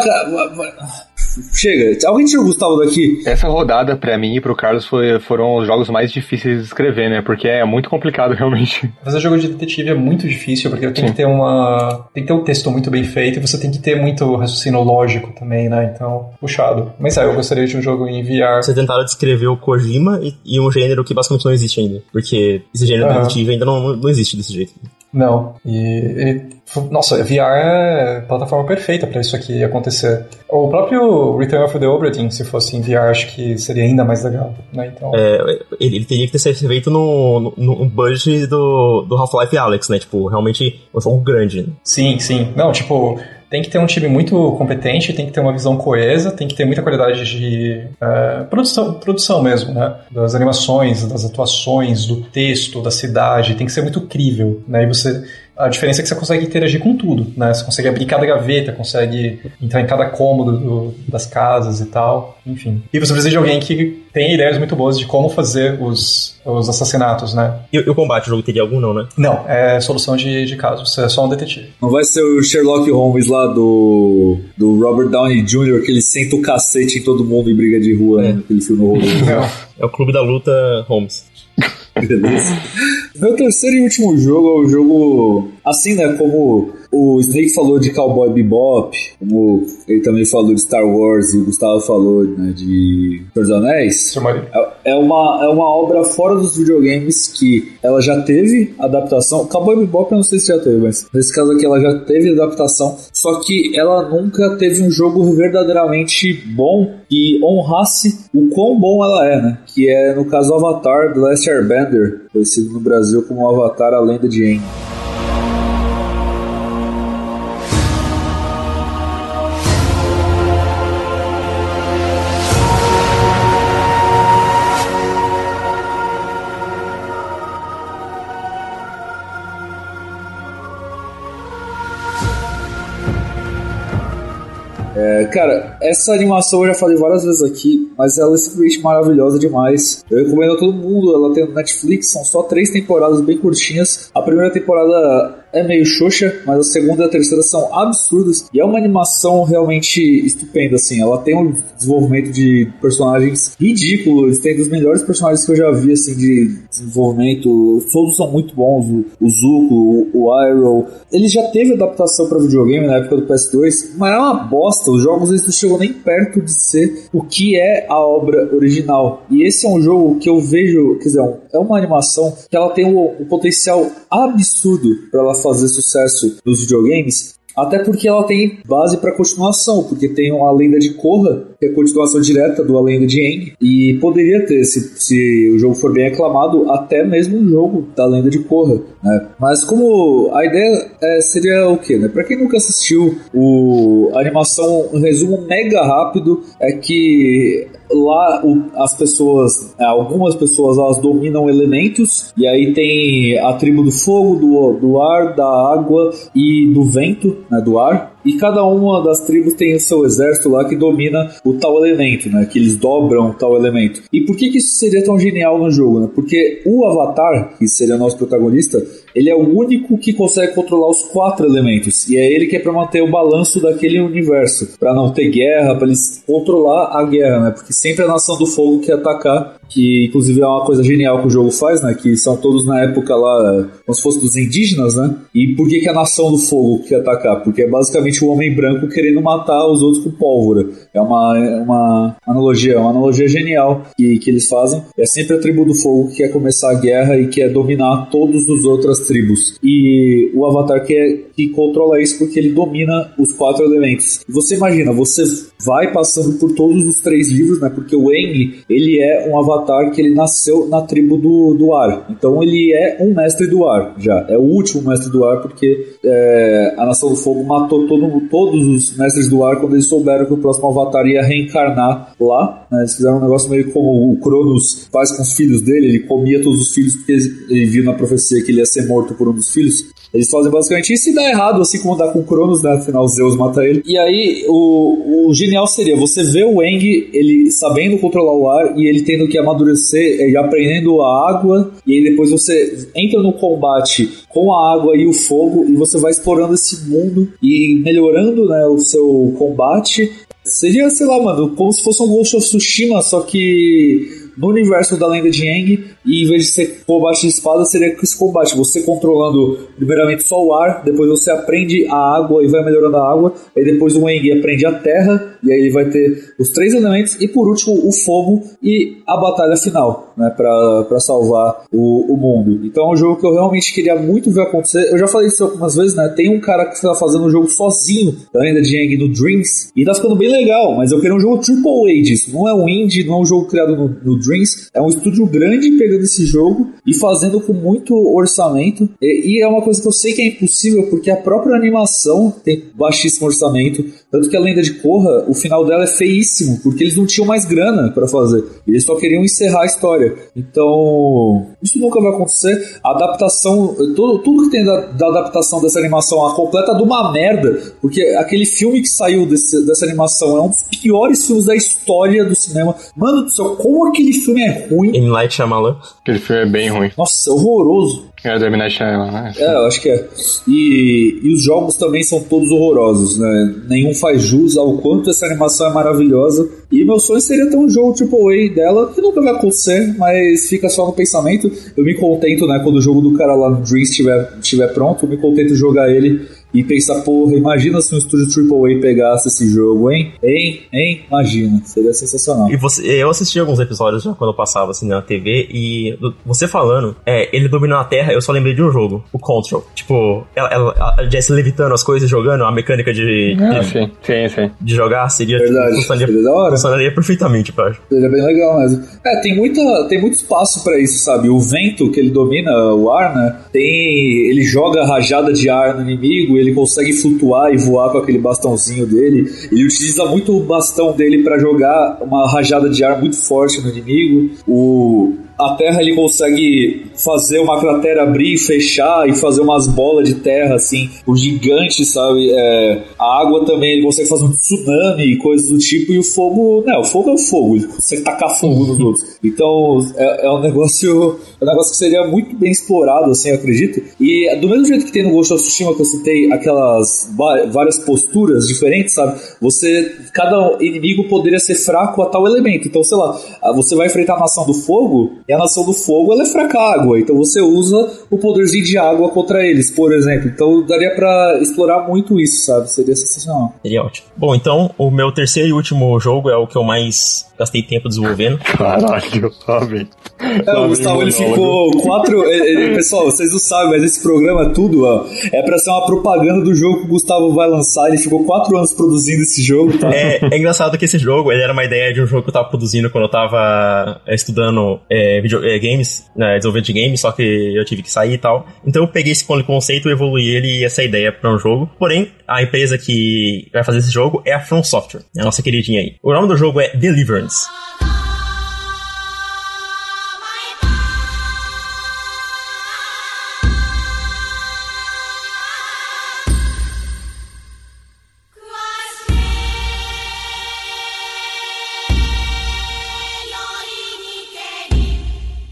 Chega, alguém tira o Gustavo daqui? Essa rodada, pra mim e pro Carlos, foi, foram os jogos mais difíceis de escrever, né? Porque é muito complicado, [LAUGHS] realmente. Fazer jogo de detetive é muito difícil, porque tem Sim. que ter uma. Tem que ter um texto muito bem feito e você tem que ter muito raciocínio lógico também, né? Então, puxado. Mas é, eu gostaria de um jogo em VR. Você tentaram descrever o Kojima e, e um gênero que basicamente não existe ainda. Porque esse gênero uhum. detetive ainda não, não existe desse jeito. Não. E, e nossa, VR é a plataforma perfeita para isso aqui acontecer. O próprio Return of the Obra Dinn, se fosse em VR, acho que seria ainda mais legal, né? Então... É, ele, ele teria que ter sido feito no, no, no budget do, do Half-Life Alex, né? Tipo, realmente um jogo grande. Né? Sim, sim. Não, tipo, tem que ter um time muito competente, tem que ter uma visão coesa, tem que ter muita qualidade de uh, produção, produção mesmo, né? Das animações, das atuações, do texto, da cidade, tem que ser muito crível, né? E você A diferença é que você consegue interagir com tudo, né? Você consegue abrir cada gaveta, consegue entrar em cada cômodo do, das casas e tal, enfim. E você precisa de alguém que tem ideias muito boas de como fazer os, os assassinatos, né? E, e o combate, o jogo teria algum não, né? Não, é solução de, de casos, você é só um detetive. Não vai ser o Sherlock Holmes lá do, do Robert Downey Jr., que ele senta o cacete em todo mundo em briga de rua, É. né? Aquele filme horroroso. Não. É o clube da luta Holmes. [LAUGHS] Beleza. Meu terceiro e último jogo é o jogo. Assim, né? Como o Snake falou de Cowboy Bebop, como ele também falou de Star Wars e o Gustavo falou né, de Senhor dos Anéis. É- É uma, é uma obra fora dos videogames que ela já teve adaptação. Cowboy Bebop eu não sei se já teve, mas nesse caso aqui ela já teve adaptação. Só que ela nunca teve um jogo verdadeiramente bom e honrasse o quão bom ela é, né? Que é, no caso, Avatar The Last Airbender, conhecido no Brasil como Avatar A Lenda de Aang. Cara, essa animação eu já falei várias vezes aqui, mas ela é simplesmente maravilhosa demais. Eu recomendo a todo mundo, ela tem no Netflix, são só três temporadas bem curtinhas. A primeira temporada é meio xoxa, mas a segunda e a terceira são absurdas. E é uma animação realmente estupenda, assim. Ela tem um desenvolvimento de personagens ridículos, tem dos melhores personagens que eu já vi, assim, de desenvolvimento. Todos são muito bons, o, Zuko, o, o Iroh. Ele já teve adaptação para videogame na época do PS2, mas é uma bosta. Os jogos eles não chegam nem perto de ser o que é a obra original. E esse é um jogo que eu vejo, quer dizer, um- é uma animação que ela tem um, um potencial absurdo para ela fazer sucesso nos videogames. Até porque ela tem base para continuação, porque tem a Lenda de Korra, que é a continuação direta do A Lenda de Aang, e poderia ter, se, se o jogo for bem aclamado, até mesmo um jogo da Lenda de Korra. Né? Mas como a ideia é, seria o quê? Né? Para quem nunca assistiu o, a animação, um resumo mega rápido é que lá o- as pessoas, é, algumas pessoas elas dominam elementos e aí tem a tribo do fogo, do, do ar, da água e do vento, né, do ar. E cada uma das tribos tem o seu exército lá que domina o tal elemento, né? Que eles dobram tal elemento. E por que, que isso seria tão genial no jogo, né? Porque o Avatar, que seria nosso protagonista, ele é o único que consegue controlar os quatro elementos. E é ele que é para manter o balanço daquele universo. para não ter guerra, para eles controlar a guerra, né? Porque sempre a nação do fogo quer atacar. Que inclusive é uma coisa genial que o jogo faz, né? Que são todos na época lá, como se fosse dos indígenas, né? E por que, que a nação do fogo quer atacar? Porque é basicamente o homem branco querendo matar os outros com pólvora. É uma, é uma analogia, é uma analogia genial que, que eles fazem. É sempre a tribo do fogo que quer começar a guerra e quer dominar todas as outras tribos. E o Avatar quer que controla isso porque ele domina os quatro elementos. Você imagina, você vai passando por todos os três livros, né? Porque o Aang, ele é um avatar que ele nasceu na tribo do, do ar. Então ele é um mestre do ar já. É o último mestre do ar porque é, a Nação do Fogo matou todo, todos os mestres do ar quando eles souberam que o próximo avatar ia reencarnar lá. né? Eles fizeram um negócio meio como o Cronos faz com os filhos dele. Ele comia todos os filhos porque ele, ele viu na profecia que ele ia ser morto por um dos filhos. Eles fazem basicamente isso e dá errado, assim como dá com o Cronos, né? Afinal, Zeus mata ele. E aí, o, o genial seria você ver o Eng, ele sabendo controlar o ar e ele tendo que amadurecer, ele aprendendo a água, e aí depois você entra no combate com a água e o fogo, e você vai explorando esse mundo e melhorando né, o seu combate. Seria, sei lá, mano, como se fosse um Ghost of Tsushima, só que no universo da lenda de Aang, e em vez de ser combate de espada, seria esse combate, você controlando primeiramente só o ar, depois você aprende a água e vai melhorando a água, aí depois o Aang aprende a terra, e aí ele vai ter os três elementos, e por último o fogo e a batalha final, né, pra, pra salvar o, o mundo. Então é um jogo que eu realmente queria muito ver acontecer, eu já falei isso algumas vezes, né, tem um cara que está fazendo um jogo sozinho da lenda de Aang no Dreams, e tá ficando bem legal, mas eu queria um jogo AAA disso, não é um indie, não é um jogo criado no, no Dreams, é um estúdio grande pegando esse jogo e fazendo com muito orçamento. E, e, é uma coisa que eu sei que é impossível, porque a própria animação tem baixíssimo orçamento. Tanto que a lenda de Korra, o final dela é feíssimo, porque eles não tinham mais grana para fazer. Eles só queriam encerrar a história. Então, Isso nunca vai acontecer. A adaptação, tudo, tudo que tem da, da, adaptação dessa animação, a completa de uma merda, porque aquele filme que saiu desse, dessa animação é um dos piores filmes da história do cinema. Mano do céu, como aquele filme é ruim. M. Night Shyamalan. Aquele filme é bem ruim. Nossa, horroroso. É, do M. Night Shyamalan, né? É, eu acho que é. E, e os jogos também são todos horrorosos, né? Nenhum faz jus ao quanto essa animação é maravilhosa. E meu sonho seria ter um jogo AAA dela, que nunca vai acontecer, mas fica só no pensamento. Eu me contento, né, quando o jogo do cara lá no Dreams estiver, estiver pronto, eu me contento jogar ele e pensar, porra, imagina se um estúdio AAA pegasse esse jogo, hein? Hein? Hein? Imagina, seria sensacional. E você, eu assisti alguns episódios já quando eu passava assim na TV e você falando, é, ele dominando a Terra, eu só lembrei de um jogo, o Control. Tipo, ela, ela, a Jess levitando as coisas, jogando, a mecânica de, Ah, de, sim, sim, sim. de jogar seria Verdade, tipo, funcionaria, seria da hora. funcionaria perfeitamente, eu acho. Seria bem legal mesmo. É, tem, muita, tem muito espaço pra isso, sabe? O vento que ele domina, o ar, né? Tem. Ele joga rajada de ar no inimigo, ele consegue flutuar e voar com aquele bastãozinho dele. Ele utiliza muito o bastão dele pra jogar uma rajada de ar muito forte no inimigo. O. A terra ele consegue fazer uma cratera abrir e fechar e fazer umas bolas de terra assim, o gigante, sabe? É, a água também ele consegue fazer um tsunami e coisas do tipo. E o fogo, né? O fogo é o fogo, consegue tacar fogo nos outros. Então é, é um negócio, é um negócio que seria muito bem explorado, assim, eu acredito. E do mesmo jeito que tem no Ghost of Tsushima que eu citei aquelas várias posturas diferentes, sabe? Você, cada inimigo poderia ser fraco a tal elemento. Então, sei lá, você vai enfrentar a nação do fogo e a nação do fogo ela é fraca à água. Então você usa o poderzinho de água contra eles, por exemplo. Então daria pra explorar muito isso, sabe? Seria sensacional. Seria ótimo. Bom, então, o meu terceiro e último jogo é o que eu mais gastei tempo desenvolvendo. Caralho, sabe? É, o Gustavo ele ficou quatro. é, é, pessoal, vocês não sabem, mas esse programa tudo, ó, é pra ser uma propaganda do jogo que o Gustavo vai lançar. Ele ficou quatro anos produzindo esse jogo, tá? É, é engraçado que esse jogo, ele era uma ideia de um jogo que eu tava produzindo quando eu tava é, estudando é, video, é, games, né, desenvolvimento de games, só que eu tive que sair e tal. Então eu peguei esse conceito, evoluí ele e essa ideia pra um jogo. Porém, a empresa que vai fazer esse jogo é a From Software, a nossa queridinha aí. O nome do jogo é Deliverance.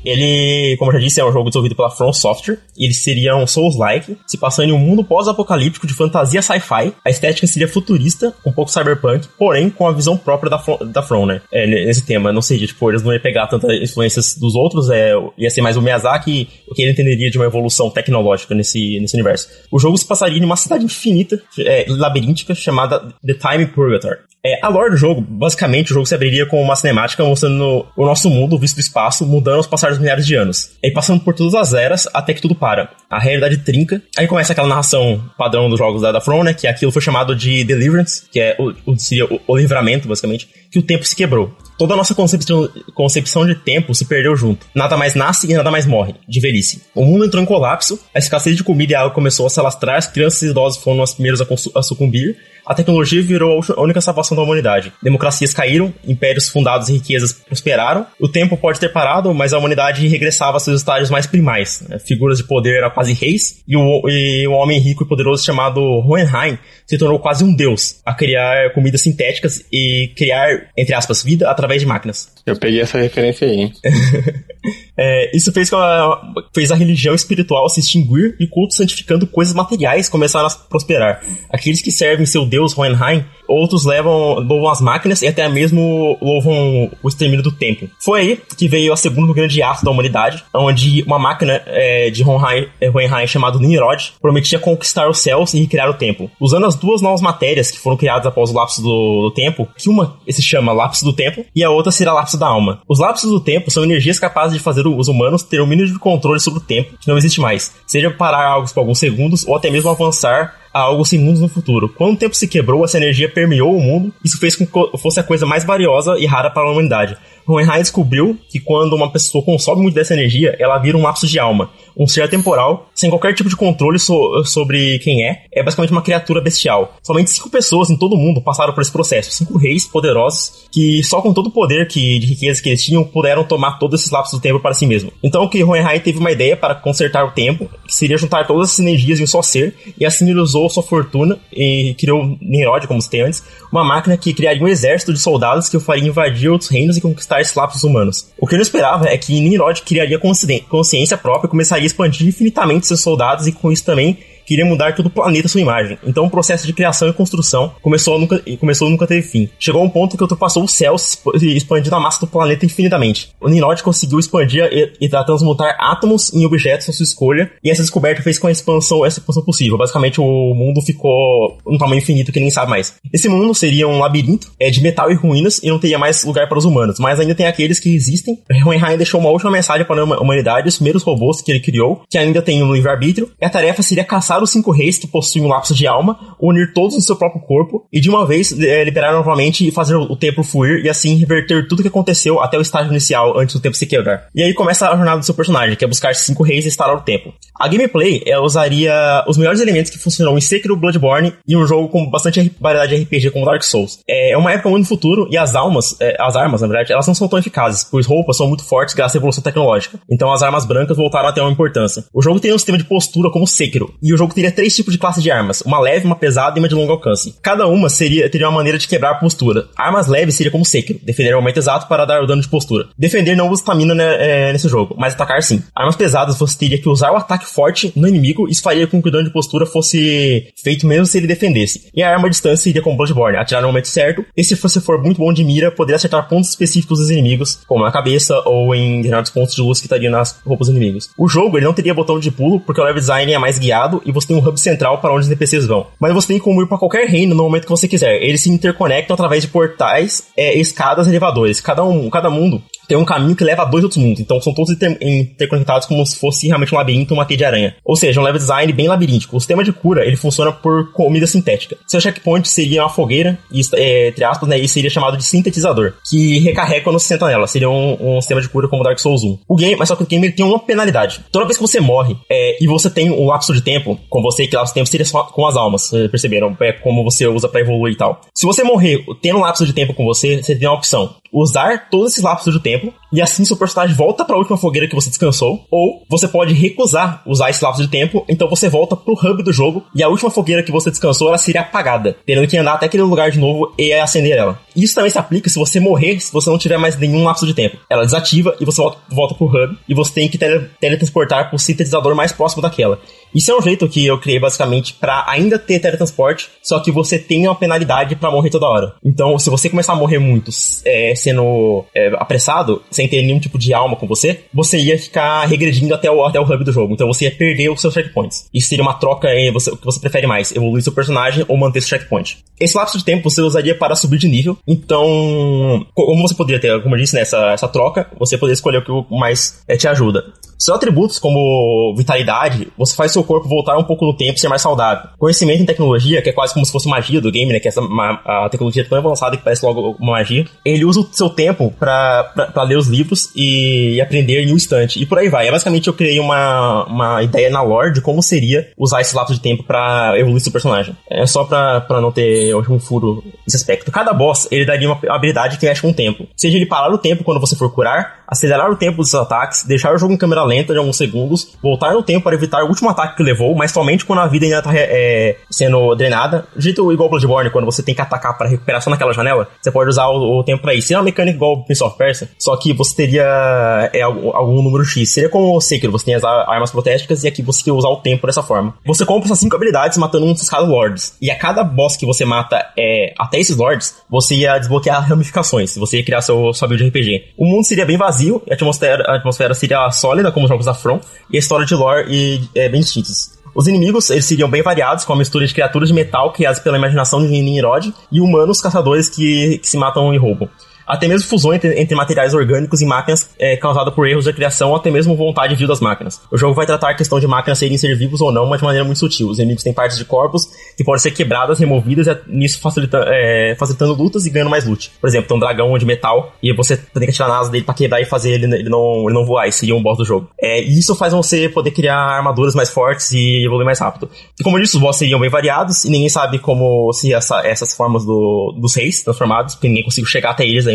Ele, como eu já disse, é um jogo desenvolvido pela From Software. Ele seria um Souls-like, se passando em um mundo pós-apocalíptico de fantasia sci-fi. A estética seria futurista, um pouco cyberpunk, porém com a visão própria da From, da From né? É, nesse tema, não sei, tipo, eles não iam pegar tantas influências dos outros, é, ia ser mais o Miyazaki, o que ele entenderia de uma evolução tecnológica nesse, nesse universo. O jogo se passaria em uma cidade infinita, é, labiríntica, chamada The Time Purgatory. É, a lore do jogo, basicamente, o jogo se abriria com uma cinemática mostrando o nosso mundo visto do espaço, mudando aos passar milhares de anos. E passando por todas as eras até que tudo para. A realidade trinca. Aí começa aquela narração padrão dos jogos da, da né? Que aquilo foi chamado de Deliverance, que é o, o, seria o, o livramento, basicamente, que o tempo se quebrou. Toda a nossa concepção, concepção de tempo se perdeu junto. Nada mais nasce e nada mais morre, de velhice. O mundo entrou em colapso, a escassez de comida e água começou a se alastrar, as crianças e idosos foram os primeiros a, a sucumbir, a tecnologia virou a única salvação da humanidade. Democracias caíram, impérios fundados e riquezas prosperaram. O tempo pode ter parado, mas a humanidade regressava a seus estágios mais primais. Né? Figuras de poder eram quase reis, e o, e um homem rico e poderoso chamado Hohenheim se tornou quase um deus, a criar comidas sintéticas e criar, entre aspas, vida através de máquinas. Eu peguei essa referência aí, hein? [LAUGHS] é, isso fez, com a, fez a religião espiritual se extinguir e o culto santificando coisas materiais começaram a prosperar. Aqueles que servem seu deus Hohenheim, outros levam, louvam as máquinas e até mesmo louvam o extermínio do tempo. Foi aí que veio a segunda grande ato da humanidade, onde uma máquina é, de Hohenheim, Hohenheim chamada Nimrod prometia conquistar os céus e recriar o tempo. Usando as duas novas matérias que foram criadas após o lapso do, do tempo, que uma se chama lapso do tempo e a outra será lapso da alma. Os lapsos do tempo são energias capazes de fazer os humanos ter o mínimo de controle sobre o tempo, que não existe mais. Seja parar algo por alguns segundos ou até mesmo avançar a algo sem mundos no futuro. Quando o tempo se quebrou, essa energia permeou o mundo, isso fez com que fosse a coisa mais valiosa e rara para a humanidade. Hohenheim descobriu que quando uma pessoa consome muito dessa energia, ela vira um lapso de alma, um ser temporal, sem qualquer tipo de controle so sobre quem é. É basicamente uma criatura bestial. Somente cinco pessoas em todo o mundo passaram por esse processo. Cinco reis poderosos que, só com todo o poder que, de riqueza que eles tinham, puderam tomar todos esses lapsos do tempo para si mesmo. Então, que Hohenheim teve uma ideia para consertar o tempo, que seria juntar todas essas energias em um só ser, e assim ele usou sua fortuna e criou Nimrod, como tem antes, uma máquina que criaria um exército de soldados que o faria invadir outros reinos e conquistar esses lapsos humanos. O que ele não esperava é que Nimrod criaria consciência própria começaria a expandir infinitamente seus soldados e com isso também queria mudar todo o planeta sua imagem. Então o processo de criação e construção começou nunca, começou nunca teve fim. Chegou a um ponto que ultrapassou o céu expandindo a massa do planeta infinitamente. O Nimrod conseguiu expandir e, e transmutar átomos em objetos à sua escolha, e essa descoberta fez com a expansão essa expansão possível. Basicamente o mundo ficou um tamanho infinito que ninguém sabe mais. Esse mundo seria um labirinto é, de metal e ruínas e não teria mais lugar para os humanos, mas ainda tem aqueles que existem. Hohenheim deixou uma última mensagem para a humanidade, os primeiros robôs que ele criou, que ainda tem um livre-arbítrio, e a tarefa seria caçar caçar os cinco reis que possuem um lapso de alma, unir todos no seu próprio corpo e de uma vez é, liberar novamente e fazer o tempo fluir e assim reverter tudo que aconteceu até o estágio inicial antes do tempo se quebrar. E aí começa a jornada do seu personagem, que é buscar cinco reis e instalar o tempo. A gameplay ela usaria os melhores elementos que funcionam em Sekiro Bloodborne e um jogo com bastante variedade de RPG como Dark Souls. É uma época muito no futuro e as almas, é, as armas na verdade, elas não são tão eficazes, pois roupas são muito fortes graças à evolução tecnológica. Então as armas brancas voltaram a ter uma importância. O jogo tem um sistema de postura como Sekiro, e o jogo teria três tipos de classe de armas: uma leve, uma pesada e uma de longo alcance. Cada uma seria, teria uma maneira de quebrar a postura. Armas leves seria como Sekiro, defender no momento exato para dar o dano de postura. Defender não usa estamina né, é, nesse jogo, mas atacar sim. Armas pesadas você teria que usar o ataque forte no inimigo, isso faria com que o dano de postura fosse feito mesmo se ele defendesse. E a arma à distância iria como Bloodborne, atirar no momento certo, e se você for muito bom de mira, poderia acertar pontos específicos dos inimigos, como na cabeça ou em determinados pontos de luz que estariam nas roupas dos inimigos. O jogo ele não teria botão de pulo, porque o level design é mais guiado e você tem um hub central para onde os NPCs vão. Mas você tem como ir para qualquer reino no momento que você quiser. Eles se interconectam através de portais, é, escadas elevadores. Cada um, cada mundo tem um caminho que leva a dois outros mundos. Então são todos inter interconectados como se fosse realmente um labirinto, uma teia de aranha. Ou seja, um level design bem labiríntico. O sistema de cura, ele funciona por comida sintética. Seu checkpoint seria uma fogueira, e, é, entre aspas, né, e seria chamado de sintetizador, que recarrega quando se senta nela. Seria um, um, sistema de cura como Dark Souls 1. O game, mas só que o game tem uma penalidade. Toda vez que você morre é, e você tem um lapso de tempo, com você que lapso de tempo seria só com as almas, perceberam? É como você usa para evoluir e tal. Se você morrer tendo um lapso de tempo com você, você tem uma opção usar todos esses lapsos de tempo e assim seu personagem volta para a última fogueira que você descansou, ou você pode recusar usar esse lapso de tempo, então você volta pro hub do jogo e a última fogueira que você descansou ela seria apagada, tendo que andar até aquele lugar de novo e acender ela. Isso também se aplica se você morrer, se você não tiver mais nenhum lapso de tempo. Ela desativa e você volta, volta pro hub e você tem que tele, teletransportar pro sintetizador mais próximo daquela. Isso é um jeito que eu criei basicamente para ainda ter teletransporte, só que você tem uma penalidade para morrer toda hora. Então, se você começar a morrer muito é, sendo é, apressado, sem ter nenhum tipo de alma com você, você ia ficar regredindo até o, até o hub do jogo. Então você ia perder os seus checkpoints. Isso seria uma troca em você, o que você prefere mais, evoluir seu personagem ou manter seu checkpoint. Esse lapso de tempo você usaria para subir de nível. Então, como você poderia ter, como eu disse, nessa né, essa troca, você poderia escolher o que mais é, te ajuda. Seus atributos, como vitalidade, você faz seu corpo voltar um pouco no tempo e ser mais saudável. Conhecimento em tecnologia, que é quase como se fosse magia do game, né? Que essa, a tecnologia é tão avançada que parece logo uma magia. Ele usa o seu tempo para ler os livros e, aprender em um instante. E por aí vai. É, basicamente, eu criei uma, uma ideia na lore de como seria usar esse lapso de tempo para evoluir seu personagem. É só pra não ter um furo nesse aspecto. Cada boss, ele daria uma habilidade que mexe com o tempo. Seja ele parar o tempo quando você for curar, acelerar o tempo dos seus ataques, deixar o jogo em câmera lenta de alguns segundos, voltar no tempo para evitar o último ataque que levou, mas somente quando a vida ainda tá é, sendo drenada. Jeito igual Bloodborne, quando você tem que atacar para recuperar só naquela janela, você pode usar o, o tempo para isso. Seria uma mecânica igual Prince of Persia, só que você teria é, algum, algum número X. Seria como o Sekiro, você tem as armas protéticas e aqui você usar o tempo dessa forma. Você compra essas 5 habilidades matando uns cada lords. E a cada boss que você mata é, até esses lords, você ia desbloquear ramificações. Você ia criar seu, sua build de RPG. O mundo seria bem vazio, a atmosfera, a atmosfera seria sólida, como os jogos da From, e a história de lore e, é, bem distintas. Os inimigos eles seriam bem variados, com a mistura de criaturas de metal criadas pela imaginação de Nimrod e humanos caçadores que, que se matam e roubam. Até mesmo fusão entre, entre materiais orgânicos e máquinas é, causada por erros de criação ou até mesmo vontade vil das máquinas. O jogo vai tratar a questão de máquinas serem ser vivos ou não, mas de maneira muito sutil. Os inimigos têm partes de corpos que podem ser quebradas, removidas, e nisso facilita, é, facilitando lutas e ganhando mais loot. Por exemplo, tem um dragão de metal e você tem que atirar na asa dele pra quebrar e fazer ele, ele, não, ele não voar, e seria um boss do jogo. É, e isso faz você poder criar armaduras mais fortes e evoluir mais rápido. E como eu disse, os boss seriam bem variados e ninguém sabe como se essa, essas formas do, dos reis transformados, porque ninguém conseguiu chegar até eles ainda.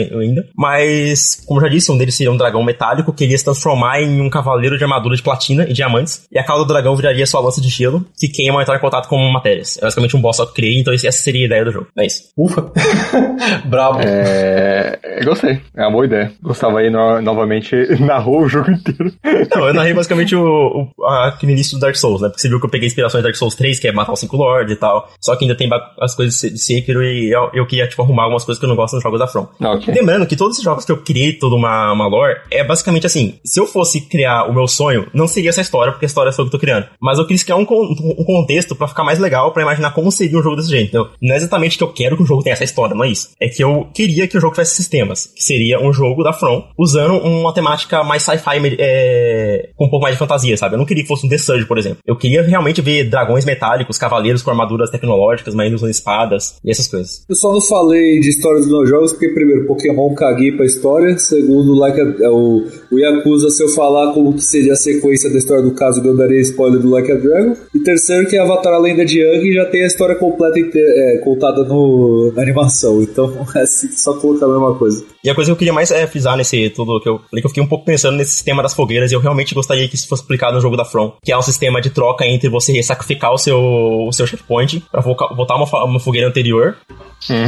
Mas, como eu já disse, um deles seria um dragão metálico que iria se transformar em um cavaleiro de armadura de platina e diamantes. E a cauda do dragão viraria sua lança de gelo, que queima ao entrar em contato com matérias. É basicamente um boss só que criei, então essa seria a ideia do jogo. É isso. Ufa! [LAUGHS] Brabo. É, gostei. É uma boa ideia. Gustavo aí no- novamente [LAUGHS] narrou o jogo inteiro. Não, eu narrei basicamente o, o, aquele início do Dark Souls, né? Porque você viu que eu peguei inspirações de Dark Souls 3, que é matar os 5 Lords e tal. Só que ainda tem ba- as coisas de Sekiro e eu, eu queria, tipo, arrumar algumas coisas que eu não gosto nos jogos da From. Ok. [LAUGHS] Lembrando que todos esses jogos que eu criei toda uma, uma lore é basicamente assim: se eu fosse criar o meu sonho, não seria essa história, porque a história sou eu que tô criando. Mas eu quis criar um, um contexto pra ficar mais legal, pra imaginar como seria um jogo desse jeito. Então, não é exatamente que eu quero que o jogo tenha essa história, não é isso. É que eu queria que o jogo tivesse sistemas, que seria um jogo da From, usando uma temática mais sci-fi, é, com um pouco mais de fantasia, sabe? Eu não queria que fosse um The Surge, por exemplo. Eu queria realmente ver dragões metálicos, cavaleiros com armaduras tecnológicas, mas usando espadas e essas coisas. Eu só não falei de história dos meus jogos porque, primeiro, Pokémon caguei pra história. Segundo, like a- é o, o Yakuza, se eu falar como que seria a sequência da história do caso, eu daria spoiler do Like a Dragon. E terceiro, que é Avatar a Lenda de Yang já tem a história completa é, contada no, na animação. Então, [LAUGHS] é assim, só colocar a mesma coisa. E a coisa que eu queria mais é frisar nesse tudo que eu falei que eu fiquei um pouco pensando nesse sistema das fogueiras e eu realmente gostaria que isso fosse aplicado no jogo da From, que é um sistema de troca entre você sacrificar o seu, o seu checkpoint pra voltar uma, uma fogueira anterior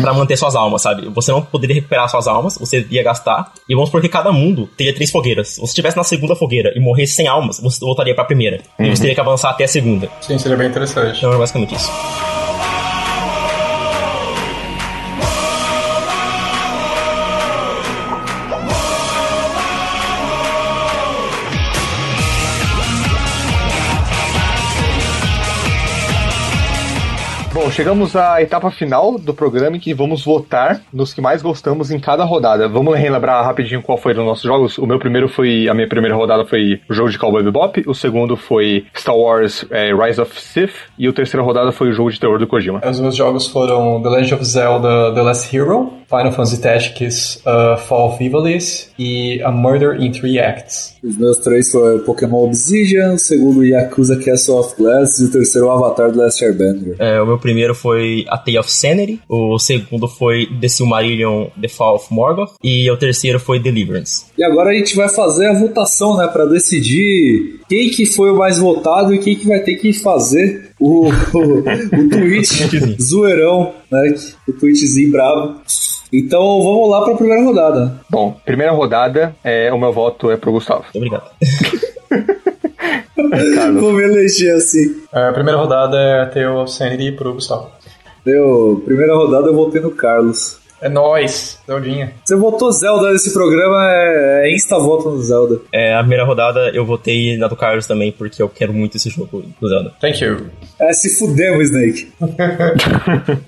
pra manter suas almas, sabe? Você não poderia recuperar suas almas, você ia gastar. E vamos supor que cada mundo teria três fogueiras. Se você estivesse na segunda fogueira e morresse sem almas, você voltaria pra primeira. E você teria que avançar até a segunda. Sim, seria bem interessante. Então é basicamente isso. Bom, chegamos à etapa final do programa em que vamos votar nos que mais gostamos em cada rodada. Vamos relembrar rapidinho qual foi os nossos jogos. O meu primeiro foi. A minha primeira rodada foi o jogo de Cowboy Bebop. O segundo foi Star Wars eh, Rise of Sith. E a terceira rodada foi o jogo de terror do Kojima. Os meus jogos foram The Legend of Zelda The Last Hero, Final Fantasy Tactics uh, Fall of Ivalice e A Murder in Three Acts. Os meus três foram Pokémon Obsidian, o segundo Yakuza Castle of Glass e o terceiro Avatar do Last Airbender. É, o meu primeiro foi A Tale of Sanity, o segundo foi The Silmarillion The Fall of Morgoth e o terceiro foi Deliverance. E agora a gente vai fazer a votação, né, Pra decidir quem que foi o mais votado e quem que vai ter que fazer o, [LAUGHS] o, o tweet zoeirão, né, o tweetzinho bravo. Então vamos lá pra primeira rodada. Bom, primeira rodada, é, o meu voto é pro Gustavo. Muito obrigado. [LAUGHS] [LAUGHS] Vou me eleger assim. É, A primeira rodada é Tale of Sanity pro Gustavo. Deu, primeira rodada eu votei no Carlos. É nóis, Zeldinha. Você votou Zelda nesse programa, é, é insta-voto no Zelda. É, a primeira rodada eu votei na do Carlos também, porque eu quero muito esse jogo do Zelda. Thank you. É, se fudemos, Snake. [LAUGHS]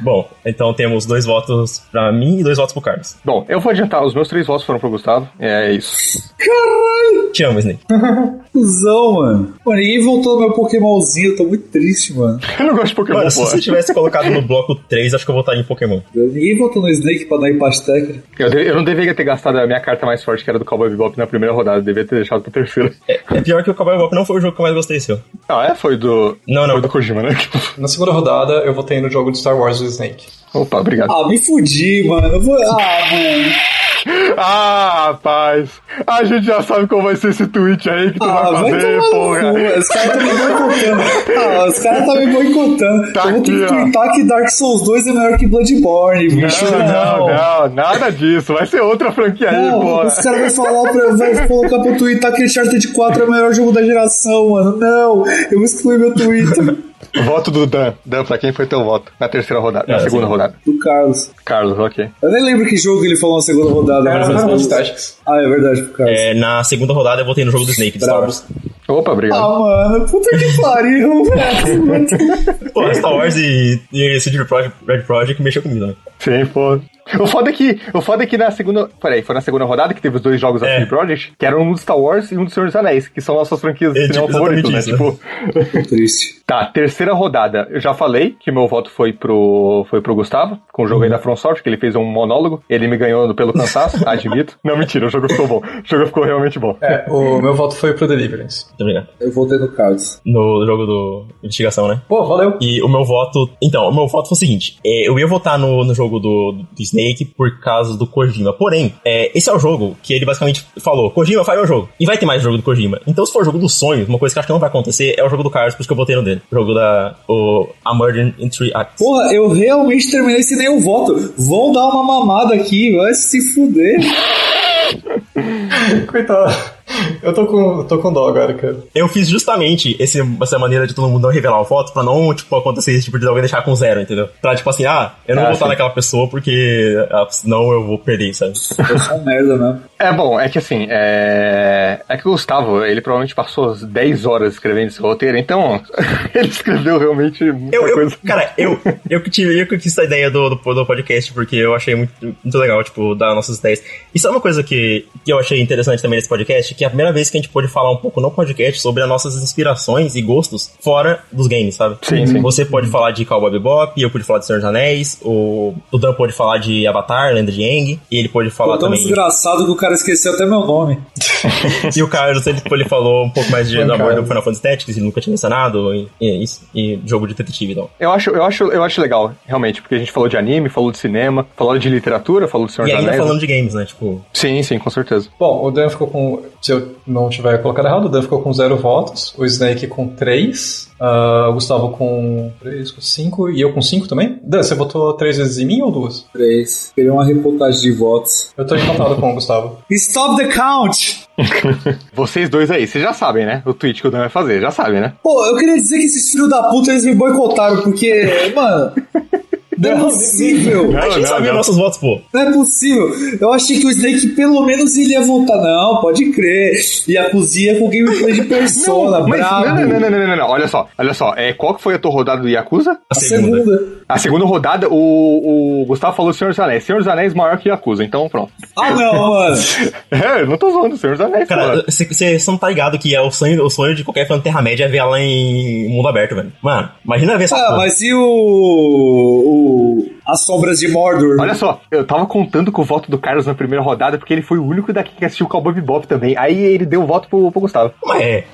Bom, então temos dois votos pra mim e dois votos pro Carlos. Bom, eu vou adiantar, os meus três votos foram pro Gustavo. É isso. Caralho, Te amo, Snake. [LAUGHS] cuzão, mano. Pô, ninguém votou no meu Pokémonzinho, eu tô muito triste, mano. Eu não gosto de Pokémon, Mano, se você tivesse colocado no bloco 3, acho que eu votaria em Pokémon. Ninguém votou no Snake pra dar empate técnico. Eu, eu não deveria ter gastado a minha carta mais forte, que era do Cowboy Bebop, na primeira rodada. Eu devia ter deixado pro terceiro. É, é pior que o Cowboy Bebop não foi o jogo que eu mais gostei seu. Ah, é? Foi do. Não, não. Foi do Kojima, né? [LAUGHS] Na segunda rodada, eu votei no jogo de Star Wars Snake. Opa, obrigado. Ah, me fudi, mano. Eu vou... Ah, mano. [LAUGHS] Ah, rapaz. A gente já sabe como vai ser esse tweet aí que tu Ah, vai vai fazer, tomar porra. cu. Os caras estão me boicotando. Ah, os caras estão me boicotando. Tá eu vou ter que ó. twittar que Dark Souls 2 é melhor que Bloodborne, bicho. Não, não, não, nada disso. Vai ser outra franquia aí, Não, porra. os caras vão falar pra, vai colocar pro Twitter que Uncharted 4 é o melhor jogo da geração, mano. Não, eu vou excluir meu Twitter. Voto do Dan. Dan, pra quem foi teu voto? Na terceira rodada, na É, segunda sim. rodada. Do Carlos. Carlos, ok. Eu nem lembro que jogo ele falou na segunda rodada. Era Fantasy Tactics. Ah, é verdade, pro Carlos. É, na segunda rodada eu votei no jogo do Snake, de Star. Wars. Opa, obrigado. Ah, mano, puta que pariu, [LAUGHS] velho. Pô, Star Wars e, e CD Projekt, Red Project mexeu comigo, né? Sim, pô. O foda é que, o foda é que na segunda. Peraí, foi na segunda rodada que teve os dois jogos da É. CD Projekt, que eram um do Star Wars e um do Senhor dos Anéis, que são nossas franquias de É, cinema tipo, né? exatamente Tipo. Triste. Tá, terceira rodada. Eu já falei que meu voto foi pro, foi pro Gustavo, com o jogo aí da From Software, que ele fez um monólogo. Ele me ganhou pelo cansaço, [LAUGHS] admito. Não, mentira, o jogo ficou bom. O jogo ficou realmente bom. É, o meu voto foi pro Deliverance. Muito obrigado. Eu voltei no Cards. No jogo do investigação, né? Pô, valeu. E o meu voto. Então, o meu voto foi o seguinte: é, eu ia votar no, no jogo do, do Snake por causa do Kojima. Porém, é, esse é o jogo que ele basicamente falou: Kojima, faz meu jogo. E vai ter mais jogo do Kojima. Então, se for o jogo dos sonhos, uma coisa que eu acho que não vai acontecer é o jogo do Carlos, por isso que eu votei no dele. Jogo da. O A Murder in Three Acts. Porra, eu realmente terminei sem nenhum voto. Vão dar uma mamada aqui, vai se fuder. [LAUGHS] Coitado. [LAUGHS] Eu tô com, tô com dó agora, cara. Eu fiz justamente esse, essa maneira de todo mundo não revelar o voto pra não, tipo, acontecer esse tipo de alguém deixar com zero, entendeu? Pra, tipo assim, ah, eu não Ah, vou votar naquela pessoa porque ah, senão eu vou perder, sabe? Eu sou um merda mesmo. É bom, é que assim, é. É que o Gustavo, ele provavelmente passou as 10 horas escrevendo esse roteiro, então [LAUGHS] ele escreveu realmente muita Eu, eu, coisa. cara, eu, eu que tive, eu que quis essa ideia do, do, do podcast, porque eu achei muito, muito legal, tipo, dar nossas ideias. Isso é uma coisa que, que eu achei interessante também nesse podcast, que é a primeira vez que a gente pôde falar um pouco no podcast sobre as nossas inspirações e gostos fora dos games, sabe? Sim, sim. Você pode falar de Cowboy Bebop, eu pude falar de Senhor dos Anéis, o, o Dan pode falar de Avatar, Lenda de Aang, e ele pode falar Pô, tão também... desgraçado que o cara esqueceu até meu nome. [LAUGHS] E o Carlos, ele, ele falou um pouco mais de do amor do. Final Fantasy Tactics, ele nunca tinha mencionado, e, e é isso, e jogo de detetive, então. Eu acho, eu, acho, eu acho legal, realmente, porque a gente falou de anime, falou de cinema, falou de literatura, falou de Senhor E dos ainda Anéis. falando de games, né, tipo... Sim, sim, com certeza. Bom, o Dan ficou com. Se eu não tiver colocado errado, o Dan ficou com zero votos, o Snake com três, ah, o Gustavo com três, com cinco, e eu com cinco também? Dan, você votou três vezes em mim ou duas? Três. Queria uma reportagem de votos. Eu tô empatado com o Gustavo. [LAUGHS] Stop the count! [LAUGHS] Vocês dois aí, vocês já sabem, né? O tweet que o Dan vai fazer, já sabem, né? Pô, eu queria dizer que esses filhos da puta eles me boicotaram, porque, mano. Não é possível. a gente não, sabia não. nossos votos, pô. Não é possível. Eu achei que o Snake pelo menos ele ia voltar. Não, pode crer. E a cozinha com gameplay de persona, Mas, não, não, não, não, não, não, não, olha só, olha só, é, qual que foi a tua rodada do Yakuza? A segunda. segunda. A segunda rodada, o, o Gustavo falou Senhor dos Anéis. Senhor dos Anéis maior que Yakuza, então pronto. Ah, não, mano. [LAUGHS] É, eu não tô zoando, Senhor dos Anéis, Cara, cara. você não tá ligado que é o sonho, o sonho de qualquer fã de Terra-média é ver ela em mundo aberto, velho. Mano, imagina ver essa Ah, porra. mas e o. o o As Sombras de Mordor? Olha só, eu tava contando com o voto do Carlos na primeira rodada, porque ele foi o único daqui que assistiu o Cowboy Bebop também. Aí ele deu o voto pro, pro Gustavo. Mas é.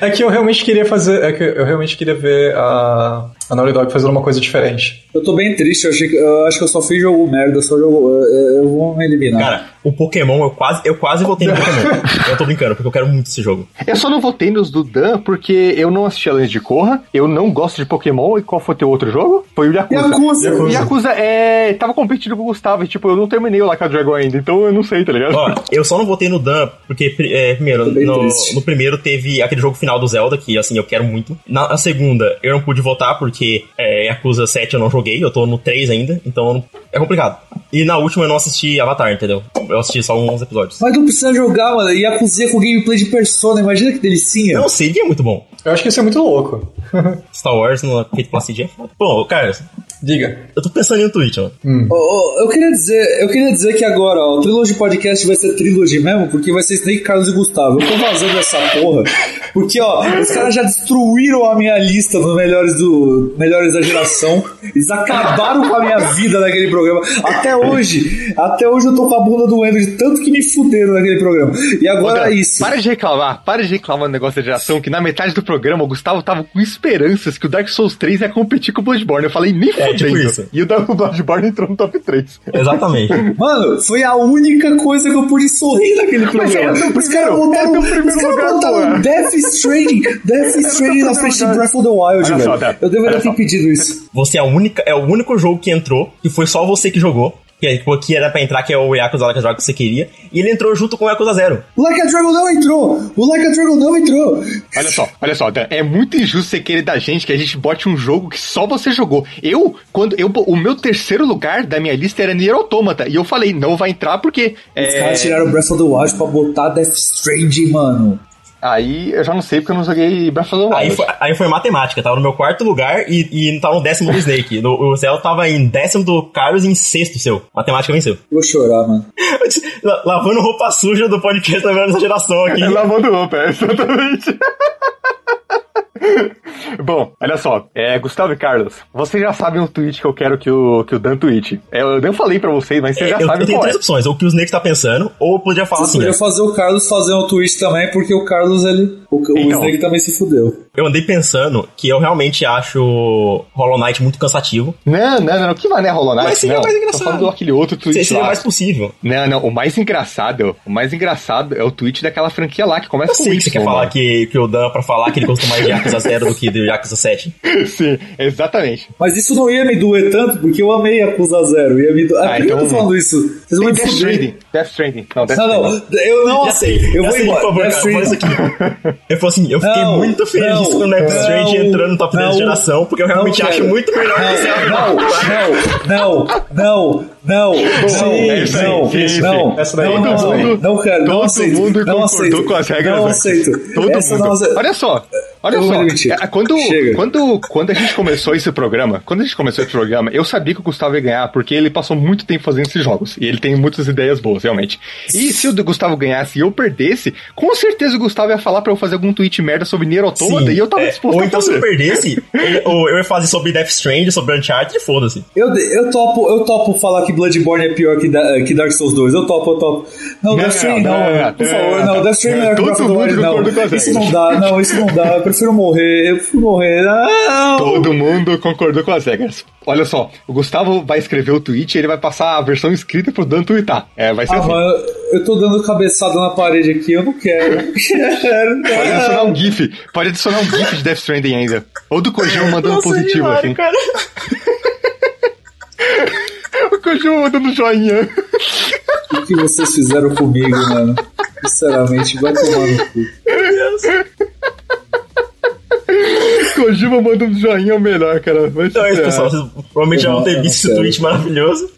É que eu realmente queria fazer. É que eu realmente queria ver a, a Naughty Dog fazendo uma coisa diferente. Eu tô bem triste, eu, achei que, eu acho que eu só fiz jogo merda, só jogo. Eu, eu vou me eliminar. Cara, o Pokémon, eu quase, eu quase votei no Pokémon. [LAUGHS] eu tô brincando, porque eu quero muito esse jogo. Eu só não votei nos do Dan porque eu não assisti a Lens de Corra, eu não gosto de Pokémon, e qual foi teu outro jogo? Foi o Yakuza. Yakuza. O Yakuza é. tava competindo com o Gustavo, e tipo, eu não terminei o Like a Dragon ainda, então eu não sei, tá ligado? Ó, eu só não votei no Dan, porque, é, primeiro, no, no primeiro teve aquele jogo final do Zelda, que, assim, eu quero muito. Na a segunda, eu não pude votar, porque é, Yakuza 7 eu não joguei, eu tô no 3 ainda, então não- é complicado. E na última eu não assisti Avatar, entendeu? Eu assisti só uns episódios. Mas não precisa jogar, mano. E a cozinha com gameplay de persona, imagina que delicinha. Não, seria muito bom. Eu acho que isso é muito louco. [LAUGHS] Star Wars no feito pela CG é foda. Pô, Carlos, Diga. eu tô pensando em um tweet, mano. Ô, ô, eu queria dizer, eu queria dizer que agora, ó, o Trilogy Podcast vai ser Trilogy mesmo, porque vai ser Snake, Carlos e Gustavo. Eu tô vazando essa porra, porque, ó, os caras já destruíram a minha lista dos melhores do melhores da geração. Eles acabaram com a minha vida naquele programa. Até hoje, até hoje eu tô com a bunda doendo de tanto que me fuderam naquele programa. E agora Ô, Dan, é isso. Para de reclamar, para de reclamar no negócio da geração, que na metade do programa o Gustavo tava com esperanças que o Dark Souls 3 ia competir com o Bloodborne. Eu falei, nem É, fudendo. tipo isso. E o Bloodborne entrou no top 3. Exatamente. [LAUGHS] Mano, foi a única coisa que eu pude sorrir naquele Mas programa. é teu os caras botaram, é primeiro os caras lugar, botaram. Death [LAUGHS] Stranding, Death Stranding na frente de. Breath of the Wild, Olha velho. Eu deveria ter pedido isso. Você é, a única, é o único jogo que entrou, que foi só você que jogou. Que, tipo, que era pra entrar, que é o Yakuza Like a Dragon que você queria. E ele entrou junto com o Yakuza Zero. O Like a Dragon não entrou! O Like a Dragon não entrou! Olha só, olha só, Dan, é muito injusto você querer da gente que a gente bote um jogo que só você jogou. Eu, quando eu, o meu terceiro lugar da minha lista era Nier Automata, e eu falei, não vai entrar porque Os é, caras tiraram Breath of the Wild pra botar Death Stranding, mano. Aí eu já não sei porque eu não joguei Breath of the Wild. Aí foi, aí foi matemática, tava no meu quarto lugar e, e tava no décimo do Snake. No, o Céu tava em décimo do Carlos e em sexto seu. Matemática venceu. Vou chorar, mano. [LAUGHS] La- Lavando roupa suja do podcast da mesma geração aqui. [LAUGHS] Lavando roupa, é, exatamente. [LAUGHS] [LAUGHS] Bom, olha só, é, Gustavo e Carlos, vocês já sabem o tweet que eu quero que o, que o Dan tweet. É, eu nem falei pra vocês, mas vocês já eu, eu sabem tenho qual é. três opções, ou o que o Snake tá pensando, ou eu podia falar assim, podia ó, fazer o Carlos fazer um twist também, porque o Carlos, ele. O, o Então. Snake também se fudeu. eu andei pensando que eu realmente acho Hollow Knight muito cansativo. Não, não, não, que mané Hollow Knight, Mas seria não. mais Tô engraçado. falando daquele outro tweet Seria lá. mais possível. Não, não, o mais engraçado, o mais engraçado é o tweet daquela franquia lá, que começa Eu com sei que você quer falar mano. que, que o Dan, pra falar que ele gostou mais de [LAUGHS] Yakuza 0 do que do Yakuza 7. [LAUGHS] Sim, exatamente. Mas isso não ia me doer tanto, porque eu amei Acusa Zero. Ia me doer. Ah, Ah, por que eu tô então- falando isso? Vocês vão Death. Stranding. Death Stranding. Não, Death Não, Stranding. não, eu não aceito. Eu vou embora. por favor, Death cara, Stranding. Eu falei assim, eu fiquei Não, muito feliz não, com o não, Strange entrando no top 10 não, da geração, porque eu realmente não acho quero. muito melhor que esse Não, não, não, não, não, é isso aí, não, sim, sim. não, Essa daí não, todo não, mundo- não quero, não Todo aceito, mundo não concordou aceito, com as regras. não antes. aceito, Todo essa mundo. não aceito. Olha só, olha só. é, Quando, Chega. quando, quando a gente começou esse programa, quando a gente começou esse programa, eu sabia que o Gustavo ia ganhar, porque ele passou muito tempo fazendo esses jogos. E ele tem muitas ideias boas, realmente. E se o Gustavo ganhasse e eu perdesse, com certeza o Gustavo ia falar pra eu fazer algum tweet merda sobre Nier Automata e eu tava é, disposto ou a então se eu perdesse, ou eu ia fazer sobre Death Strange, sobre Uncharted, e foda-se. Eu, eu, topo, eu topo falar que Bloodborne é pior que, da, que Dark Souls 2. Eu topo, eu topo. Não, Não, Death Stranding não, não, não, Por não, favor, não. Death Stranding não é todo mundo não. Isso não dá, não, isso não dá. Eu prefiro morrer, eu prefiro morrer. Não! Todo mundo concordou com as regras. Olha só, o Gustavo vai escrever o tweet e ele vai passar a versão escrita pro Dan twittar. É, vai ser Ah, assim. mano, eu tô dando cabeçada na parede aqui, eu não quero. Não quero, Pode adicionar um GIF. Pode adicionar um GIF de Death Stranding ainda. Ou do Kojima mandando Nossa, positivo, assim. cara. [LAUGHS] O Kojima mandando joinha. O que vocês fizeram comigo, mano? Sinceramente, vai tomar no cu. Kojima mandando joinha é o melhor, cara. Vai Então é isso, pessoal. Vocês provavelmente já vão ter visto esse tweet maravilhoso.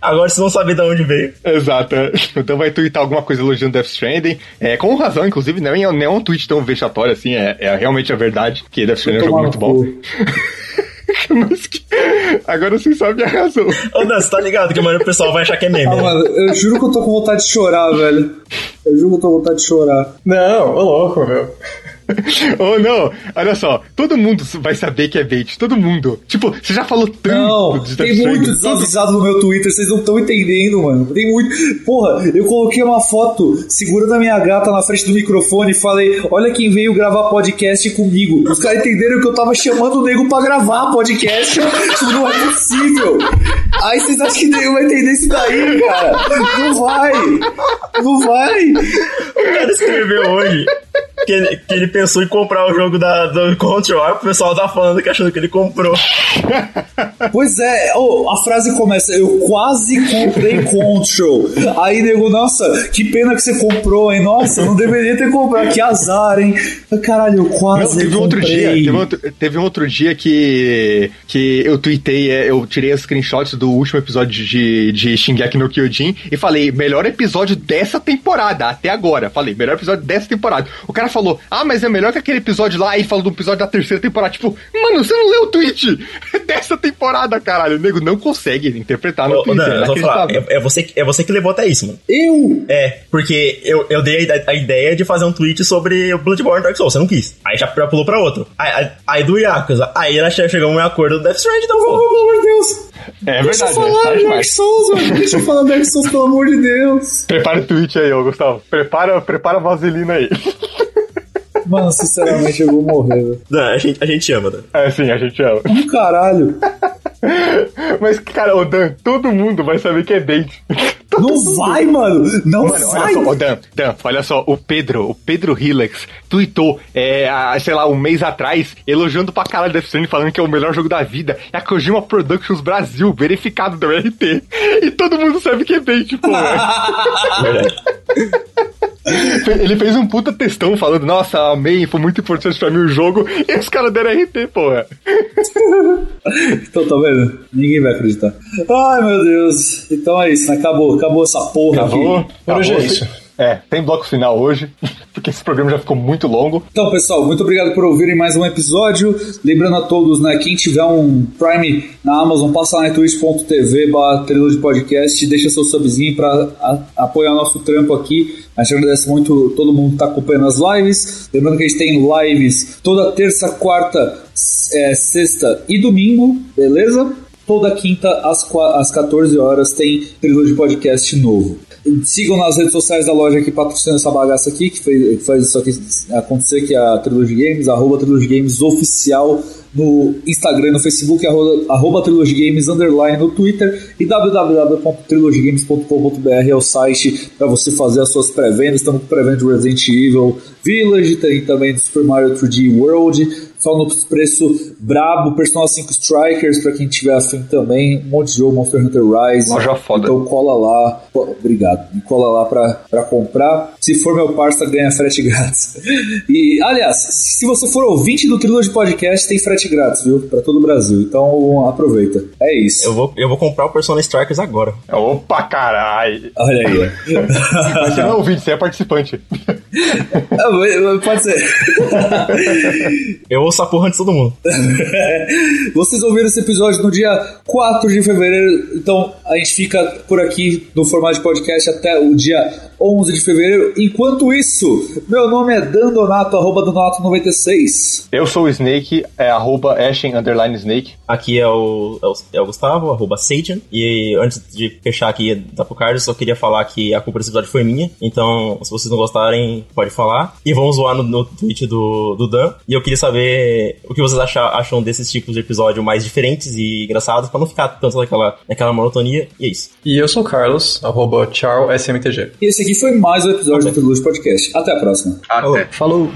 Agora vocês vão saber de onde veio. Exato. é. Então vai twittar alguma coisa elogiando Death Stranding. É, com razão, inclusive, não é, não é um tweet tão vexatório assim, é, é realmente a verdade, que Death Stranding é um jogo muito bom. [LAUGHS] Mas que... Agora você sabe a razão. Ô, Dan, você tá ligado que amanhã o pessoal vai achar que é meme. Ah, né? mano, eu juro que eu tô com vontade de chorar, velho. Eu juro que eu tô com vontade de chorar. Não, ô louco, meu. Ou não, olha só, todo mundo vai saber que é bait, todo mundo. Tipo, você já falou tanto Não, de tem muito desavisado no meu Twitter, vocês não estão entendendo, mano. Tem muito. Porra, eu coloquei uma foto segurando a minha gata na frente do microfone e falei: Olha quem veio gravar podcast comigo. Os caras entenderam que eu tava chamando o nego pra gravar podcast. Isso não é possível. Aí vocês acham que nego vai entender isso daí, cara? Não vai. Não vai. O cara escreveu hoje que ele, que ele pensou em comprar o jogo da, do Control. Aí o pessoal tá falando que achando que ele comprou. Pois é, oh, a frase começa, eu quase comprei Control. Aí, nego, nossa, que pena que você comprou, hein? Nossa, não deveria ter comprado, que azar, hein? Caralho, eu Não, quase teve um outro comprei. dia, teve um outro, teve um outro dia que, que eu tuitei, é, eu tirei as screenshots do último episódio de, de Shingeki no Kyojin e falei, melhor episódio dessa temporada, até agora. Falei, melhor episódio dessa temporada. O cara falou, ah, mas é melhor que aquele episódio lá, e falou do episódio da terceira temporada. Tipo, mano, você não leu o tweet [LAUGHS] dessa temporada, caralho. O nego não consegue interpretar no Twitter. Dan, eu vou falar, é, é você, é você que levou até isso, mano. Eu? É, porque eu, eu dei a, a ideia de fazer um tweet sobre o Bloodborne Dark Souls, você não quis. Aí já, pulou pra outro. Aí, aí, aí do Yakuza, aí ela che- chegou a um acordo do Death Stranding, então pelo amor de Deus. É Deixa eu verdade, é falar tarde Dark. Souls, mano. Deixa eu falar Dark Souls, pelo amor de Deus. Prepara o tweet aí, ô Gustavo. Prepara, prepara a vaselina aí. [LAUGHS] Mano, sinceramente, eu vou morrer, velho. Dan, a gente, a gente ama, Dan. É sim, a gente ama. Um caralho. [LAUGHS] Mas, cara, o Dan, todo mundo vai saber que é bait. [LAUGHS] Não vai, mano. Não Mano, olha vai. só, ô Dan, Dan, olha só, o Pedro, o Pedro Hilex tweetou, é, há, sei lá, um mês atrás, elogiando pra caralho Death Stranding, falando que é o melhor jogo da vida. É a Kojima Productions Brasil, verificado do RT. E todo mundo sabe que é bait, pô. [LAUGHS] Ele fez um puta textão falando, nossa, amei, foi muito importante pra mim o jogo. E os caras deram RT, porra. Então, tá vendo? Ninguém vai acreditar. Ai, meu Deus. Então é isso, né? Acabou. Acabou essa porra Acabou. aqui. Por hoje é Acabou. isso. É, tem bloco final hoje, [LAUGHS] porque esse programa já ficou muito longo. Então, pessoal, muito obrigado por ouvirem mais um episódio. Lembrando a todos, né, quem tiver um Prime na Amazon, passa lá em twitch.tv de podcast, deixa seu subzinho para apoiar nosso trampo aqui. A gente agradece muito todo mundo que está acompanhando as lives. Lembrando que a gente tem lives toda terça, quarta, é, sexta e domingo, beleza? Toda quinta às, às 14 horas tem de podcast novo. Sigam nas redes sociais da loja que patrocina essa bagaça aqui, que faz, que faz isso aqui acontecer, que é a Trilogy Games, arroba Trilogy Games oficial no Instagram, no Facebook, arroba, arroba Trilogy Games, underline no Twitter e www.trilogygames.com.br é o site para você fazer as suas pré-vendas. Estamos com pré-venda Resident Evil Village, tem também do Super Mario 3D World, só no preço brabo, Personal 5 Strikers, pra quem tiver afim também, um monte de jogo, Monster Hunter Rise. Loja foda. Então cola lá, obrigado, cola lá pra, pra comprar. Se for meu parça, ganha frete grátis. [LAUGHS] E, aliás, se você for ouvinte do Trilogy Podcast, tem frete grátis, viu? Pra todo o Brasil. Então aproveita. É isso. Eu vou, eu vou comprar o Persona Strikers agora. Opa, caralho! Olha aí. Mas você não é ouvinte, você é participante. [LAUGHS] Ah, pode ser. eu ouço a porra de todo mundo. [LAUGHS] Vocês ouviram esse episódio no dia 4 de fevereiro, então a gente fica por aqui no formato de podcast até o dia 11 de fevereiro. Enquanto isso, meu nome é Dan Donato, arroba Donato96. Eu sou o Snake, é arroba Ashen underline Snake. Aqui é o, é o, é o Gustavo, arroba Sajan. E antes de fechar aqui da pro Carlos, só queria falar que a culpa desse episódio foi minha. Então, se vocês não gostarem, pode falar. E vamos zoar no, no tweet do, do Dan. E eu queria saber o que vocês acham, acham desses tipos de episódio mais diferentes e engraçados, pra não ficar tanto naquela, naquela monotonia. E é isso. E eu sou o Carlos, arroba SMTG. E esse aqui foi mais um episódio okay. do Luz Podcast. Até a próxima. Até. Falou.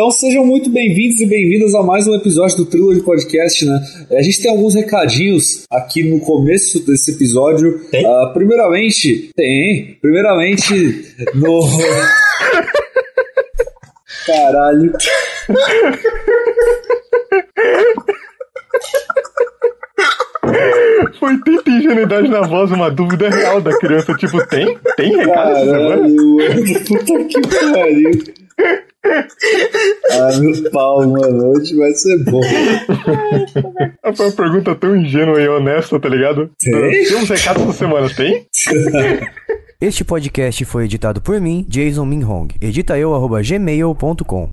Então sejam muito bem-vindos e bem-vindas a mais um episódio do Trilogy Podcast, né? A gente tem alguns recadinhos aqui no começo desse episódio. Tem? Uh, primeiramente, tem. Primeiramente, no. [LAUGHS] Caralho. Foi tanta ingenuidade na voz, uma dúvida real da criança. Tipo, tem? Tem recado essa semana? Puta que pariu. [LAUGHS] ah, meu pau, mano. Hoje vai ser bom. Foi uma pergunta tão ingênua e honesta, tá ligado? Tem? Tem uns recados essa semana, tem? Este podcast foi editado por mim, Jason Minhong. Edita eu, gmail.com.